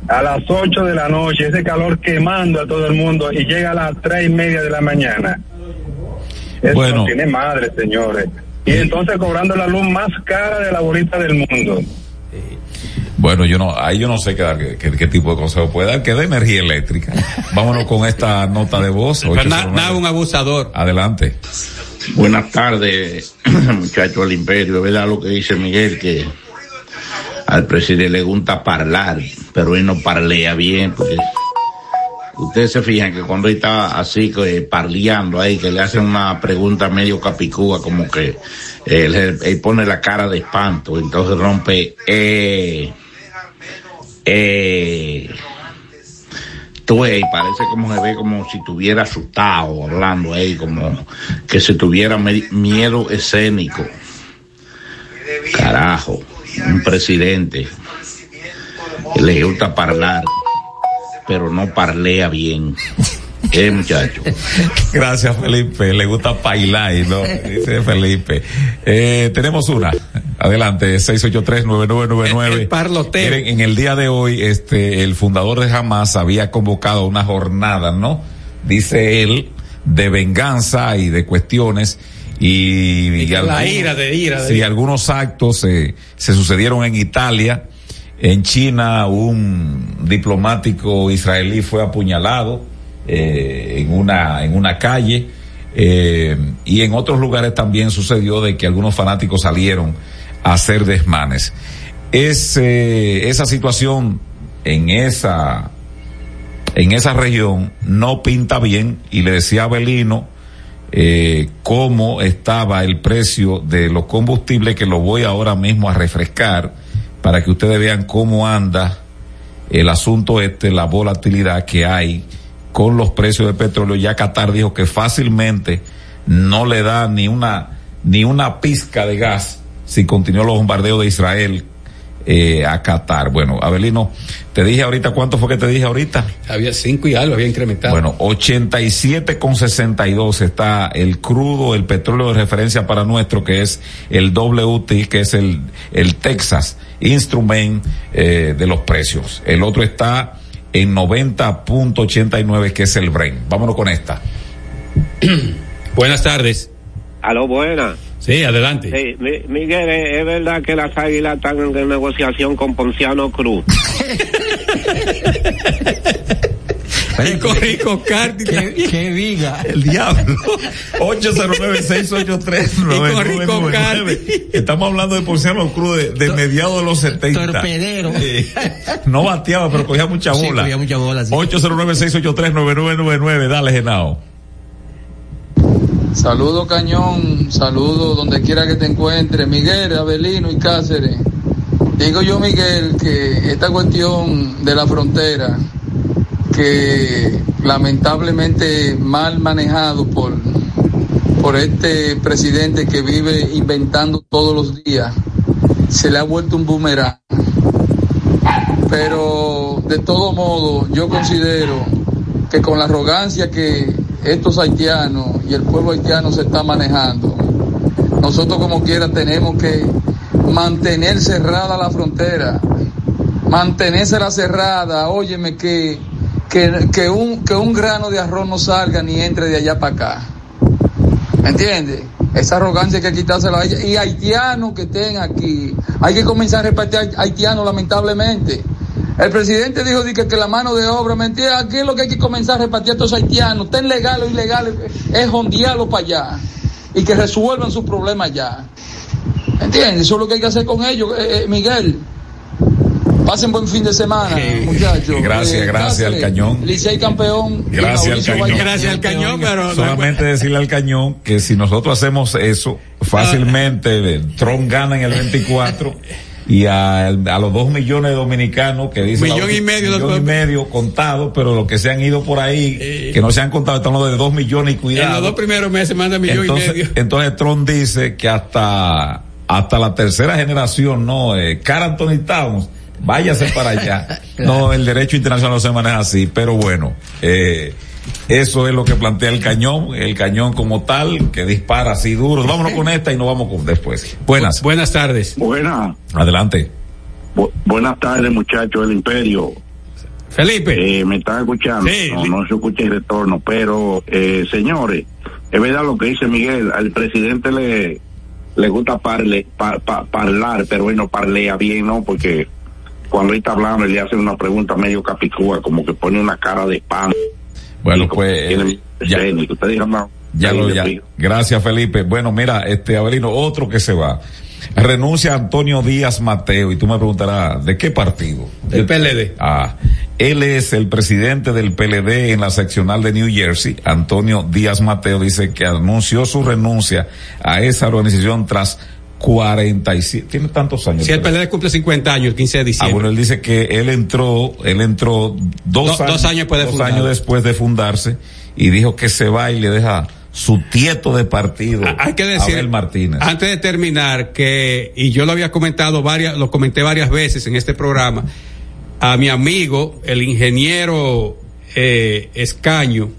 a las 8 de la noche, ese calor quemando a todo el mundo y llega a las tres y media de la mañana? Eso Bueno. no tiene madre, señores. Y entonces cobrando la luz más cara de la bolita del mundo. Bueno, yo no, ahí yo no sé qué, dar, qué, qué- tipo de consejo puede dar, que de energía eléctrica. Vámonos con esta nota de voz. Pero na- 809. nada, un abusador. Adelante. Buenas tardes, muchachos del imperio. Es verdad lo que dice Miguel, que al presidente le gusta hablar, pero él no parlea bien, porque ustedes se fijan que cuando él está así, que parleando ahí, que le hacen una pregunta medio capicúa, como que él, él pone la cara de espanto, entonces rompe, eh, eh, tú ves, y parece como se ve como si estuviera asustado hablando ahí, como que se tuviera miedo escénico. Carajo, un presidente le gusta hablar, pero no parlea bien. Eh, muchacho. Gracias, Felipe. Le gusta bailar, ¿no? Dice Felipe. Eh, tenemos una. Adelante, 683-9999. parloteo. Miren, en el día de hoy, este, el fundador de Hamas había convocado una jornada, ¿no? Dice él, de venganza y de cuestiones. Y, y la ira, de ira, de Sí, ira. algunos actos eh, se sucedieron en Italia. En China, un diplomático israelí fue apuñalado eh, en una en una calle eh, y en otros lugares también sucedió de que algunos fanáticos salieron a hacer desmanes. Es, eh, esa situación en esa en esa región no pinta bien y le decía a Belino eh, cómo estaba el precio de los combustibles que lo voy ahora mismo a refrescar para que ustedes vean cómo anda el asunto este, la volatilidad que hay con los precios de petróleo. Ya Qatar dijo que fácilmente no le da ni una ni una pizca de gas si continúa los bombardeos de Israel eh, a Qatar. Bueno, Abelino, te dije ahorita, ¿cuánto fue que te dije ahorita? Había cinco y algo, había incrementado. Bueno, 87,62 está el crudo, el petróleo de referencia para nuestro, que es el WT, que es el, el Texas Instrument eh, de los precios. El otro está en 90.89, que es el Brent. Vámonos con esta. Buenas tardes. Aló, buena. Sí, adelante. Sí, Mi- Miguel, ¿es, es verdad que las águilas están en negociación con Ponciano Cruz. Y con Rico Cardi. ¿Qué, qué viga? El diablo. 809-683-9999. Estamos hablando de Porciano Cruz de, de mediados de los 70. Torpedero. Sí. No bateaba, pero cogía mucha Sí, bola. cogía mucha bola, sí. 809-683-9999. Dale, Genao. Saludo Cañón, saludo donde quiera que te encuentres, Miguel, Abelino y Cáceres. Digo yo, Miguel, que esta cuestión de la frontera, que lamentablemente mal manejado por, por este presidente que vive inventando todos los días, se le ha vuelto un boomerang. Pero de todo modo, yo considero que con la arrogancia que estos haitianos y el pueblo haitiano se está manejando, nosotros como quiera tenemos que mantener cerrada la frontera, mantenérsela cerrada, óyeme que, que, que un, que un grano de arroz no salga ni entre de allá para acá. ¿Me entiendes? Esa arrogancia hay que quitársela a ella. Y haitianos que estén aquí, hay que comenzar a repartir haitianos lamentablemente. El presidente dijo di que, que la mano de obra, mentira, aquí es lo que hay que comenzar a repartir a estos haitianos, estén legales o ilegales, es hondearlos para allá y que resuelvan sus problemas ya. ¿Entiendes? Eso es lo que hay que hacer con ellos, eh, eh, Miguel. Pasen buen fin de semana, muchachos. Gracias, Eh, gracias al cañón. Licey campeón. y Gracias al cañón. Vallejo. Gracias al cañón, pero no- Solamente decirle al cañón que si nosotros hacemos eso, fácilmente eh, Trump gana en el 24 y a, a los dos millones de dominicanos que dicen Millón y medio, millón doctor. y medio contados, pero los que se han ido por ahí, que no se han contado, están los de dos millones y en los cuidado. dos primeros meses manda millón entonces, y medio. entonces Trump dice que hasta hasta la tercera generación, no, eh, Cara Anthony Towns, váyase para allá. No, el derecho internacional no se maneja así, pero bueno, eh, eso es lo que plantea el cañón, el cañón como tal, que dispara así duro. Vámonos con esta y nos vamos con después. Buenas. Buenas tardes. Buenas. Adelante. Bu- buenas tardes, muchachos del Imperio. Felipe. Eh, me están escuchando. Sí, no, no se escucha el retorno, pero, eh, señores, es verdad lo que dice Miguel. Al presidente le, le gusta parle, pa- pa- parlar, pero él no parlea bien, ¿no? Porque cuando él está hablando, él le hace una pregunta medio capicúa, como que pone una cara de pan. Bueno, pues, Tiene- ya- Ustedes digan, no, Ya lo, ya. Gracias, Felipe. Bueno, mira, este Avelino, otro que se va. Renuncia Antonio Díaz Mateo y tú me preguntarás, ¿de qué partido? Del PLD. Ah, él es el presidente del PLD en la seccional de New Jersey. Antonio Díaz Mateo dice que anunció su renuncia a esa organización tras 47, tiene tantos años. Si el PLD cumple 50 años el 15 de Ah, diciembre. bueno, él dice que él entró, él entró dos, Do- años, dos años después de dos años después de fundarse y dijo que se va y le deja su tieto de partido Hay que decir, Abel Martínez. antes de terminar, que, y yo lo había comentado varias, lo comenté varias veces en este programa, a mi amigo, el ingeniero eh, Escaño,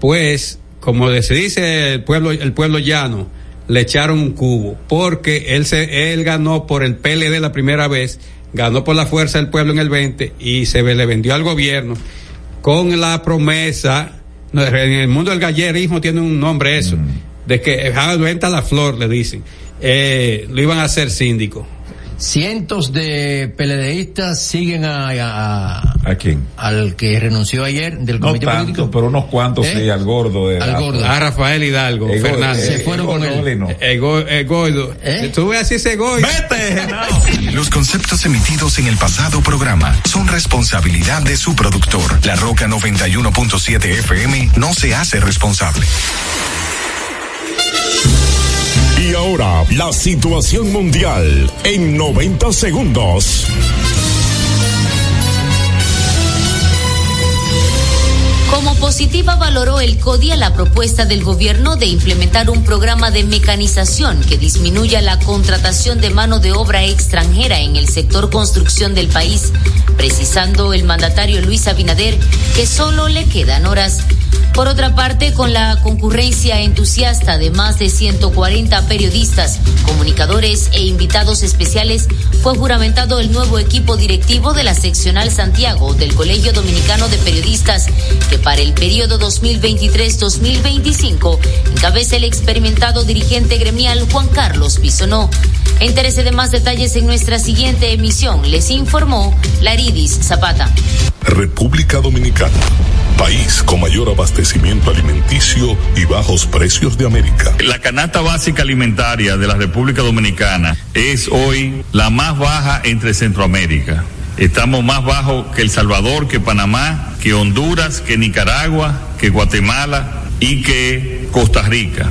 pues, como se dice el pueblo, el pueblo llano, le echaron un cubo, porque él se, él ganó por el PLD la primera vez, ganó por la fuerza del pueblo en el 20 y se le vendió al gobierno con la promesa, en el mundo del gallerismo tiene un nombre eso, de que eh, venta la flor, le dicen, eh, lo iban a hacer síndico. Cientos de PLDistas siguen a, a- ¿A quién? al que renunció ayer del No comité tanto, político. pero unos cuantos ¿Eh? sí, al gordo. De Al gordo. A Rafael Hidalgo, El Fernández. eh, Se fueron con él. el, go- el gordo. Tú ves así ese gordo. Los conceptos emitidos en el pasado programa son responsabilidad de su productor. La Roca 91.7 FM no se hace responsable. Y ahora, la situación mundial en 90 segundos. Como positiva valoró el CODIA la propuesta del gobierno de implementar un programa de mecanización que disminuya la contratación de mano de obra extranjera en el sector construcción del país, precisando el mandatario Luis Abinader que solo le quedan horas. Por otra parte, con la concurrencia entusiasta de más de 140 periodistas, comunicadores e invitados especiales, fue juramentado el nuevo equipo directivo de la seccional Santiago del Colegio Dominicano de Periodistas, que para el periodo 2023-2025 encabeza el experimentado dirigente gremial Juan Carlos Bisonó. Entérese de más detalles en nuestra siguiente emisión, les informó Laridis Zapata. República Dominicana, país con mayor abastecimiento alimenticio y bajos precios de América. La canasta básica alimentaria de la República Dominicana es hoy la más baja entre Centroamérica. Estamos más bajo que El Salvador, que Panamá, que Honduras, que Nicaragua, que Guatemala y que Costa Rica.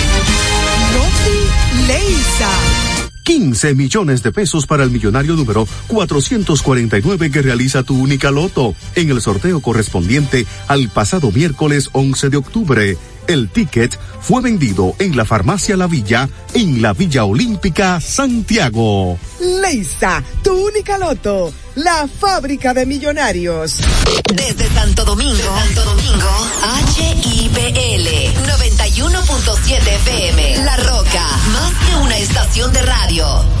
Noti Leisa. 15 millones de pesos para el millonario número 449 que realiza tu única loto en el sorteo correspondiente al pasado miércoles 11 de octubre. El ticket fue vendido en la farmacia La Villa en la Villa Olímpica Santiago. Leisa, tu única loto, la fábrica de millonarios. Desde Santo Domingo, Santo Domingo, HIPL 91.7 FM. La Roca, más que una estación de radio.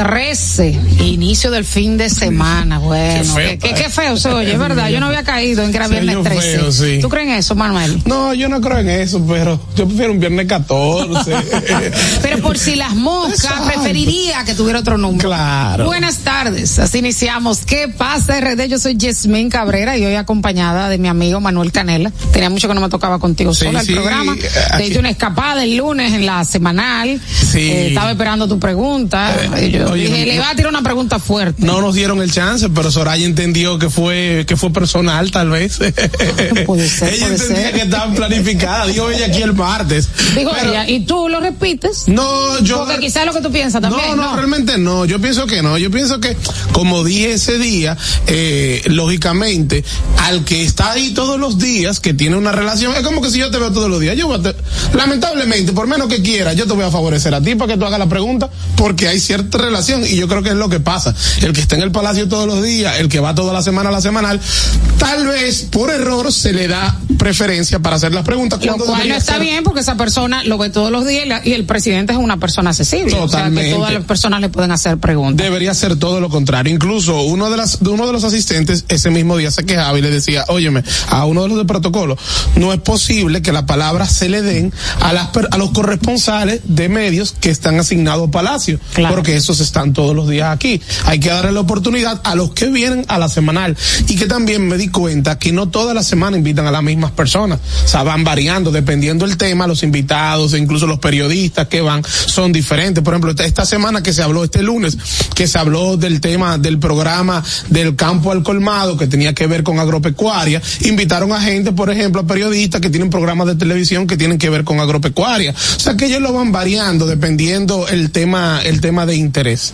3 inicio del fin de semana. Bueno, qué feo, qué, qué se oye, es ¿verdad? Yo no había caído en que era viernes 13. ¿Tú crees en eso, Manuel? No, yo no creo en eso, pero yo prefiero un viernes 14. pero por si las moscas, preferiría que tuviera otro número. Claro. Buenas tardes, así iniciamos. ¿Qué pasa, RD? Yo soy Yasmín Cabrera y hoy acompañada de mi amigo Manuel Canela. Tenía mucho que no me tocaba contigo sí, sola el programa. Eh, Te hice una escapada el lunes en la semanal. Eh, estaba esperando tu pregunta. Eh, yo oye, dije, no, le va a tirar una pregunta fuerte. No nos dieron el chance, pero Soraya entendió que fue que fue personal, tal vez. puede ser, ella puede entendía ser. que estaban planificadas. Dijo ella aquí el martes. Digo Pero- ella, ¿y tú lo repites? No, yo. Porque quizás lo que tú piensas también. No, no, realmente no. Yo pienso que no. Yo pienso que, como dije ese día, eh, lógicamente, al que está ahí todos los días, que tiene una relación, es como que si yo te veo todos los días. Yo voy a te- lamentablemente, por menos que quiera, yo te voy a favorecer a ti para que tú hagas la pregunta, porque hay cierta relación y yo creo que es lo que pasa. El que está en el palacio todos los días, el que va toda la semana a la semanal, tal vez por error se le da preferencia para hacer las preguntas. Lo cual no está ser- bien porque esa persona lo ve todos los días y, la- y el presidente es una persona accesible. O sea Totalmente. que todas las personas le pueden hacer preguntas. Debería ser todo lo contrario. Incluso uno de las, uno de los asistentes ese mismo día se quejaba y le decía, óyeme, a uno de los de protocolo, no es posible que la palabra se le den a las, a los corresponsales de medios que están asignados a Palacio. Porque esos están todos los días aquí. Hay que darle la oportunidad a los que vienen a la semanal. Y que también me di cuenta que no todas las semanas invitan a las mismas personas. O sea, van variando dependiendo del tema, los invitados e incluso los periodistas que van son diferentes. Por ejemplo, esta- semana que se habló este lunes, que se habló del tema del programa del campo al colmado que tenía que ver con agropecuaria, invitaron a gente, por ejemplo, a periodistas que tienen programas de televisión que tienen que ver con agropecuaria. O sea, que ellos lo van variando dependiendo el tema, el tema de interés.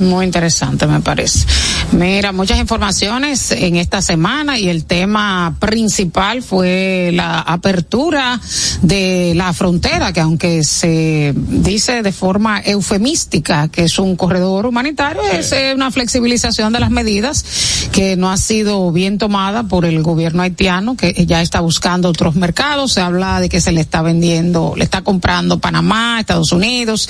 Me parece. Mira, muchas informaciones en esta semana y el tema principal fue la apertura de la frontera, que aunque se dice de forma eufemística que es un corredor humanitario, es eh, una flexibilización de las medidas que no ha sido bien tomada por el gobierno haitiano, que ya está buscando otros mercados. Se habla de que se le está vendiendo, le está comprando Panamá, Estados Unidos,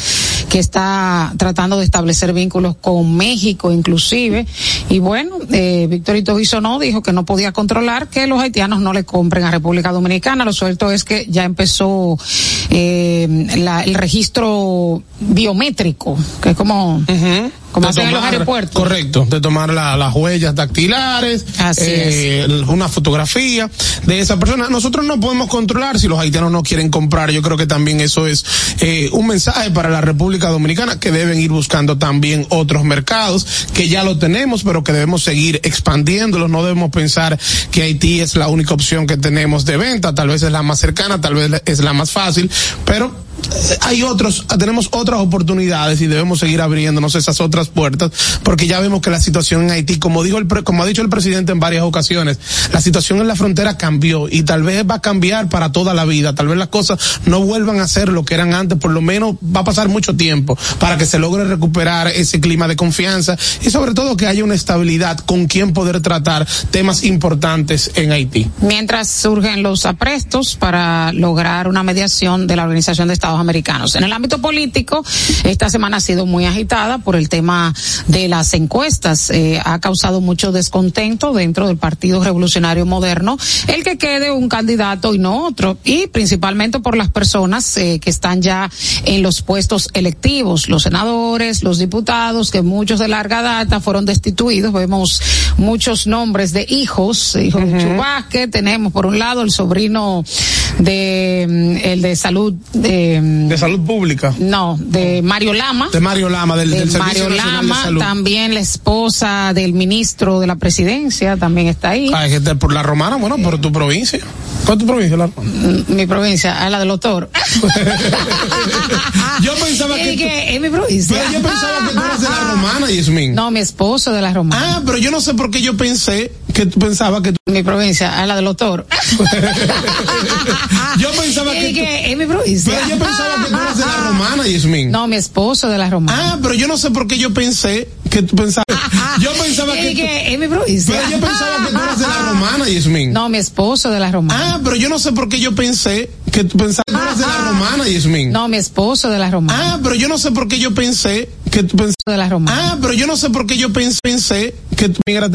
que está tratando de establecer vínculos con México inclusive. Y bueno, eh, Victorito Bisonó dijo que no podía controlar que los haitianos no le compren a República Dominicana. Lo suelto es que ya empezó eh, la- el registro biométrico, que es como, como De hacen en los aeropuertos. Correcto, de tomar la- las huellas dactilares, Así eh, una fotografía de esa persona. Nosotros no podemos controlar si los haitianos no quieren comprar. Yo creo que también eso es eh, un mensaje para la República Dominicana que deben ir buscando también otros mercados que ya lo tenemos, pero que debemos seguir expandiéndolos. No debemos pensar que Haití es la única opción que tenemos de venta. Tal vez es la más cercana, tal vez es la más fácil, pero hay otros, tenemos otras oportunidades y debemos seguir abriéndonos esas otras puertas, porque ya vemos que la situación en Haití, como dijo el, como ha dicho el presidente en varias ocasiones, la situación en la frontera cambió y tal vez va a cambiar para toda la vida. Tal vez las cosas no vuelvan a ser lo que eran antes, por lo menos va a pasar mucho tiempo para que se logre recuperar ese clima de confianza y sobre todo que haya una estabilidad con quien poder tratar temas importantes en Haití. Mientras surgen los aprestos para lograr una mediación de la Organización de Estados Americanos. En el ámbito político, esta semana ha sido muy agitada por el tema de las encuestas. Eh, ha causado mucho descontento dentro del Partido Revolucionario Moderno el que quede un candidato y no otro, y principalmente por las personas eh, que están ya en los puestos electivos, los senadores, los diputados, que muchos de larga data fueron destituidos. Vemos muchos nombres de hijos, hijos de Chubasque, tenemos por un lado el sobrino de mm, el de salud de, mm, De salud pública. no de Mario Lama De Mario Lama, del, de del Servicio de Salud. también la esposa del ministro de la presidencia también está ahí Ah, es que por la romana, bueno, por tu provincia. ¿Cuál es tu provincia? La romana? Mm, mi provincia a la del doctor yo pensaba que, que es mi provincia Pero yo pensaba que tú eras de la romana, Yasmin. no mi esposo de la romana Ah, pero yo no sé por qué yo pensé que tú pensabas que tú... mi provincia a la del doctor Yo pensaba que que es mi provincia. Pero yo pensaba que tú eras de la romana, Yasmin. no mi esposo de la romana. Ah, pero yo no sé por qué yo pensé que tú pensabas... Yo pensaba que que es mi provincia. Pero yo pensaba que tú eras de la romana, Yasmin. no mi esposo de la romana. Ah, pero yo no sé por qué yo pensé que tú pensabas que tú eras de la romana, Yasmin. no mi esposo de la romana. Ah, pero yo no sé por qué yo pensé que tú pensabas... de la romana. Ah, pero yo no sé por qué yo pensé, pensé que tú migraste